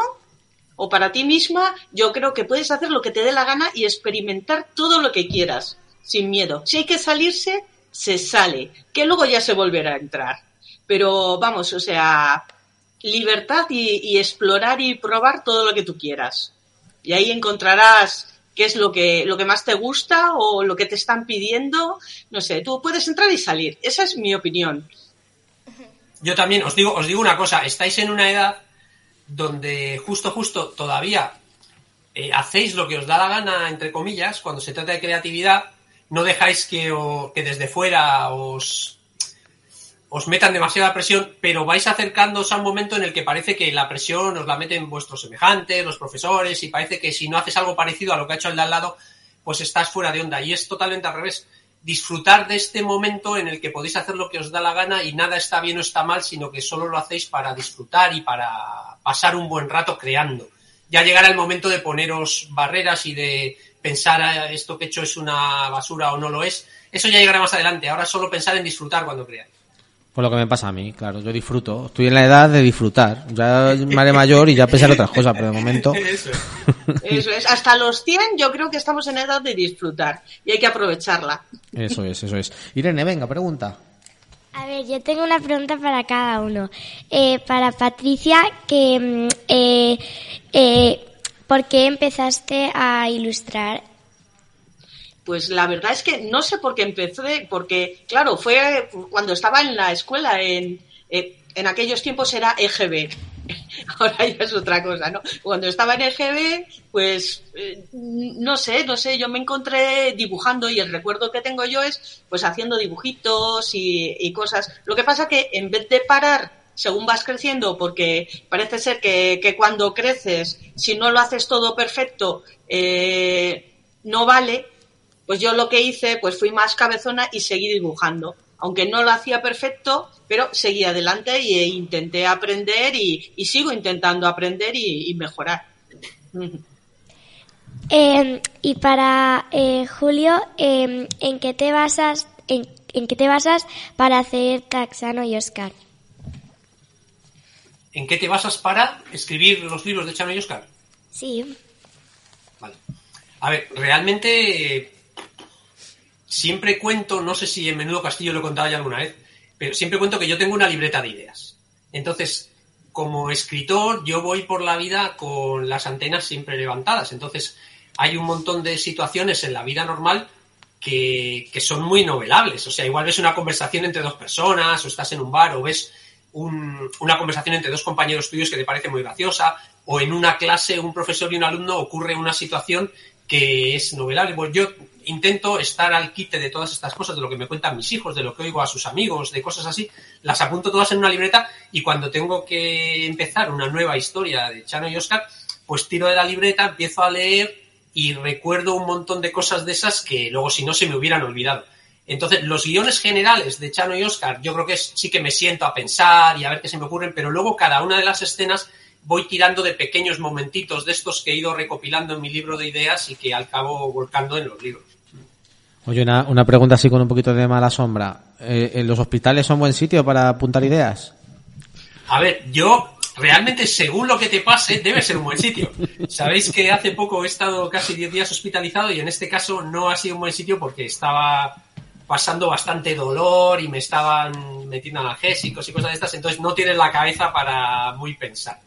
o para ti misma, yo creo que puedes hacer lo que te dé la gana y experimentar todo lo que quieras, sin miedo. Si hay que salirse, se sale, que luego ya se volverá a entrar. Pero vamos, o sea, libertad y, y explorar y probar todo lo que tú quieras. Y ahí encontrarás qué es lo que, lo que más te gusta o lo que te están pidiendo. No sé, tú puedes entrar y salir. Esa es mi opinión. Yo también os digo, os digo una cosa, estáis en una edad donde justo, justo todavía eh, hacéis lo que os da la gana, entre comillas, cuando se trata de creatividad, no dejáis que, o- que desde fuera os, os metan demasiada presión, pero vais acercándoos a un momento en el que parece que la presión os la meten vuestros semejantes, los profesores, y parece que si no haces algo parecido a lo que ha hecho el de al lado, pues estás fuera de onda. Y es totalmente al revés. Disfrutar de este momento en el que podéis hacer lo que os da la gana y nada está bien o está mal, sino que solo lo hacéis para disfrutar y para pasar un buen rato creando. Ya llegará el momento de poneros barreras y de pensar "Ah, esto que he hecho es una basura o no lo es. Eso ya llegará más adelante. Ahora solo pensar en disfrutar cuando creáis. Por lo que me pasa a mí, claro, yo disfruto. Estoy en la edad de disfrutar. Ya me haré mayor y ya pensar en otras cosas, pero de momento. Eso es. Eso es. Hasta los 100 yo creo que estamos en edad de disfrutar y hay que aprovecharla. Eso es, eso es. Irene, venga, pregunta. A ver, yo tengo una pregunta para cada uno. Eh, para Patricia, que mm, eh, eh, ¿por qué empezaste a ilustrar? Pues la verdad es que no sé por qué empecé, porque claro, fue cuando estaba en la escuela, en, eh, en aquellos tiempos era EGB. Ahora ya es otra cosa, ¿no? Cuando estaba en EGB, pues eh, no sé, no sé, yo me encontré dibujando y el recuerdo que tengo yo es pues haciendo dibujitos y, cosas. Lo que pasa que en vez de parar según vas creciendo, porque parece ser que, que cuando creces, si no lo haces todo perfecto, eh, no vale, pues yo lo que hice, pues fui más cabezona y seguí dibujando. Aunque no lo hacía perfecto, pero seguí adelante e intenté aprender y, y sigo intentando aprender y, y mejorar. Eh, y para eh, Julio, eh, ¿en qué te basas, en, en qué te basas para hacer Taxano y Oscar? ¿En qué te basas para escribir los libros de Chano y Oscar? Sí. A ver, realmente eh, siempre cuento, no sé si en Menudo Castillo lo he contado ya alguna vez, pero siempre cuento que yo tengo una libreta de ideas. Entonces, como escritor, yo voy por la vida con las antenas siempre levantadas. Entonces, hay un montón de situaciones en la vida normal que, que son muy novelables. O sea, igual ves una conversación entre dos personas, o estás en un bar, o ves un- una conversación entre dos compañeros tuyos que te parece muy graciosa, o en una clase un profesor y un alumno ocurre una situación que es novelable. Pues yo intento estar al quite de todas estas cosas, de lo que me cuentan mis hijos, de lo que oigo a sus amigos, de cosas así, las apunto todas en una libreta y cuando tengo que empezar una nueva historia de Chano y Oscar, pues tiro de la libreta, empiezo a leer y recuerdo un montón de cosas de esas que luego si no se me hubieran olvidado. Entonces, los guiones generales de Chano y Oscar, yo creo que sí que me siento a pensar y a ver qué se me ocurren, pero luego cada una de las escenas voy tirando de pequeños momentitos de estos que he ido recopilando en mi libro de ideas y que al cabo volcando en los libros. Oye, una, una pregunta así con un poquito de mala sombra. Eh, ¿en ¿Los hospitales son buen sitio para apuntar ideas? A ver, yo realmente, según lo que te pase, debe ser un buen sitio. Sabéis que hace poco he estado casi 10 días hospitalizado y en este caso no ha sido un buen sitio porque estaba pasando bastante dolor y me estaban metiendo analgésicos y cosas de estas, entonces no tienes la cabeza para muy pensar.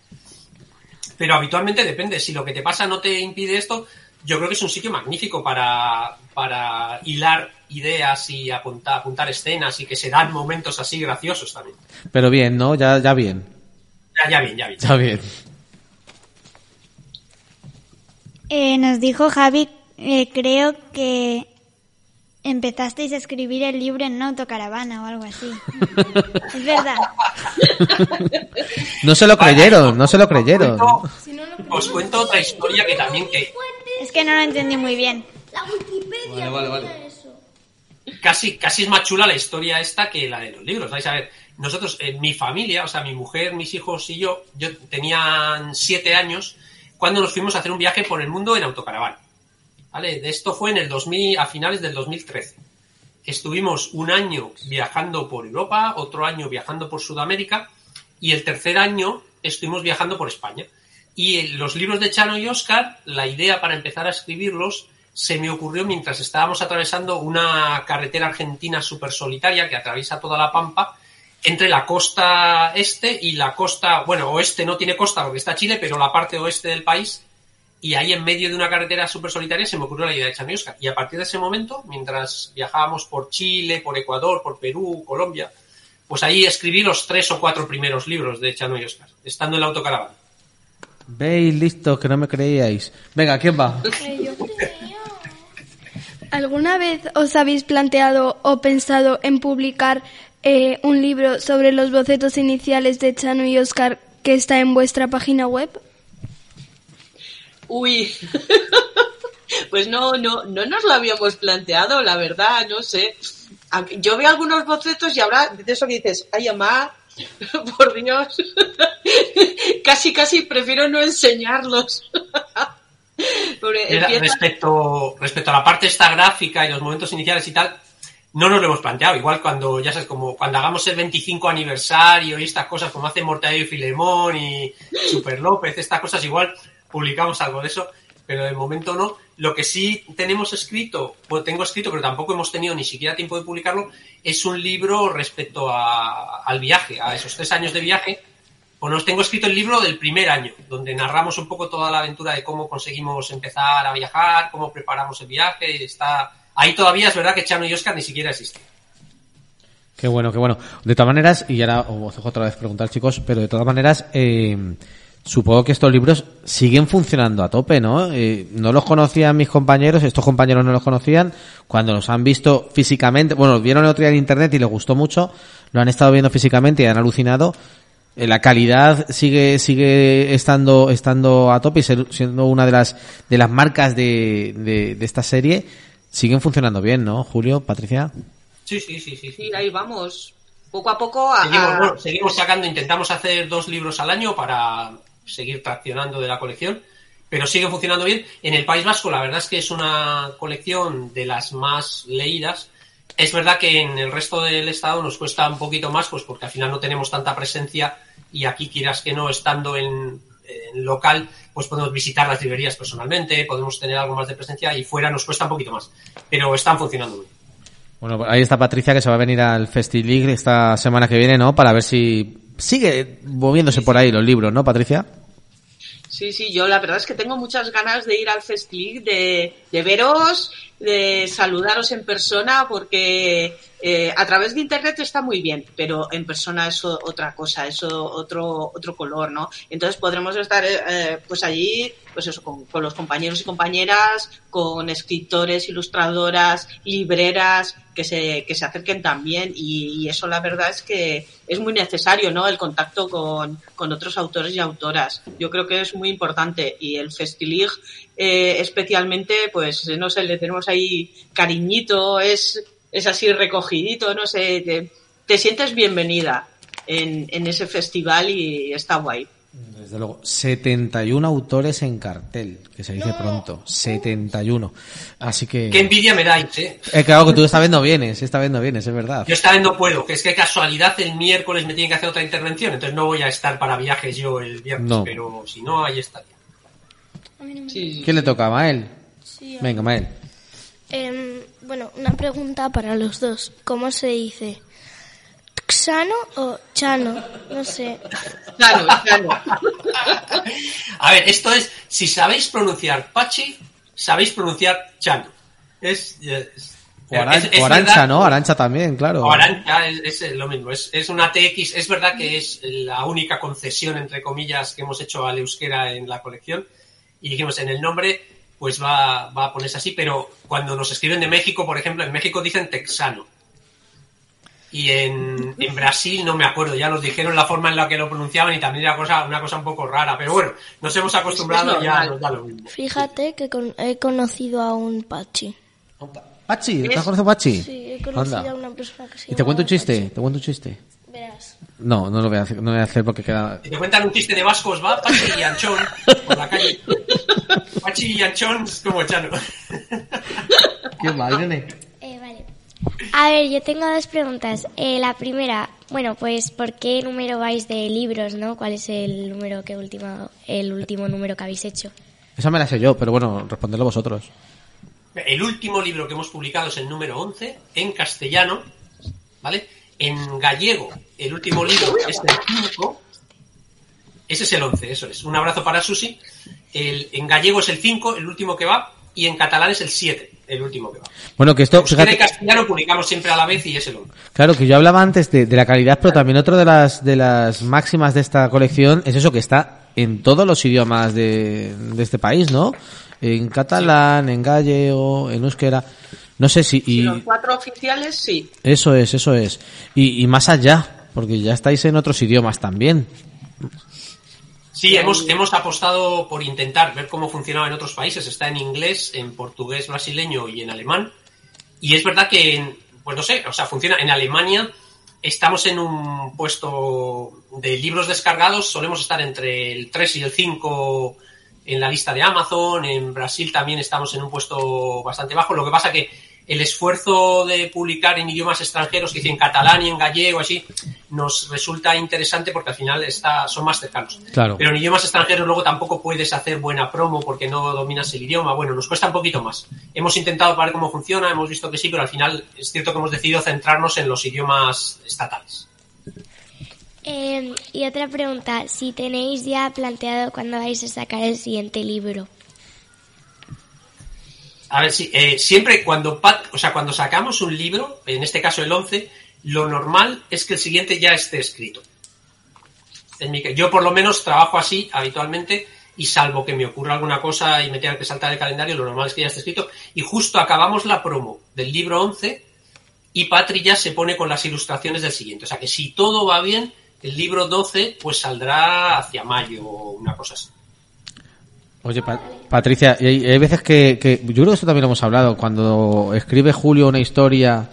Pero habitualmente depende, si lo que te pasa no te impide esto, yo creo que es un sitio magnífico para, para hilar ideas y apuntar, apuntar escenas y que se dan momentos así graciosos también. Pero bien, ¿no? Ya, ya bien. Ya, ya bien, ya bien. Ya bien. Eh, nos dijo Javi, eh, creo que empezasteis a escribir el libro en una autocaravana o algo así. es verdad. No se lo creyeron, no se lo creyeron. Os cuento otra historia que también que Es que no lo entendí muy bien. La Wikipedia. Vale, vale, vale. casi, casi es más chula la historia esta que la de los libros. Vais a ver, nosotros, en mi familia, o sea, mi mujer, mis hijos y yo, yo tenían siete años cuando nos fuimos a hacer un viaje por el mundo en autocaravana. ¿Vale? Esto fue en el 2000, a finales del 2013. Estuvimos un año viajando por Europa, otro año viajando por Sudamérica y el tercer año estuvimos viajando por España. Y los libros de Chano y Oscar, la idea para empezar a escribirlos se me ocurrió mientras estábamos atravesando una carretera argentina súper solitaria que atraviesa toda la Pampa entre la costa este y la costa, bueno, oeste no tiene costa porque está Chile, pero la parte oeste del país. Y ahí en medio de una carretera súper solitaria se me ocurrió la idea de Chano y Oscar. Y a partir de ese momento, mientras viajábamos por Chile, por Ecuador, por Perú, Colombia, pues ahí escribí los tres o cuatro primeros libros de Chano y Oscar, estando en la autocaravana. Veis, listo, que no me creíais. Venga, ¿quién va? ¿Alguna vez os habéis planteado o pensado en publicar eh, un libro sobre los bocetos iniciales de Chano y Oscar que está en vuestra página web? Uy, pues no, no, no nos lo habíamos planteado, la verdad, no sé. Yo veo algunos bocetos y ahora de eso que dices, ay, mamá, por Dios, casi, casi prefiero no enseñarlos. Respecto, respecto a la parte esta gráfica y los momentos iniciales y tal, no nos lo hemos planteado. Igual cuando, ya sabes, como cuando hagamos el 25 aniversario y estas cosas, como hace Mortadelo y Filemón y Super López, estas cosas, igual publicamos algo de eso, pero de momento no. Lo que sí tenemos escrito, o tengo escrito, pero tampoco hemos tenido ni siquiera tiempo de publicarlo, es un libro respecto a- al viaje, a esos tres años de viaje. Bueno, os tengo escrito el libro del primer año, donde narramos un poco toda la aventura de cómo conseguimos empezar a viajar, cómo preparamos el viaje. Está ahí todavía es verdad que Chano y Oscar ni siquiera existen. Qué bueno, qué bueno. De todas maneras, y ahora os dejo otra vez preguntar, chicos, pero de todas maneras, eh, supongo que estos libros siguen funcionando a tope, ¿no? Eh, no los conocían mis compañeros, estos compañeros no los conocían. Cuando los han visto físicamente, bueno, los vieron el otro día en internet y les gustó mucho, lo han estado viendo físicamente y han alucinado. Eh, La calidad sigue sigue estando estando a tope y ser- siendo una de las de las marcas de, de, de esta serie siguen funcionando bien, ¿no? Julio, Patricia. Sí, sí, sí, sí. Sí, ahí vamos. Poco a poco a, Seguimos, bueno, seguimos sacando, intentamos hacer dos libros al año para seguir traccionando de la colección, pero sigue funcionando bien. En el País Vasco, la verdad es que es una colección de las más leídas. Es verdad que en el resto del estado nos cuesta un poquito más, pues porque al final no tenemos tanta presencia y aquí quieras que no, estando en, local, pues podemos visitar las librerías personalmente, podemos tener algo más de presencia y fuera nos cuesta un poquito más, pero están funcionando bien. Bueno, ahí está Patricia que se va a venir al Festi esta semana que viene, ¿no? Para ver si sigue moviéndose por ahí los libros, ¿no, Patricia? Sí, sí, yo la verdad es que tengo muchas ganas de ir al League, de, de veros, de saludaros en persona, porque eh, a través de internet está muy bien, pero en persona es otra cosa, es otro otro color, ¿no? Entonces podremos estar eh, pues allí, pues eso, con, con los compañeros y compañeras, con escritores, ilustradoras, libreras que se que se acerquen también y, y eso la verdad es que es muy necesario, ¿no? El contacto con, con otros autores y autoras. Yo creo que es muy importante y el Festilig eh, especialmente, pues no sé, le tenemos ahí cariñito, es es así recogidito, no sé, te, te sientes bienvenida en, en ese festival y está guay. Desde luego, 71 autores en cartel, que se dice pronto. 71. Así que... Qué envidia me dais, ¿eh? Eh, claro que tú esta vez no vienes, esta vez no vienes, es verdad. Yo esta vez no puedo, que es que casualidad el miércoles me tienen que hacer otra intervención, entonces no voy a estar para viajes yo el viernes, No. pero si no, ahí estaría. ¿Quién le toca? ¿Mael? Sí, Venga, Mael. Em, bueno, una pregunta para los dos. ¿Cómo se dice? ¿Xano o Chano? No sé. Chano, Chano. A ver, esto es, si sabéis pronunciar Pachi, sabéis pronunciar Chano. Es, es- O, Aran- es- es o Arancha, verdad- ¿no? Arancha también, claro. O Arancha es, es lo mismo, es, es una TX, es verdad que es la única concesión, entre comillas, que hemos hecho al euskera en la colección, y dijimos en el nombre, pues va, va a ponerse así, pero cuando nos escriben de México, por ejemplo, en México dicen texano. Y en, en Brasil, no me acuerdo, ya nos dijeron la forma en la que lo pronunciaban y también era cosa, una cosa un poco rara, pero bueno, nos hemos acostumbrado y ya nos da lo mismo. Fíjate que con- he conocido a un Pachi. Pachi, ¿te has conocido Pachi? Sí, he conocido Anda. a una persona que se Y te cuento un chiste, te cuento un chiste. Verás. No, no lo voy a hacer, no lo voy a hacer porque queda... Si te cuentan un chiste de vascos, va Pachi y Anchón por la calle. Pachi y Anchón es como Chano. Qué mal, Irene. Eh, vale. A ver, yo tengo dos preguntas. Eh, la primera, bueno, pues ¿por qué número vais de libros, no? ¿Cuál es el número que último, el último número que habéis hecho? Esa me la sé yo, pero bueno, respondedlo vosotros. El último libro que hemos publicado es el número 11 en castellano, ¿vale? En gallego, el último libro es el 5. Ese es el 11, eso es. Un abrazo para Susi. El, en gallego es el 5, el último que va, y en catalán es el 7, el último que va. Bueno, que esto, en fíjate, castellano publicamos siempre a la vez y es el 11. claro, que yo hablaba antes de, de la calidad, pero también otra de las, de las máximas de esta colección es eso que está en todos los idiomas de, de este país, ¿no? En catalán, en gallego, en euskera. No sé si... Y los cuatro oficiales, sí. eso es, eso es. Y, y más allá, porque ya estáis en otros idiomas también. Sí, hemos, hemos apostado por intentar ver cómo funcionaba en otros países. Está en inglés, en portugués brasileño y en alemán. Y es verdad que, en- pues no sé, o sea, funciona. En Alemania estamos en un puesto de libros descargados, solemos estar entre el 3 y el 5 en la lista de Amazon. En Brasil también estamos en un puesto bastante bajo. Lo que pasa que el esfuerzo de publicar en idiomas extranjeros, que dice en catalán y en gallego, así, nos resulta interesante porque al final está, son más cercanos. Claro. Pero en idiomas extranjeros luego tampoco puedes hacer buena promo porque no dominas el idioma. Bueno, nos cuesta un poquito más. Hemos intentado para ver cómo funciona, hemos visto que sí, pero al final es cierto que hemos decidido centrarnos en los idiomas estatales. Eh, y otra pregunta, si tenéis ya planteado cuándo vais a sacar el siguiente libro. A ver, sí, eh, siempre cuando, o sea, cuando sacamos un libro, en este caso el 11, lo normal es que el siguiente ya esté escrito. En mi yo por lo menos trabajo así habitualmente y salvo que me ocurra alguna cosa y me tenga que saltar el calendario, lo normal es que ya esté escrito. Y justo acabamos la promo del libro 11 y Patri ya se pone con las ilustraciones del siguiente. O sea que si todo va bien, el libro 12 pues saldrá hacia mayo o una cosa así. Oye, Pa- Patricia, y hay, hay veces que, que- Yo creo que esto también lo hemos hablado. Cuando escribe Julio una historia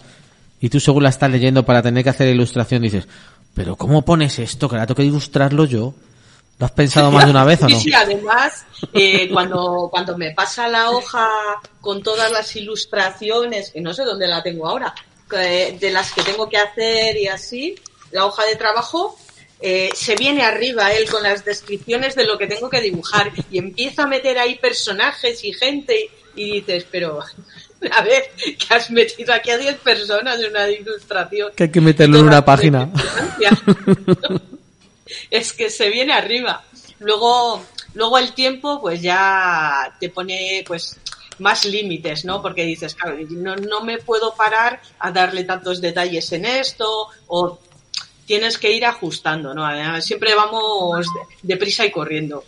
y tú según la estás leyendo para tener que hacer ilustración, dices, ¿pero cómo pones esto? Que ahora tengo que ilustrarlo yo. ¿Lo has pensado más de una vez o no? Sí, sí, además, eh, cuando, cuando me pasa la hoja con todas las ilustraciones, que no sé dónde la tengo ahora, de las que tengo que hacer y así, la hoja de trabajo, eh, se viene arriba él con las descripciones de lo que tengo que dibujar y empieza a meter ahí personajes y gente y, dices, pero a ver, que has metido aquí a 10 personas en una ilustración. Que hay que meterlo en una página. es que se viene arriba. Luego, luego el tiempo, pues ya te pone, pues, más límites, ¿no? Porque dices, claro, no, no me puedo parar a darle tantos detalles en esto, o tienes que ir ajustando, ¿no? Además, Siempre vamos de- deprisa y corriendo.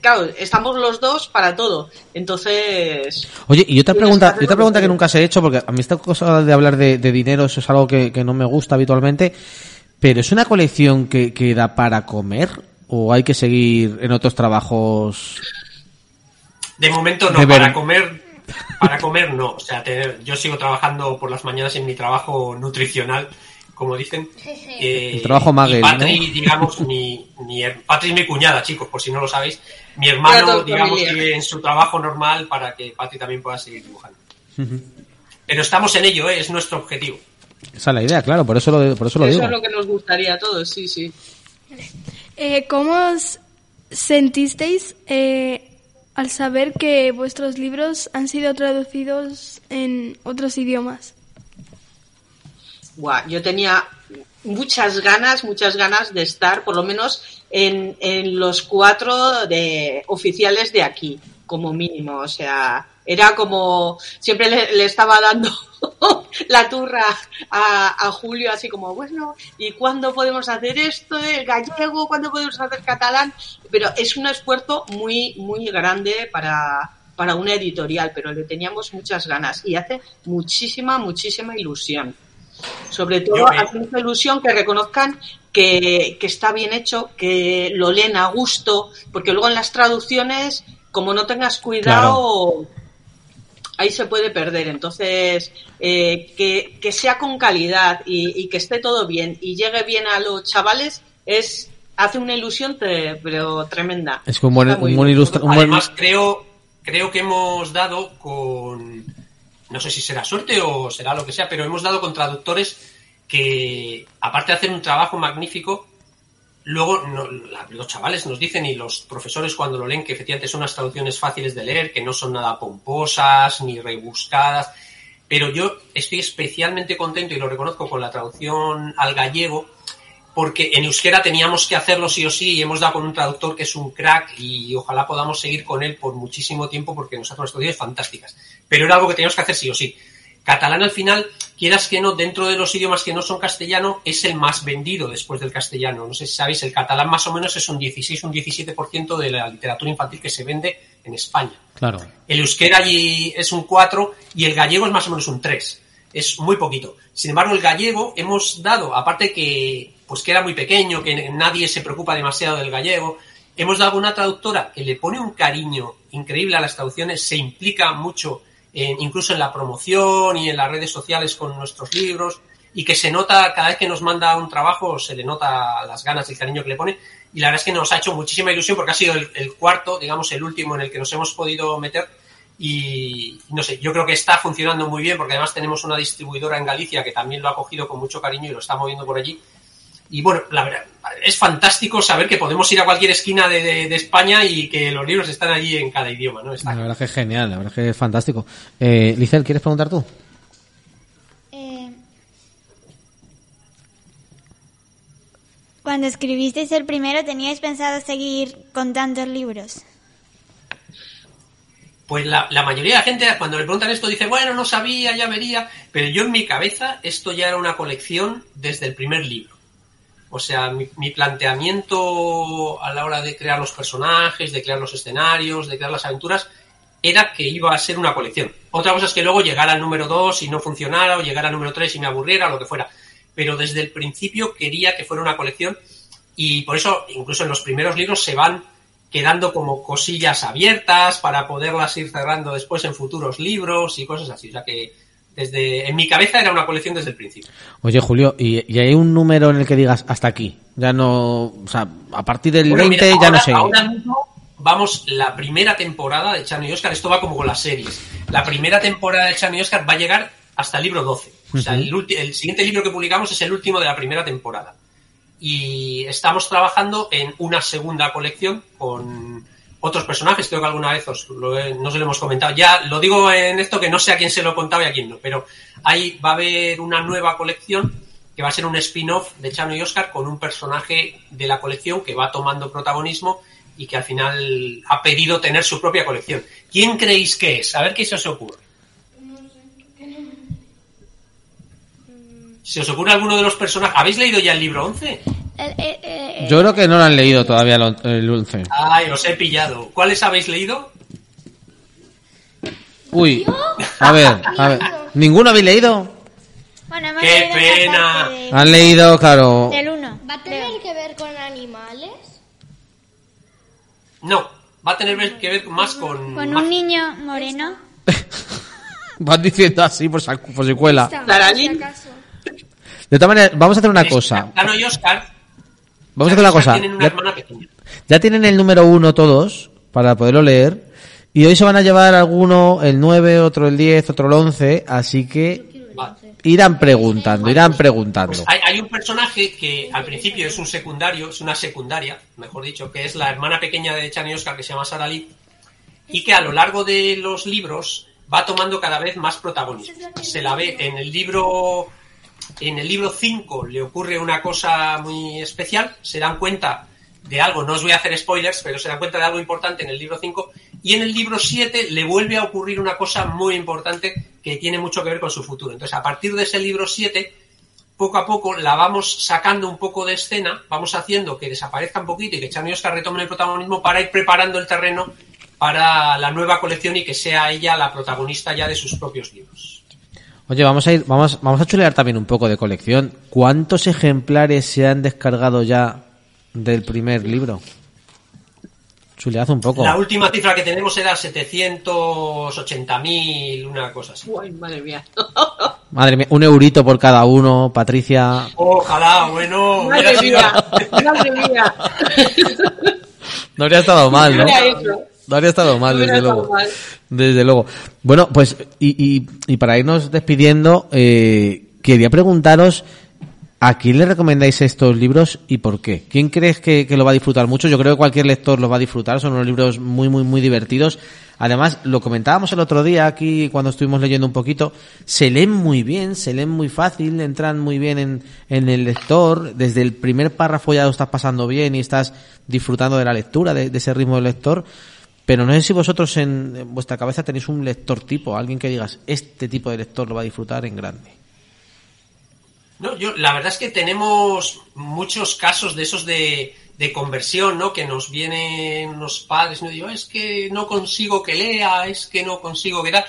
Claro, estamos los dos para todo. Entonces, Oye, y otra pregunta, y otra pregunta que nunca se he hecho, porque a mí esta cosa de hablar de, de dinero eso es algo que, que no me gusta habitualmente, pero ¿es una colección que, que da para comer? ¿O hay que seguir en otros trabajos? De momento no, De para comer, para comer no. O sea, tener- yo sigo trabajando por las mañanas en mi trabajo nutricional, como dicen. Eh, El trabajo Magel, y Patri, ¿no? digamos, mi, mi, her- Patri es mi cuñada, chicos, por si no lo sabéis. Mi hermano, digamos, sigue en su trabajo normal para que Patri también pueda seguir dibujando. Pero estamos en ello, ¿eh? es nuestro objetivo. Esa es la idea, claro, por eso lo, por eso lo eso digo. es lo que nos gustaría a todos, sí, sí. Eh, ¿Cómo os sentisteis eh, al saber que vuestros libros han sido traducidos en otros idiomas? Buah, yo tenía muchas ganas, muchas ganas de estar, por lo menos en, en los cuatro de oficiales de aquí, como mínimo. O sea, era como siempre le, le estaba dando la turra a, Julio, así como, bueno, ¿y cuándo podemos hacer esto? El gallego, ¿cuándo podemos hacer catalán? Pero es un esfuerzo muy, muy grande para, para una editorial, pero le teníamos muchas ganas y hace muchísima, muchísima ilusión. Sobre todo Yo me- hace mucha ilusión que reconozcan que, que está bien hecho, que lo leen a gusto, porque luego en las traducciones, como no tengas cuidado, ahí se puede perder. Entonces, eh, que, que sea con calidad y, y que esté todo bien y llegue bien a los chavales es hace una ilusión pero tremenda. Es un buen, un buen- Además, creo, creo que hemos dado con, no sé si será suerte o será lo que sea, pero hemos dado con traductores que, aparte de hacer un trabajo magnífico, luego los chavales nos dicen y los profesores cuando lo leen que efectivamente son unas traducciones fáciles de leer, que no son nada pomposas ni rebuscadas, pero yo estoy especialmente contento y lo reconozco con la traducción al gallego, porque en euskera teníamos que hacerlo sí o sí y hemos dado con un traductor que es un crack y ojalá podamos seguir con él por muchísimo tiempo porque nos hace unas traducciones fantásticas. Pero era algo que teníamos que hacer sí o sí. Catalán al final, quieras que no, dentro de los idiomas que no son castellano, es el más vendido después del castellano. No sé si sabéis, el catalán más o menos es un 16, un 17% de la literatura infantil que se vende en España. Claro. El euskera allí es un 4 y el gallego es más o menos un 3. Es muy poquito. Sin embargo, el gallego hemos dado, aparte que pues que era muy pequeño, que nadie se preocupa demasiado del gallego, hemos dado una traductora que le pone un cariño increíble a las traducciones, se implica mucho incluso en la promoción y en las redes sociales con nuestros libros y que se nota cada vez que nos manda un trabajo, se le nota las ganas y el cariño que le pone y la verdad es que nos ha hecho muchísima ilusión porque ha sido el, el cuarto, digamos el último en el que nos hemos podido meter y no sé, yo creo que está funcionando muy bien porque además tenemos una distribuidora en Galicia que también lo ha cogido con mucho cariño y lo está moviendo por allí. Y bueno, la verdad, es fantástico saber que podemos ir a cualquier esquina de, de- de España y que los libros están allí en cada idioma, ¿no? Está La verdad que es genial, la verdad que es fantástico. Eh, Licel, ¿quieres preguntar tú? Eh, cuando escribisteis el primero, ¿teníais pensado seguir con tantos libros? Pues la, la mayoría de la gente cuando le preguntan esto dice, bueno, no sabía, ya vería, pero yo en mi cabeza esto ya era una colección desde el primer libro. O sea, mi, mi planteamiento a la hora de crear los personajes, de crear los escenarios, de crear las aventuras, era que iba a ser una colección. Otra cosa es que luego llegara al número 2 y no funcionara, o llegara al número 3 y me aburriera, o lo que fuera. Pero desde el principio quería que fuera una colección y por eso incluso en los primeros libros se van quedando como cosillas abiertas para poderlas ir cerrando después en futuros libros y cosas así. O sea que desde en mi cabeza era una colección desde el principio. Oye, Julio, ¿y, y hay un número en el que digas hasta aquí? Ya no, o sea, a partir del Bueno, 20 mira, ya no sé. ahora mismo vamos la primera temporada de Chano y Oscar. Esto va como con las series. La primera temporada de Chano y Oscar va a llegar hasta el libro 12. O sea, el siguiente libro que publicamos es el último de la primera temporada. Y estamos trabajando en una segunda colección con otros personajes. Creo que alguna vez os lo no se lo hemos comentado. Ya lo digo en esto que no sé a quién se lo he contado y a quién no. Pero ahí va a haber una nueva colección que va a ser un spin-off de Chano y Oscar con un personaje de la colección que va tomando protagonismo y que al final ha pedido tener su propia colección. ¿Quién creéis que es? A ver qué se os ocurre. ¿Se os ocurre alguno de los personajes? ¿Habéis leído ya el libro 11? Yo creo que no lo han leído todavía el on- el 11. Ay, os he pillado. ¿Cuáles habéis leído? Uy, a ver, a ver. ¿Ninguno habéis leído? Bueno, hemos ¡Qué leído pena! de- Han leído, claro. Del 1. ¿Va a tener que ver con animales? No, va a tener que ver más con... Con un niño moreno. Van diciendo así por, por si cuela. Taralín. De todas maneras, vamos a hacer una cosa. Chano y Oscar Vamos a hacer una cosa. tienen una Ya, hermana pequeña. ya tienen el número uno todos para poderlo leer. Y hoy se van a llevar alguno el 9, otro el 10, otro el 11. Así que irán preguntando, irán preguntando. Pues hay, hay un personaje que al principio es un secundario, es una secundaria, mejor dicho, que es la hermana pequeña de Chan y Oscar, que se llama Sara Lee, y que a lo largo de los libros va tomando cada vez más protagonismo. Se la ve en el libro en el libro 5 le ocurre una cosa muy especial, se dan cuenta de algo, no os voy a hacer spoilers, pero se dan cuenta de algo importante en el libro 5 y en el libro 7 le vuelve a ocurrir una cosa muy importante que tiene mucho que ver con su futuro. Entonces, a partir de ese libro 7, poco a poco la vamos sacando un poco de escena, vamos haciendo que desaparezca un poquito y que Chan retomen el protagonismo para ir preparando el terreno para la nueva colección y que sea ella la protagonista ya de sus propios libros. Oye, vamos a ir, vamos, vamos a chulear también un poco de colección. ¿Cuántos ejemplares se han descargado ya del primer libro? Chulead un poco. La última cifra que tenemos era 780.000, una cosa así. Uy, madre mía. Madre mía, un eurito por cada uno, Patricia. Ojalá, bueno. Madre mía. Madre mía. No habría estado mal, ¿no? Mira eso. No habría estado mal, desde luego. mal. Desde luego. Bueno, pues, y, y, y para irnos despidiendo, eh, quería preguntaros, ¿a quién le recomendáis estos libros y por qué? ¿Quién crees que, que lo va a disfrutar mucho? Yo creo que cualquier lector los va a disfrutar, son unos libros muy, muy, muy divertidos. Además, lo comentábamos el otro día aquí cuando estuvimos leyendo un poquito, se leen muy bien, se leen muy fácil, entran muy bien en, en el lector, desde el primer párrafo ya lo estás pasando bien y estás disfrutando de la lectura, de, de ese ritmo del lector. Pero no sé si vosotros en, vuestra cabeza tenéis un lector tipo, alguien que digas, este tipo de lector lo va a disfrutar en grande. No, yo, la verdad es que tenemos muchos casos de esos de, de conversión, ¿no? Que nos vienen unos padres, ¿no? Digo, es que no consigo que lea, es que no consigo que tal.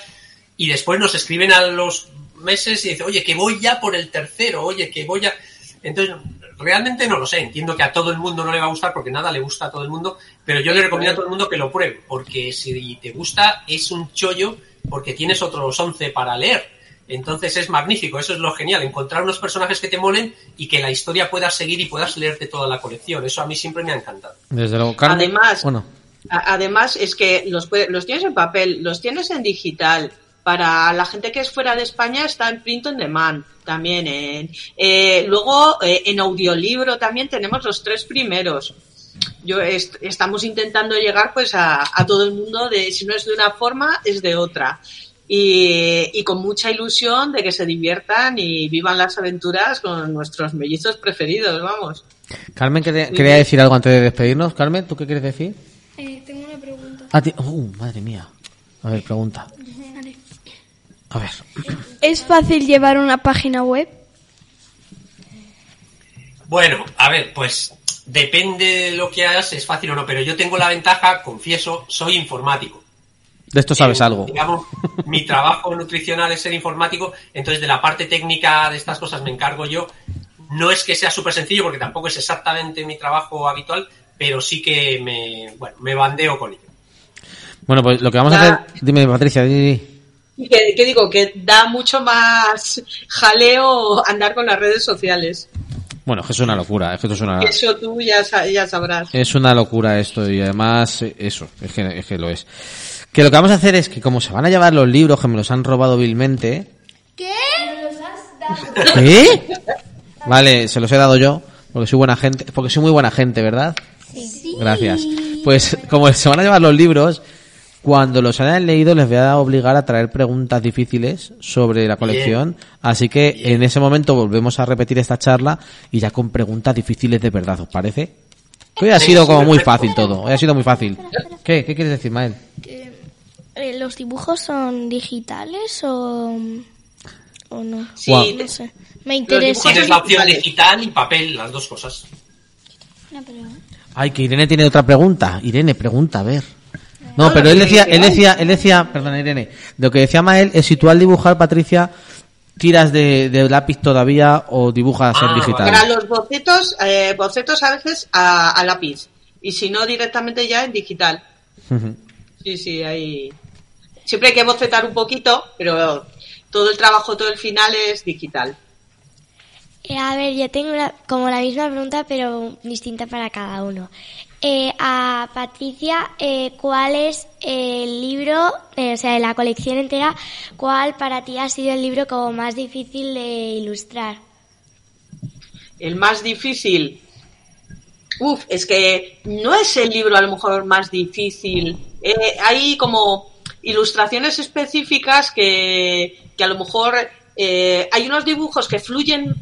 Y después nos escriben a los meses y dicen, oye, que voy ya por el tercero, oye, que voy a... Entonces, realmente no lo sé. Entiendo que a todo el mundo no le va a gustar porque nada le gusta a todo el mundo, pero yo le recomiendo a todo el mundo que lo pruebe, porque si te gusta es un chollo porque tienes otros 11 para leer. Entonces es magnífico, eso es lo genial, encontrar unos personajes que te molen y que la historia pueda seguir y puedas leerte toda la colección. Eso a mí siempre me ha encantado. Desde luego, Carmen. Además, Bueno, Además, es que los, puede- los tienes en papel, los tienes en digital. Para la gente que es fuera de España está en print on demand también. En, eh, luego, eh, en audiolibro también tenemos los tres primeros. Yo est- estamos intentando llegar pues a, a todo el mundo de si no es de una forma es de otra y, y con mucha ilusión de que se diviertan y vivan las aventuras con nuestros mellizos preferidos, vamos. Carmen quería, decir algo antes de despedirnos. Carmen, ¿tú qué quieres decir? Eh, tengo una pregunta. Ah, uh, madre mía. A ver, pregunta. Vale. A ver. ¿Es fácil llevar una página web? Bueno, a ver, pues depende de lo que hagas, es fácil o no, pero yo tengo la ventaja, confieso, soy informático. De esto sabes Eh, algo. Digamos, mi trabajo nutricional es ser informático, entonces de la parte técnica de estas cosas me encargo yo. No es que sea súper sencillo, porque tampoco es exactamente mi trabajo habitual, pero sí que me, bueno, me bandeo con ello. Bueno, pues lo que vamos a hacer... Dime, Patricia, di, di. Y que, que digo, que da mucho más jaleo andar con las redes sociales. Bueno, es que es una locura, es que esto es una, Eso tú ya, ya sabrás. es una locura esto y además eh, eso, es que, es que lo es. Que lo que vamos a hacer es que como se van a llevar los libros que me los han robado vilmente, ¿Qué? los has dado. ¿eh? Vale, se los he dado yo, porque soy buena gente, porque soy muy buena gente, ¿verdad? Sí. Gracias. Pues como se van a llevar los libros, cuando los hayan leído les voy a obligar a traer preguntas difíciles sobre la colección. Así que en ese momento volvemos a repetir esta charla y ya con preguntas difíciles de verdad, ¿os parece? Hoy ha sido como muy fácil todo, hoy ha sido muy fácil. ¿Qué? ¿Qué quieres decir, Mael? Eh, ¿Los dibujos son digitales o, o no? Sí, no sé. Me interesa. Tienes la opción digital y papel, las dos cosas. Ay, que Irene tiene otra pregunta. Irene, pregunta, a ver. No, pero él decía, él decía, él decía, perdona Irene, lo que decía Mael es si tú al dibujar, Patricia, tiras de, de lápiz todavía o dibujas en digital. Para los bocetos, eh, bocetos a veces a, a lápiz. Y si no, directamente ya en digital. Sí, sí, hay. Siempre hay que bocetar un poquito, pero todo el trabajo, todo el final es digital. Eh, a ver, yo tengo la- como la misma pregunta, pero distinta para cada uno. Eh, a Patricia, eh, ¿cuál es el libro, eh, o sea, de la colección entera, cuál para ti ha sido el libro como más difícil de ilustrar? El más difícil. Uf, es que no es el libro a lo mejor más difícil. Eh, hay como ilustraciones específicas que, que a lo mejor hay unos dibujos que fluyen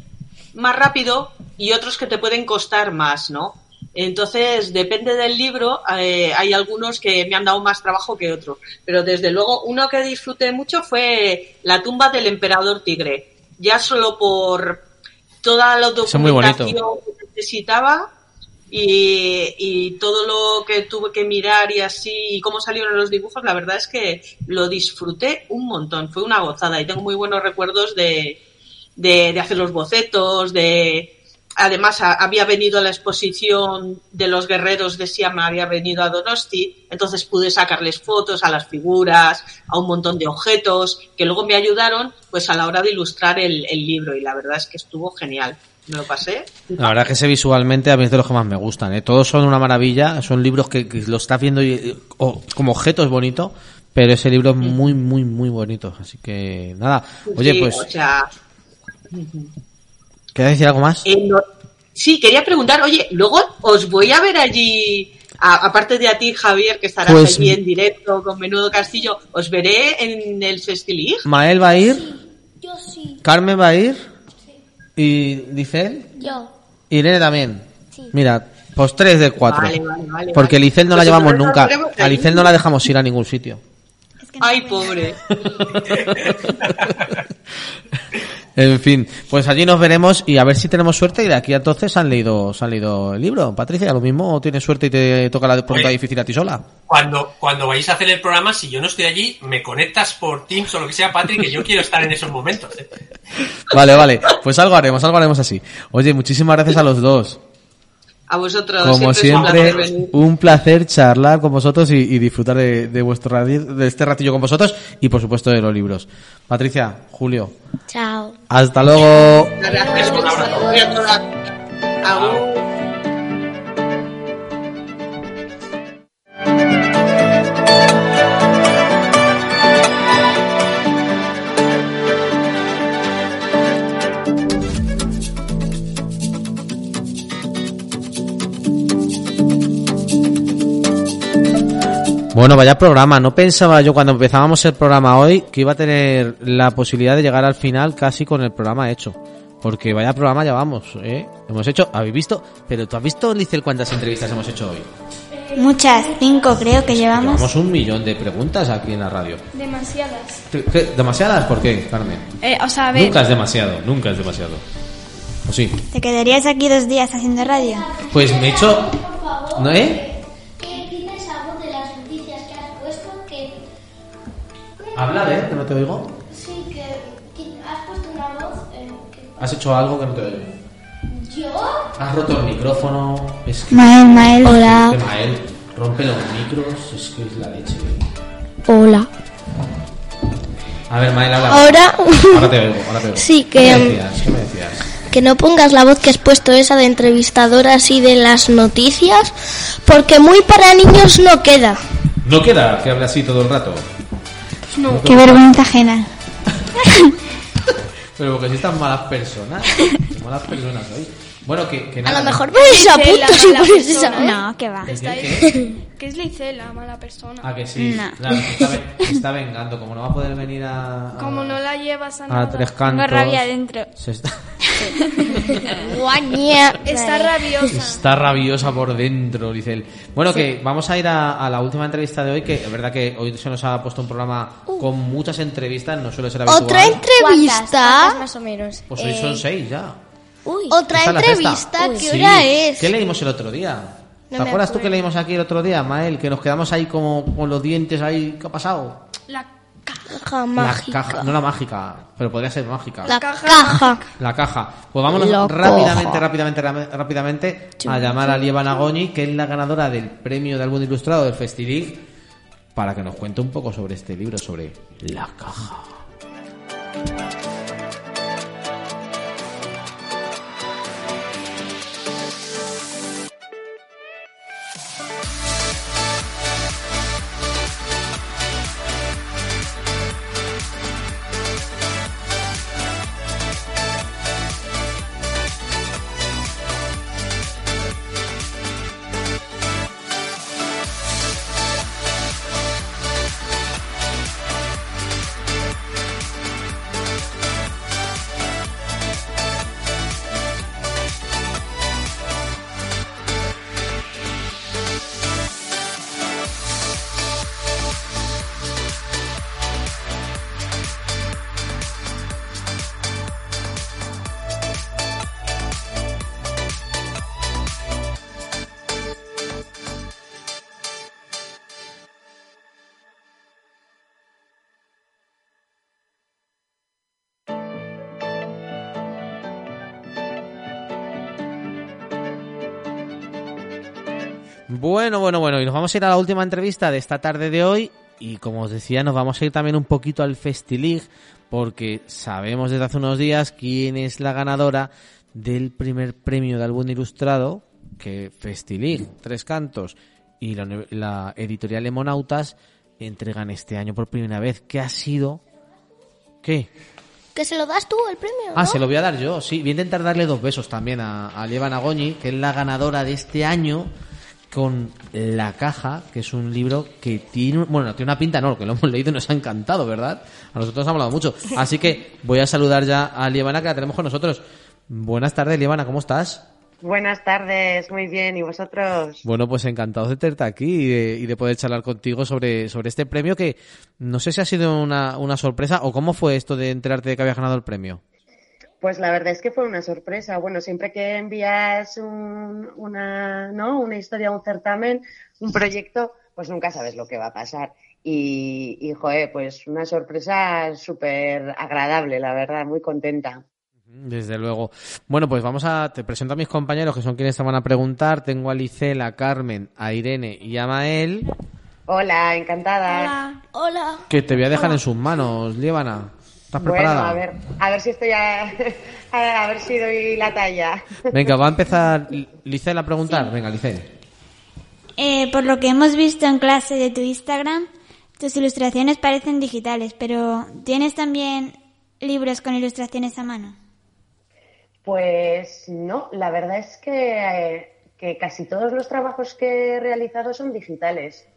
más rápido y otros que te pueden costar más, ¿no? Entonces, depende del libro, eh, hay algunos que me han dado más trabajo que otros. Pero desde luego, uno que disfruté mucho fue La tumba del emperador tigre. Ya solo por toda la documentación que necesitaba y, y todo lo que tuve que mirar y así, y cómo salieron los dibujos, la verdad es que lo disfruté un montón. Fue una gozada y tengo muy buenos recuerdos de, de, de hacer los bocetos, de... Además, a- había venido a la exposición de los guerreros de Siam, había venido a Donosti, entonces pude sacarles fotos a las figuras, a un montón de objetos, que luego me ayudaron pues a la hora de ilustrar el, el libro y la verdad es que estuvo genial. Me lo pasé. La verdad que ese visualmente a mí es de los que más me gustan. ¿eh? Todos son una maravilla, son libros que, que lo estás viendo y, como objeto es bonito, pero ese libro es muy, muy, muy bonito. Así que nada. Oye, Sí, pues, o sea, ¿quieres decir algo más? eh, no- sí, quería preguntar, oye, luego os voy a ver allí, a- aparte de a ti, Javier, que estarás Pues- allí en directo con Menudo Castillo, os veré en el Festilig. Mael va a ir, Yo sí. Carmen va a ir, y dice Yo. Irene también. Mira, pues tres de cuatro. Vale, vale, vale, Porque vale. Licel no la llevamos nunca. A. Licel no la dejamos ir a ningún sitio. Ay, pobre. En fin, pues allí nos veremos y a ver si tenemos suerte y de aquí a entonces han leído, se han leído el libro. Patricia, lo mismo, o tienes suerte y te toca la pregunta Oye. difícil a ti sola. Cuando, cuando vais a hacer el programa, si yo no estoy allí, me conectas por Teams o lo que sea, Patrick, que yo quiero estar en esos momentos. ¿eh? Vale, vale, pues algo haremos, algo haremos así. Oye, muchísimas gracias a los dos. A vosotros. Como siempre, es un siempre, placer venir. un placer charlar con vosotros y, y disfrutar de, de vuestro de este ratillo con vosotros y por supuesto de los libros. Patricia, Julio, Chao. hasta luego. Gracias, Bueno, vaya programa. No pensaba yo cuando empezábamos el programa hoy que iba a tener la posibilidad de llegar al final casi con el programa hecho. Porque vaya programa llevamos, ¿eh? Hemos hecho, ¿habéis visto? Pero tú has visto, Licel, cuántas entrevistas hemos hecho hoy. Muchas, cinco creo que llevamos. Llevamos un millón de preguntas aquí en la radio. Demasiadas. ¿Demasiadas? ¿Por qué, Carmen? Eh, o sea, a ver. Nunca es demasiado, nunca es demasiado. ¿O sí? ¿Te quedarías aquí dos días haciendo radio? Pues me he hecho... ¿No, eh? Habla, ¿eh? Que no te oigo. sí, que, que has puesto una voz. eh, que- Has hecho algo que no te oigo. ¿Yo? Has roto el micrófono. Es que... Mael, Mael. Hola. Que Mael rompe los micros. Es que es la leche. Hola. A ver, Mael, habla. Ahora- Ahora te oigo, ahora te oigo. Sí, ¿Qué que, me um, decías? ¿Qué me decías? que no pongas la voz que has puesto esa de entrevistadora así de las noticias, porque muy para niños no queda. No queda que hable así todo el rato. No. Qué vergüenza ajena. Pero porque si están malas personas. malas personas hoy. Bueno, que, que A lo mejor persona, esa. ¿eh? No, que va. ¿El qué? ahí. ¿Qué es la mala persona? Ah, que sí. No. Claro, se está, ve- se está vengando. Como no va a poder venir a. a- Como no la llevas a a nada. tres cantos. Tengo rabia dentro. se está. Está rabiosa. está rabiosa por dentro, dice él. Bueno, que vamos a ir a, a la última entrevista de hoy, que es verdad que hoy se nos ha puesto un programa con muchas entrevistas, no suele ser habitual. Otra ¿Cuántas? entrevista. ¿Cuántas más o menos? Pues hoy Eh, son seis ya. Otra la entrevista. ¿Qué Sí. hora es? ¿Qué leímos el otro día? No ¿Te acuerdas tú que leímos aquí el otro día, Mael? Que nos quedamos ahí como con los dientes ahí. ¿Qué ha pasado? La Caja La mágica. caja, no la mágica, pero podría ser mágica. La caja. La caja. Pues vámonos La rápidamente, rápidamente, rápidamente a llamar a Lieva Nagoni, que es la ganadora del premio de álbum ilustrado del Festilig, para que nos cuente un poco sobre este libro, sobre la caja. Bueno, bueno, bueno, y nos vamos a ir a la última entrevista de esta tarde de hoy. Y como os decía, nos vamos a ir también un poquito al Festilig, porque sabemos desde hace unos días quién es la ganadora del primer premio de álbum ilustrado, que Festilig, Tres Cantos y la, la editorial Emonautas entregan este año por primera vez. ¿Qué ha sido? ¿Qué? Que se lo das tú el premio. Ah, ¿no? se lo voy a dar yo, sí. Voy a intentar darle dos besos también a, a Lieva Nagoni, que es la ganadora de este año con La Caja, que es un libro que tiene, bueno, no tiene una pinta, no, que lo hemos leído y nos ha encantado, ¿verdad? A nosotros nos ha hablado mucho. Así que voy a saludar ya a Lievana, que la tenemos con nosotros. Buenas tardes, Lievana, ¿cómo estás? Buenas tardes, muy bien. ¿Y vosotros? Bueno, pues encantados de tenerte aquí y de, y de poder charlar contigo sobre, sobre este premio que no sé si ha sido una, una sorpresa o cómo fue esto de enterarte de que habías ganado el premio. Pues la verdad es que fue una sorpresa. Bueno, siempre que envías un- una, ¿no? una historia, un certamen, un proyecto, pues nunca sabes lo que va a pasar. Y, y joder, pues una sorpresa súper agradable, la verdad, muy contenta. Desde luego. Bueno, pues vamos a. Te presento a mis compañeros que son quienes te van a preguntar. Tengo a Licela, a Carmen, a Irene y a Mael, Hola, encantada. Hola. Hola. que te voy a dejar en sus manos, Lievana. ¿Estás preparada? Bueno, a ver, a ver si estoy a, a, ver si doy la talla. Venga, va a empezar Licela a preguntar. Venga, Licela. Eh, por lo que hemos visto en clase de tu Instagram, tus ilustraciones parecen digitales, pero ¿tienes también libros con ilustraciones a mano? Pues no, la verdad es que, eh, que casi todos los trabajos que he realizado son digitales.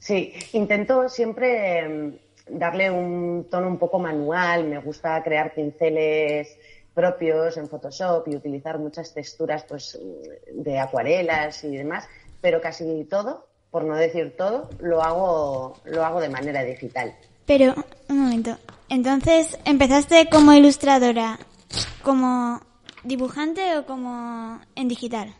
Sí, intento siempre em, darle un tono un poco manual, me gusta crear pinceles propios en Photoshop y utilizar muchas texturas pues de acuarelas y demás, pero casi todo, por no decir todo, lo hago, lo hago de manera digital. Pero, un momento. Entonces, ¿empezaste como ilustradora, como dibujante o como en digital?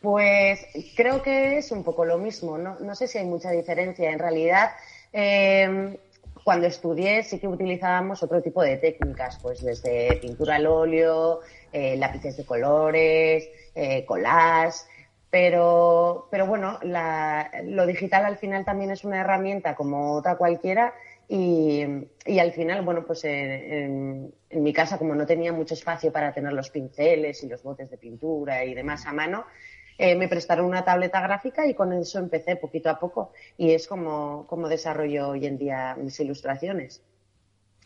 Pues creo que es un poco lo mismo, no, no sé si hay mucha diferencia. En realidad, eh, cuando estudié sí que utilizábamos otro tipo de técnicas, pues desde pintura al óleo, eh, lápices de colores, eh, pero, pero bueno, la- lo digital al final también es una herramienta como otra cualquiera y, y al final, bueno, pues en- en mi casa, como no tenía mucho espacio para tener los pinceles y los botes de pintura y demás a mano, eh, me prestaron una tableta gráfica y con eso empecé poquito a poco. Y es como, como desarrollo hoy en día mis ilustraciones.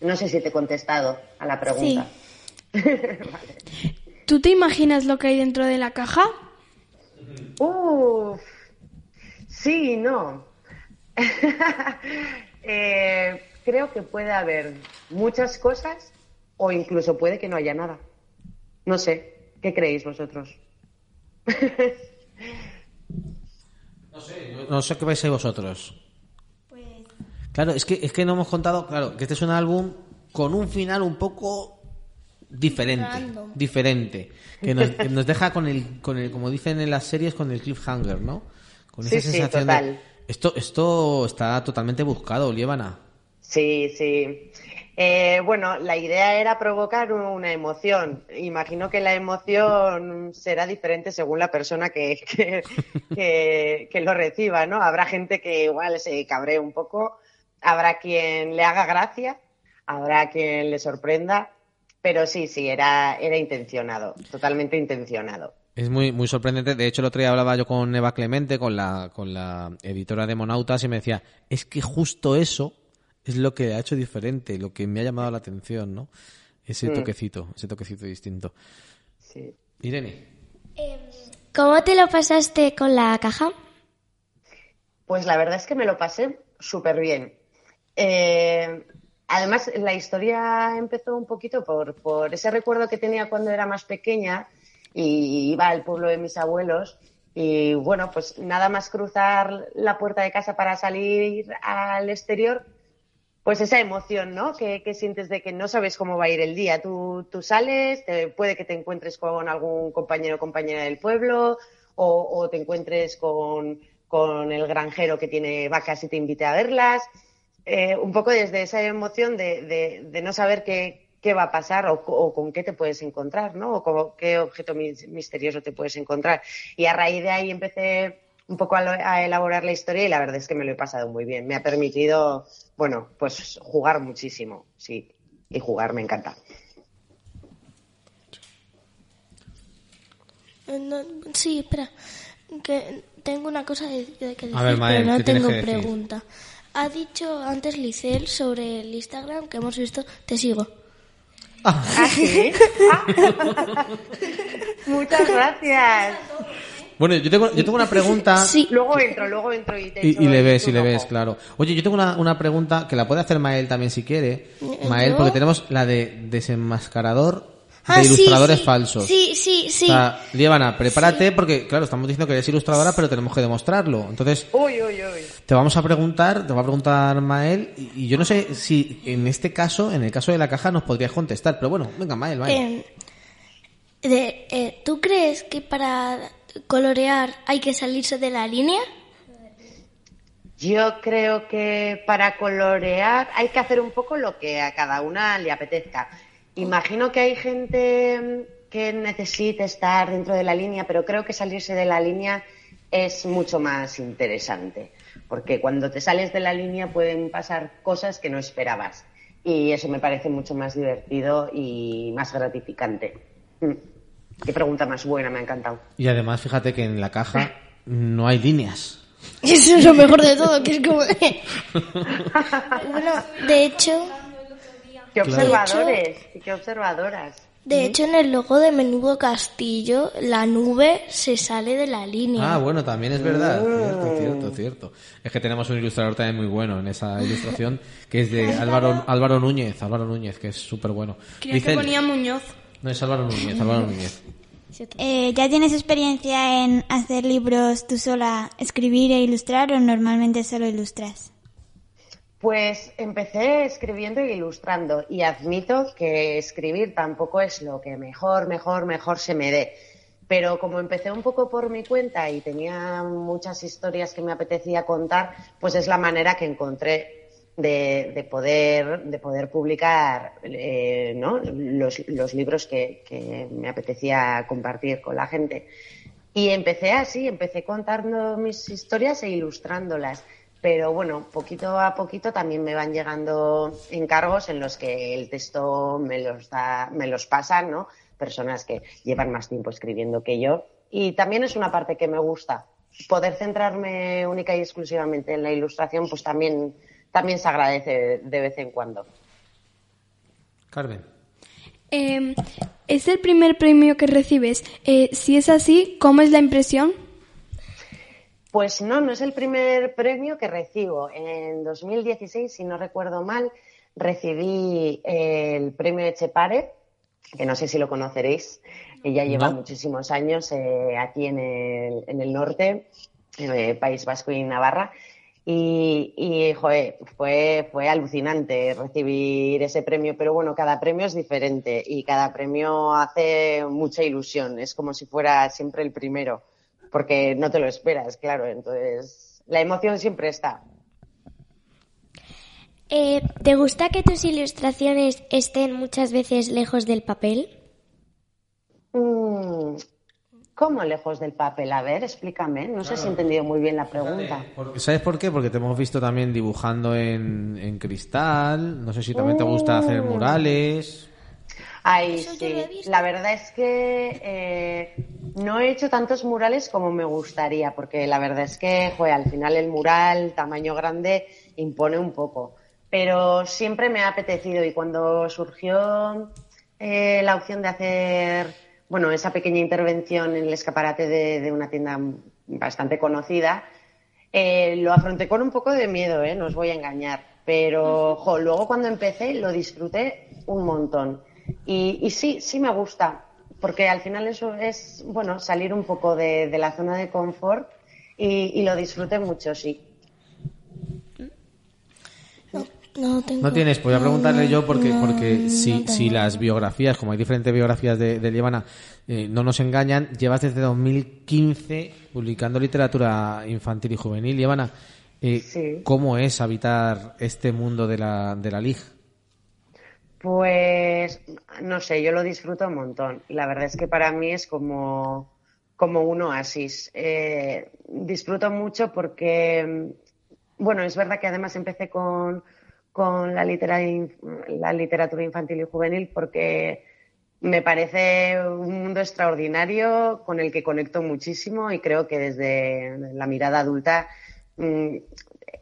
No sé si te he contestado a la pregunta. ¿Tú te imaginas lo que hay dentro de la caja? Uf, sí y no. Eh, creo que puede haber muchas cosas o incluso puede que no haya nada. No sé, ¿qué creéis vosotros? No sé qué pensáis vosotros. Claro, es que, es que no hemos contado, claro, que este es un álbum con un final un poco diferente, Random. diferente, que nos, que nos deja con el, con el, como dicen en las series, con el cliffhanger, ¿no? Con esa Sí, sí, sensación total. de esto, esto está totalmente buscado, Liébana. Sí, sí. Eh, bueno, la idea era provocar una emoción. Imagino que la emoción será diferente según la persona que, que, que- lo reciba, ¿no? Habrá gente que igual se cabree un poco, habrá quien le haga gracia, habrá quien le sorprenda, pero sí, sí, era, era intencionado, totalmente intencionado. Es muy, muy sorprendente. De hecho, el otro día hablaba yo con Eva Clemente, con la, con la editora de Monautas, y me decía, es que justo eso es lo que ha hecho diferente, lo que me ha llamado la atención, ¿no? Ese Mm. toquecito, ese toquecito distinto. Sí. Irene. ¿Cómo te lo pasaste con la caja? Pues la verdad es que me lo pasé súper bien. Eh, además, la historia empezó un poquito por, por ese recuerdo que tenía cuando era más pequeña y iba al pueblo de mis abuelos. Y bueno, pues nada más cruzar la puerta de casa para salir al exterior, pues esa emoción, ¿no? Que, sientes de que no sabes cómo va a ir el día. Tú, tú sales, te- puede que te encuentres con algún compañero o compañera del pueblo, o, te encuentres con, con el granjero que tiene vacas y te invite a verlas. Eh, un poco desde esa emoción de, de- no saber qué, qué va a pasar o, con qué te puedes encontrar, ¿no? O con qué objeto mis- misterioso te puedes encontrar. Y a raíz de ahí empecé un poco a, lo- a elaborar la historia y la verdad es que me lo he pasado muy bien. Me ha permitido, bueno, pues jugar muchísimo, sí. Y jugar me encanta. Eh, no, sí, espera. Que tengo una cosa de- de que decir, A ver, Mael, pero no ¿qué tienes tengo pregunta. Ha dicho antes Licel sobre el Instagram que hemos visto. Te sigo. ¿Ah, sí? Muchas gracias. Bueno, yo tengo, yo tengo una pregunta. Sí. Luego entro, luego entro y te Y, le ves, y le ves, claro. Oye, yo tengo una, una pregunta que la puede hacer Mael también si quiere. ¿Yo? Mael, porque tenemos la de desenmascarador de Ah, sí, ilustradores sí. falsos. Sí, sí, sí. O sea, prepárate porque, claro, estamos diciendo que eres ilustradora, pero tenemos que demostrarlo. Entonces, Uy, uy, uy. te vamos a preguntar, te va a preguntar Mael, y, y yo no sé si en este caso, en el caso de la caja, nos podrías contestar, pero bueno, venga, Mael, Mael. Eh, de, eh, ¿Tú crees que para colorear hay que salirse de la línea? Yo creo que para colorear hay que hacer un poco lo que a cada una le apetezca. Imagino que hay gente mm, que necesite estar dentro de la línea, pero creo que salirse de la línea es mucho más interesante, porque cuando te sales de la línea pueden pasar cosas que no esperabas y eso me parece mucho más divertido y más gratificante. Mm. Qué pregunta más buena, me ha encantado. Y además, fíjate que en la caja no hay líneas. Eso es lo mejor de todo, que es como... bueno, de hecho... Qué observadores y qué observadoras. De hecho, en el logo de Menudo Castillo, la nube se sale de la línea. Ah, bueno, también es verdad. Oh. Cierto, cierto, cierto. Es que tenemos un ilustrador también muy bueno en esa ilustración, que es de Álvaro, Álvaro Núñez, Álvaro Núñez, que es súper bueno. Creía que ponía Muñoz. No, es Álvaro Núñez, Álvaro Núñez. Eh, ¿Ya tienes experiencia en hacer libros tú sola, escribir e ilustrar o normalmente solo ilustras? Pues empecé escribiendo e ilustrando y admito que escribir tampoco es lo que mejor, mejor, mejor se me dé. Pero como empecé un poco por mi cuenta y tenía muchas historias que me apetecía contar, pues es la manera que encontré de, de poder, de poder publicar eh, ¿no? los, los libros que, que me apetecía compartir con la gente. Y empecé así, empecé contando mis historias e ilustrándolas. pero bueno, poquito a poquito también me van llegando encargos en los que el texto me los da, me los pasan, ¿no? Personas que llevan más tiempo escribiendo que yo. Y también es una parte que me gusta. Poder centrarme única y exclusivamente en la ilustración, pues también, también se agradece de vez en cuando. Carmen. Eh, es el primer premio que recibes. Eh, si es así, ¿cómo es la impresión? Pues no, no es el primer premio que recibo. En 2016, si no recuerdo mal, recibí el premio Echepare, que no sé si lo conoceréis. Ella lleva No. muchísimos años eh, aquí en el, en el norte, en el País Vasco y Navarra. Y, y joder, fue, fue alucinante recibir ese premio, pero bueno, cada premio es diferente y cada premio hace mucha ilusión. Es como si fuera siempre el primero, porque no te lo esperas, claro. Entonces, la emoción siempre está. Eh, ¿Te gusta que tus ilustraciones estén muchas veces lejos del papel? Mm, ¿Cómo lejos del papel? A ver, explícame. No sé si he entendido muy bien la pregunta. Porque- ¿Sabes por qué? Porque te hemos visto también dibujando en, en cristal. No sé si también te gusta hacer Mm. murales. Ay, sí. La verdad es que eh, no he hecho tantos murales como me gustaría, porque la verdad es que, joder, al final el mural, tamaño grande, impone un poco. Pero siempre me ha apetecido y cuando surgió eh, la opción de hacer, bueno, esa pequeña intervención en el escaparate de, de una tienda bastante conocida, eh, lo afronté con un poco de miedo, ¿eh? no os voy a engañar. Pero jo, luego cuando empecé lo disfruté un montón. Y, y sí, sí me gusta, porque al final eso es, bueno, salir un poco de, de la zona de confort y, y lo disfruté mucho, sí. No, tengo... No tienes, pues voy a preguntarle yo porque, no, porque si, si las biografías, como hay diferentes biografías de, de eh, no nos engañan, llevas desde 2015 publicando literatura infantil y juvenil. Lievana, eh, Sí. ¿cómo es habitar este mundo de la, de la LIG? Pues no sé, yo lo disfruto un montón. Y la verdad es que para mí es como, como un oasis. Eh, disfruto mucho porque, bueno, es verdad que además empecé con, con la, litera- la literatura infantil y juvenil porque me parece un mundo extraordinario con el que conecto muchísimo y creo que desde la mirada adulta mm,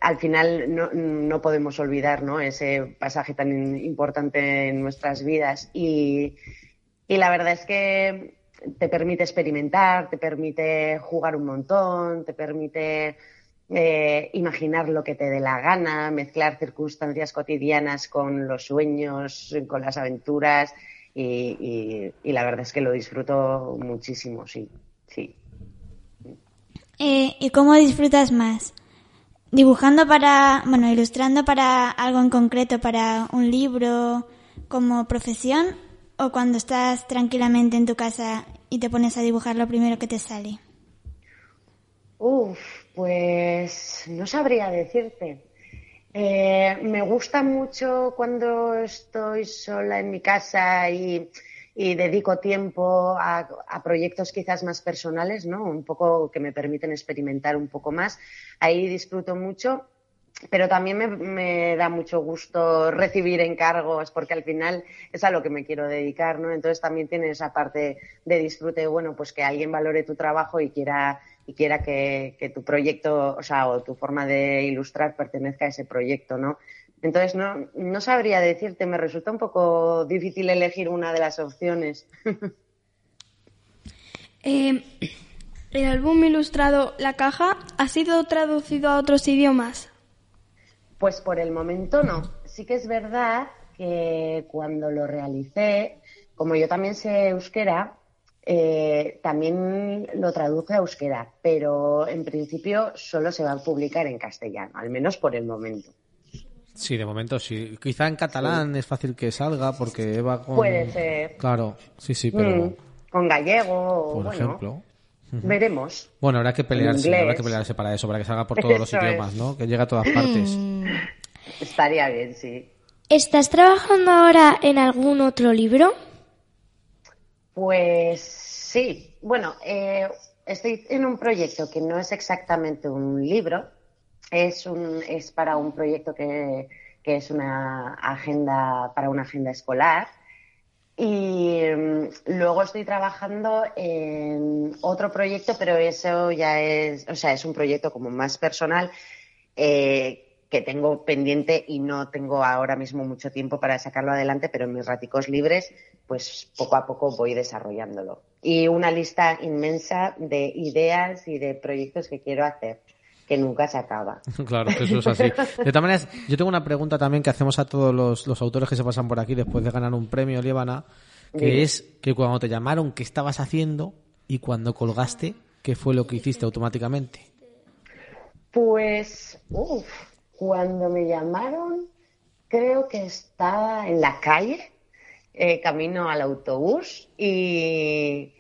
al final no, no podemos olvidar ¿no? ese pasaje tan importante en nuestras vidas y, y la verdad es que te permite experimentar, te permite jugar un montón, te permite eh, imaginar lo que te dé la gana, mezclar circunstancias cotidianas con los sueños, con las aventuras y, y- y la verdad es que lo disfruto muchísimo, sí, sí. Eh, ¿Y cómo disfrutas más? ¿Dibujando para, bueno, ilustrando para algo en concreto, para un libro como profesión? ¿O cuando estás tranquilamente en tu casa y te pones a dibujar lo primero que te sale? Uf, pues no sabría decirte. Eh, me gusta mucho cuando estoy sola en mi casa y, dedico tiempo a, a proyectos quizás más personales, ¿no? Un poco que me permiten experimentar un poco más. Ahí disfruto mucho, pero también me, me da mucho gusto recibir encargos porque al final es a lo que me quiero dedicar, ¿no? Entonces también tiene esa parte de disfrute, bueno, pues que alguien valore tu trabajo y quiera y quiera que, que tu proyecto, o sea, o tu forma de ilustrar pertenezca a ese proyecto, ¿no? Entonces no, no sabría decirte, me resulta un poco difícil elegir una de las opciones. Eh, el álbum ilustrado La Caja ha sido traducido a otros idiomas. Pues por el momento no. Sí que es verdad que cuando lo realicé, como yo también sé euskera, eh, también lo traduje a euskera, pero en principio solo se va a publicar en castellano, al menos por el momento. Sí, de momento sí. Quizá en catalán es fácil que salga porque va con... Puede ser. Claro, sí, sí, pero... Mm, con gallego, o Por bueno, ejemplo. Veremos. Bueno, habrá que pelearse, habrá que pelearse para eso, para que salga por todos los Eso es. idiomas, ¿no? Que llegue a todas partes. Estaría bien, sí. ¿Estás trabajando ahora en algún otro libro? Pues sí. Bueno, eh, estoy en un proyecto que no es exactamente un libro, es, un, es para un proyecto que, que es una agenda, para una agenda escolar. Y mm, luego estoy trabajando en otro proyecto, pero eso ya es, o sea, es un proyecto como más personal eh, que tengo pendiente y no tengo ahora mismo mucho tiempo para sacarlo adelante, pero en mis raticos libres, pues poco a poco voy desarrollándolo. Y una lista inmensa de ideas y de proyectos que quiero hacer que nunca se acaba. Claro, que eso es así. De todas maneras, yo tengo una pregunta también que hacemos a todos los, los autores que se pasan por aquí después de ganar un premio, Líbana, que es que cuando te llamaron, ¿qué estabas haciendo? Y cuando colgaste, ¿qué fue lo que hiciste automáticamente? Pues, uff, cuando me llamaron, creo que estaba en la calle, eh, camino al autobús y,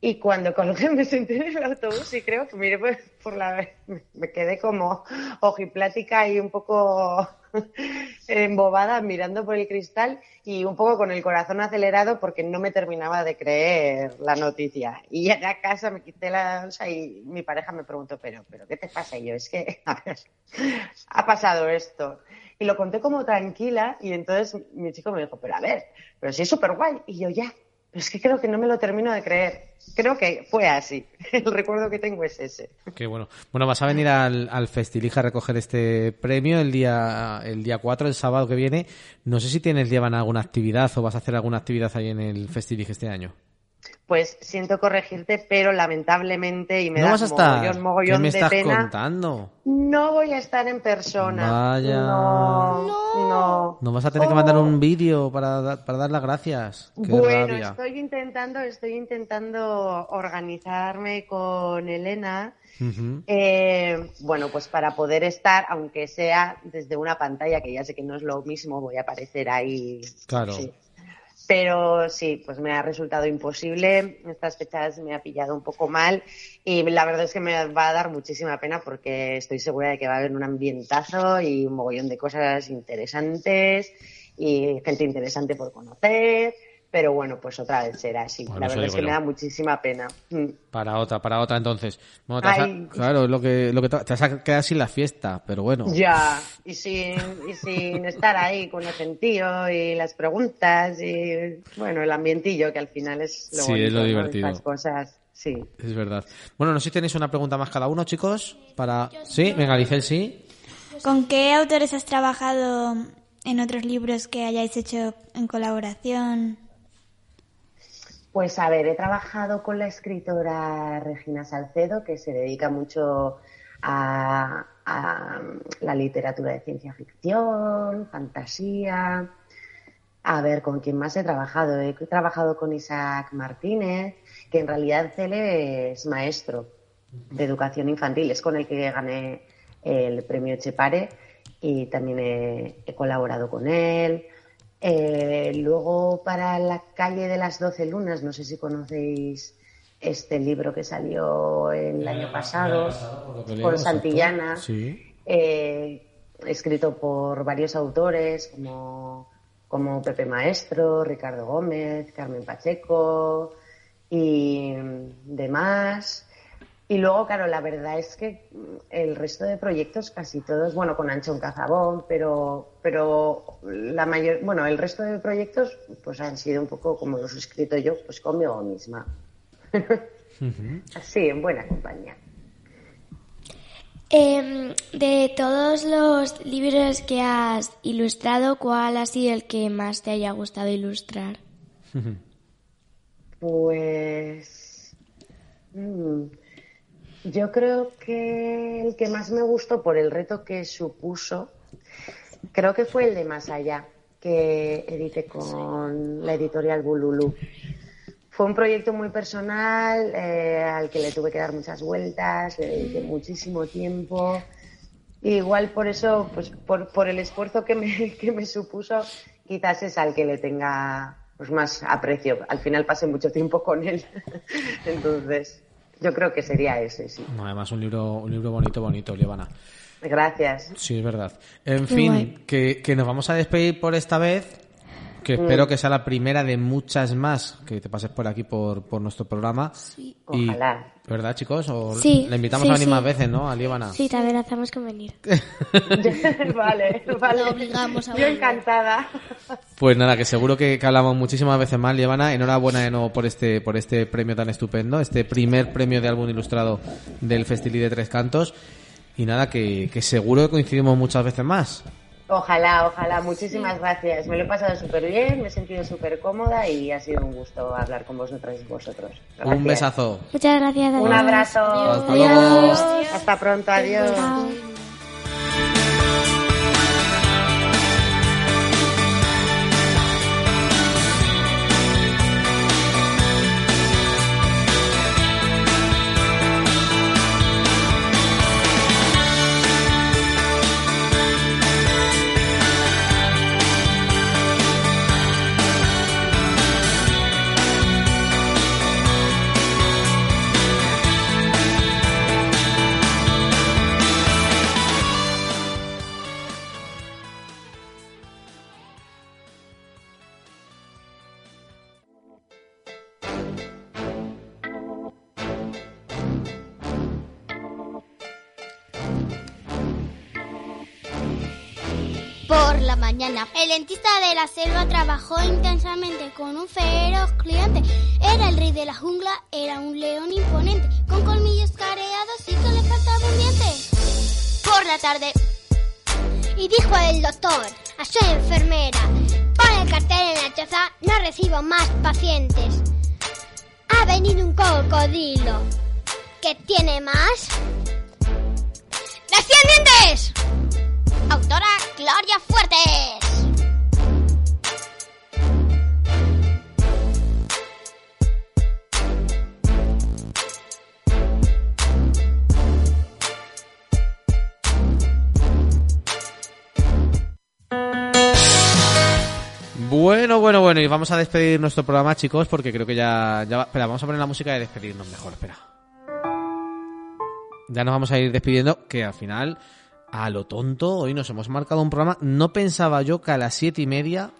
y cuando colgué me senté en el autobús y creo que miré por, por la... me quedé como ojiplática y un poco embobada mirando por el cristal y un poco con el corazón acelerado porque no me terminaba de creer la noticia. Y llegué a casa, me quité la bolsa y mi pareja me preguntó, pero, pero ¿qué te pasa? Y yo, es que, a ver, ha pasado esto. Y lo conté como tranquila y entonces mi chico me dijo, pero a ver, pero sí es súper guay. Y yo, ya, pero es que creo que no me lo termino de creer. Creo que fue así. El recuerdo que tengo es ese. Qué bueno. Bueno, vas a venir al, al Festilija a recoger este premio el día el día 4, el sábado que viene. No sé si tienes, llevan alguna actividad o vas a hacer alguna actividad ahí en el Festilija este año. Pues siento corregirte, pero lamentablemente, y me no da vas a estar. mogollón, mogollón ¿Qué me de estás pena, contando? no voy a estar en persona. Vaya. No, no. Nos vas a tener que mandar un vídeo para, para dar las gracias. Qué Bueno, rabia. estoy intentando, estoy intentando organizarme con Elena. Eh, bueno, pues para poder estar, aunque sea desde una pantalla, que ya sé que no es lo mismo, voy a aparecer ahí. Claro. Sí. Pero sí, pues me ha resultado imposible. Estas fechas me ha pillado un poco mal y la verdad es que me va a dar muchísima pena porque estoy segura de que va a haber un ambientazo y un mogollón de cosas interesantes y gente interesante por conocer. Pero bueno, pues otra vez será así. Bueno, la verdad es que me da muchísima pena. Mm. Para otra, para otra entonces. Bueno, te Ay. claro, es lo que, lo que te, te vas a quedar sin la fiesta, pero bueno. Ya, y sin, y sin estar ahí con el gentío y las preguntas y, bueno, el ambientillo que al final es lo Sí, bonito, es lo ¿no? divertido. Estas cosas, sí. Es verdad. Bueno, no sé si tenéis una pregunta más cada uno, chicos. Para... Sí, venga, Licel, sí. ¿Con qué autores has trabajado en otros libros que hayáis hecho en colaboración? Pues a ver, he trabajado con la escritora Regina Salcedo, que se dedica mucho a, a la literatura de ciencia ficción, fantasía. A ver, ¿con quién más he trabajado? He trabajado con Isaac Martínez, que en realidad él es maestro de educación infantil, es con el que gané el premio Chepare y también he colaborado con él. Eh, luego para la calle de las doce lunas, no sé si conocéis este libro que salió el año pasado por Santillana, Sí. eh, escrito por varios autores como, como Pepe Maestro, Ricardo Gómez, Carmen Pacheco y demás. Y luego, claro, la verdad es que mm, el resto de proyectos, casi todos, bueno, con Anchón Cazabón, pero, pero la mayor, bueno, el resto de proyectos, pues han sido un poco como los he escrito yo, pues conmigo misma. Así, en buena compañía. Em, de todos los libros que has ilustrado, ¿cuál ha sido el que más te haya gustado ilustrar? Pues mm, yo creo que el que más me gustó por el reto que supuso, creo que fue el de Más Allá, que edité con la editorial Bululú. Fue un proyecto muy personal eh, al que le tuve que dar muchas vueltas, le dediqué muchísimo tiempo. Igual por eso, pues por, por el esfuerzo que me, que me supuso, quizás es al que le tenga pues más aprecio. Al final pasé mucho tiempo con él. Entonces, yo creo que sería ese, sí. No, además, un libro, un libro bonito, bonito, Lievana. Gracias. Sí, es verdad. En Qué fin, que, que nos vamos a despedir por esta vez. Que espero que sea la primera de muchas más que te pases por aquí por, por nuestro programa. Sí. Y, Ojalá. ¿Verdad, chicos? O Sí, la invitamos sí, a venir sí. más veces, ¿no? A Líbana. Sí, también hacemos convenir. vale, vale. Lo obligamos a Yo encantada. Pues nada, que seguro que, que hablamos muchísimas veces más, Líbana. Enhorabuena de nuevo por este, por este premio tan estupendo, este primer premio de álbum ilustrado del Festilí de Tres Cantos. Y nada, que, que seguro que coincidimos muchas veces más. Ojalá, ojalá. Muchísimas gracias. Me lo he pasado súper bien, me he sentido súper cómoda y ha sido un gusto hablar con vosotras y vosotros. Un besazo. Muchas gracias. Un adiós. abrazo. Hasta luego. Hasta pronto. Adiós. El dentista de la selva trabajó intensamente con un feroz cliente. Era el rey de la jungla, era un león imponente, con colmillos careados y que le faltaba un diente. Por la tarde, y dijo el doctor a su enfermera, pon el cartel en la choza, no recibo más pacientes. Ha venido un cocodrilo, que tiene más 100 dientes. Autora Gloria Fuertes. Bueno, bueno, bueno, y vamos a despedir nuestro programa, chicos, porque creo que ya, va- Espera, vamos a poner la música de despedirnos mejor, espera. Ya nos vamos a ir despidiendo, que al final, a lo tonto, hoy nos hemos marcado un programa. No pensaba yo que a las siete y media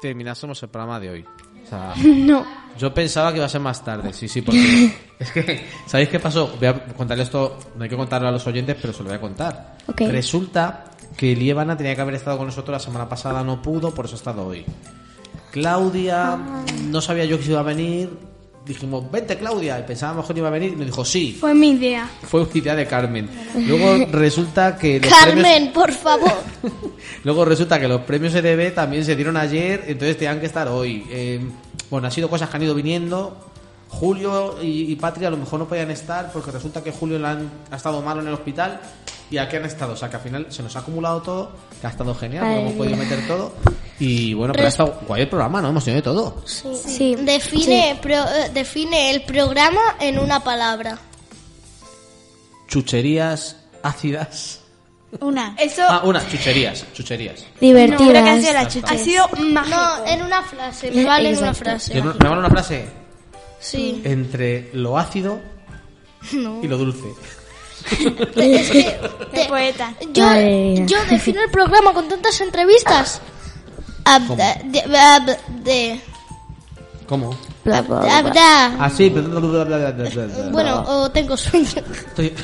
terminásemos el programa de hoy. O sea, No. yo pensaba que iba a ser más tarde, sí, sí, porque es que, ¿sabéis qué pasó? Voy a contarle esto, no hay que contarlo a los oyentes, pero se lo voy a contar. Ok. Resulta que Lievana tenía que haber estado con nosotros la semana pasada, no pudo, por eso ha estado hoy. Claudia, no sabía yo que se iba a venir. Dijimos, vente Claudia, y pensábamos que no iba a venir, y nos dijo, sí, Fue mi idea. fue idea de Carmen. Luego resulta que los Carmen, premios- por favor. Luego resulta que los premios EDB también se dieron ayer, entonces tenían que estar hoy. Eh, bueno, ha sido cosas que han ido viniendo. Julio y, y Patria a lo mejor no podían estar porque resulta que Julio le han, ha estado malo en el hospital y aquí han estado. O sea que al final se nos ha acumulado todo, que ha estado genial, Madre hemos podido meter todo. Y bueno, pero ha estado guay el programa, ¿no? Hemos tenido de todo. Sí. Define, pro- eh, define el programa en una palabra. Chucherías ácidas. Una. Eso Ah, unas chucherías, chucherías. Divertidas. No, creo que ha sido la chucha. ha sido mágico. No, en una frase. Me vale en una frase. ¿Me vale una frase? Sí. Entre lo ácido No. y lo dulce. Es que De poeta. yo, yo defino el programa con tantas entrevistas. Ah, ¿Cómo? de, ah, ah, bla. Bueno, o tengo sueño. Estoy-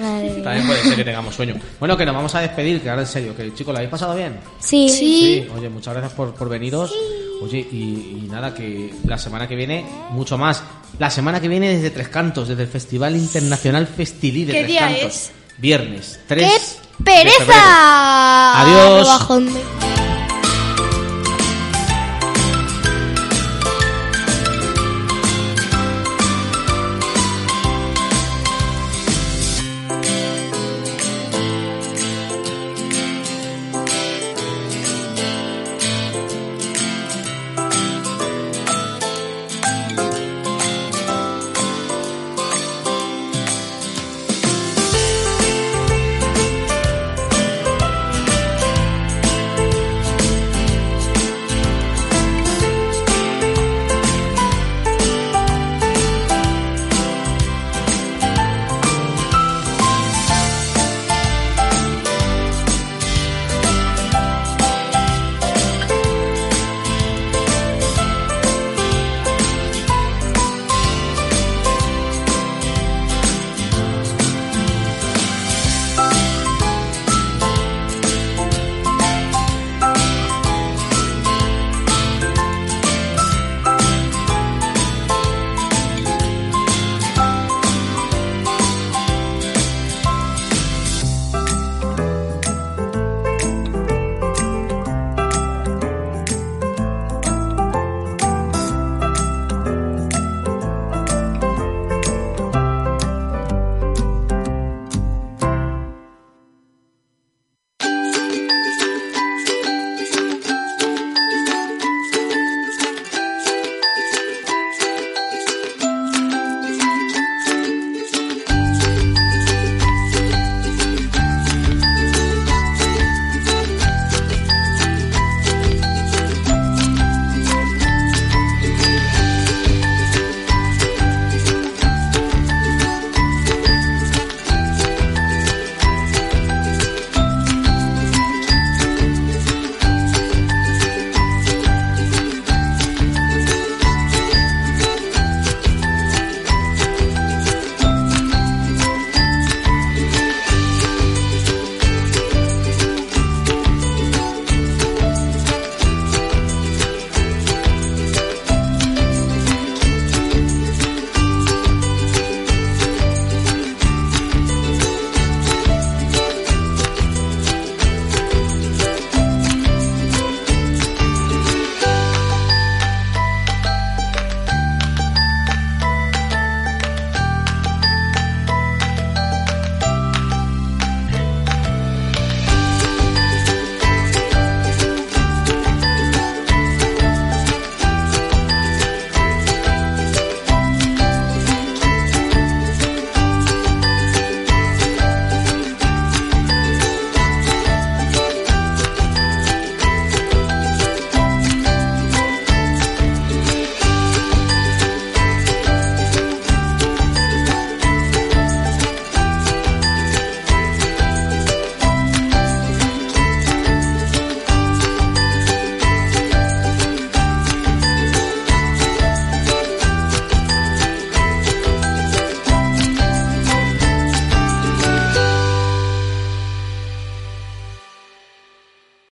Madre. También puede ser que tengamos sueño. Bueno, que nos vamos a despedir, que ahora en serio, que chicos, ¿lo habéis pasado bien? Sí. Oye, muchas gracias por, por veniros. Oye, y, y nada, que la semana que viene, mucho más. La semana que viene desde Tres Cantos, desde el Festival Internacional Festilí de ¿Qué Tres día Cantos. es? Viernes, 3 ¡Qué de pereza! Adiós. De-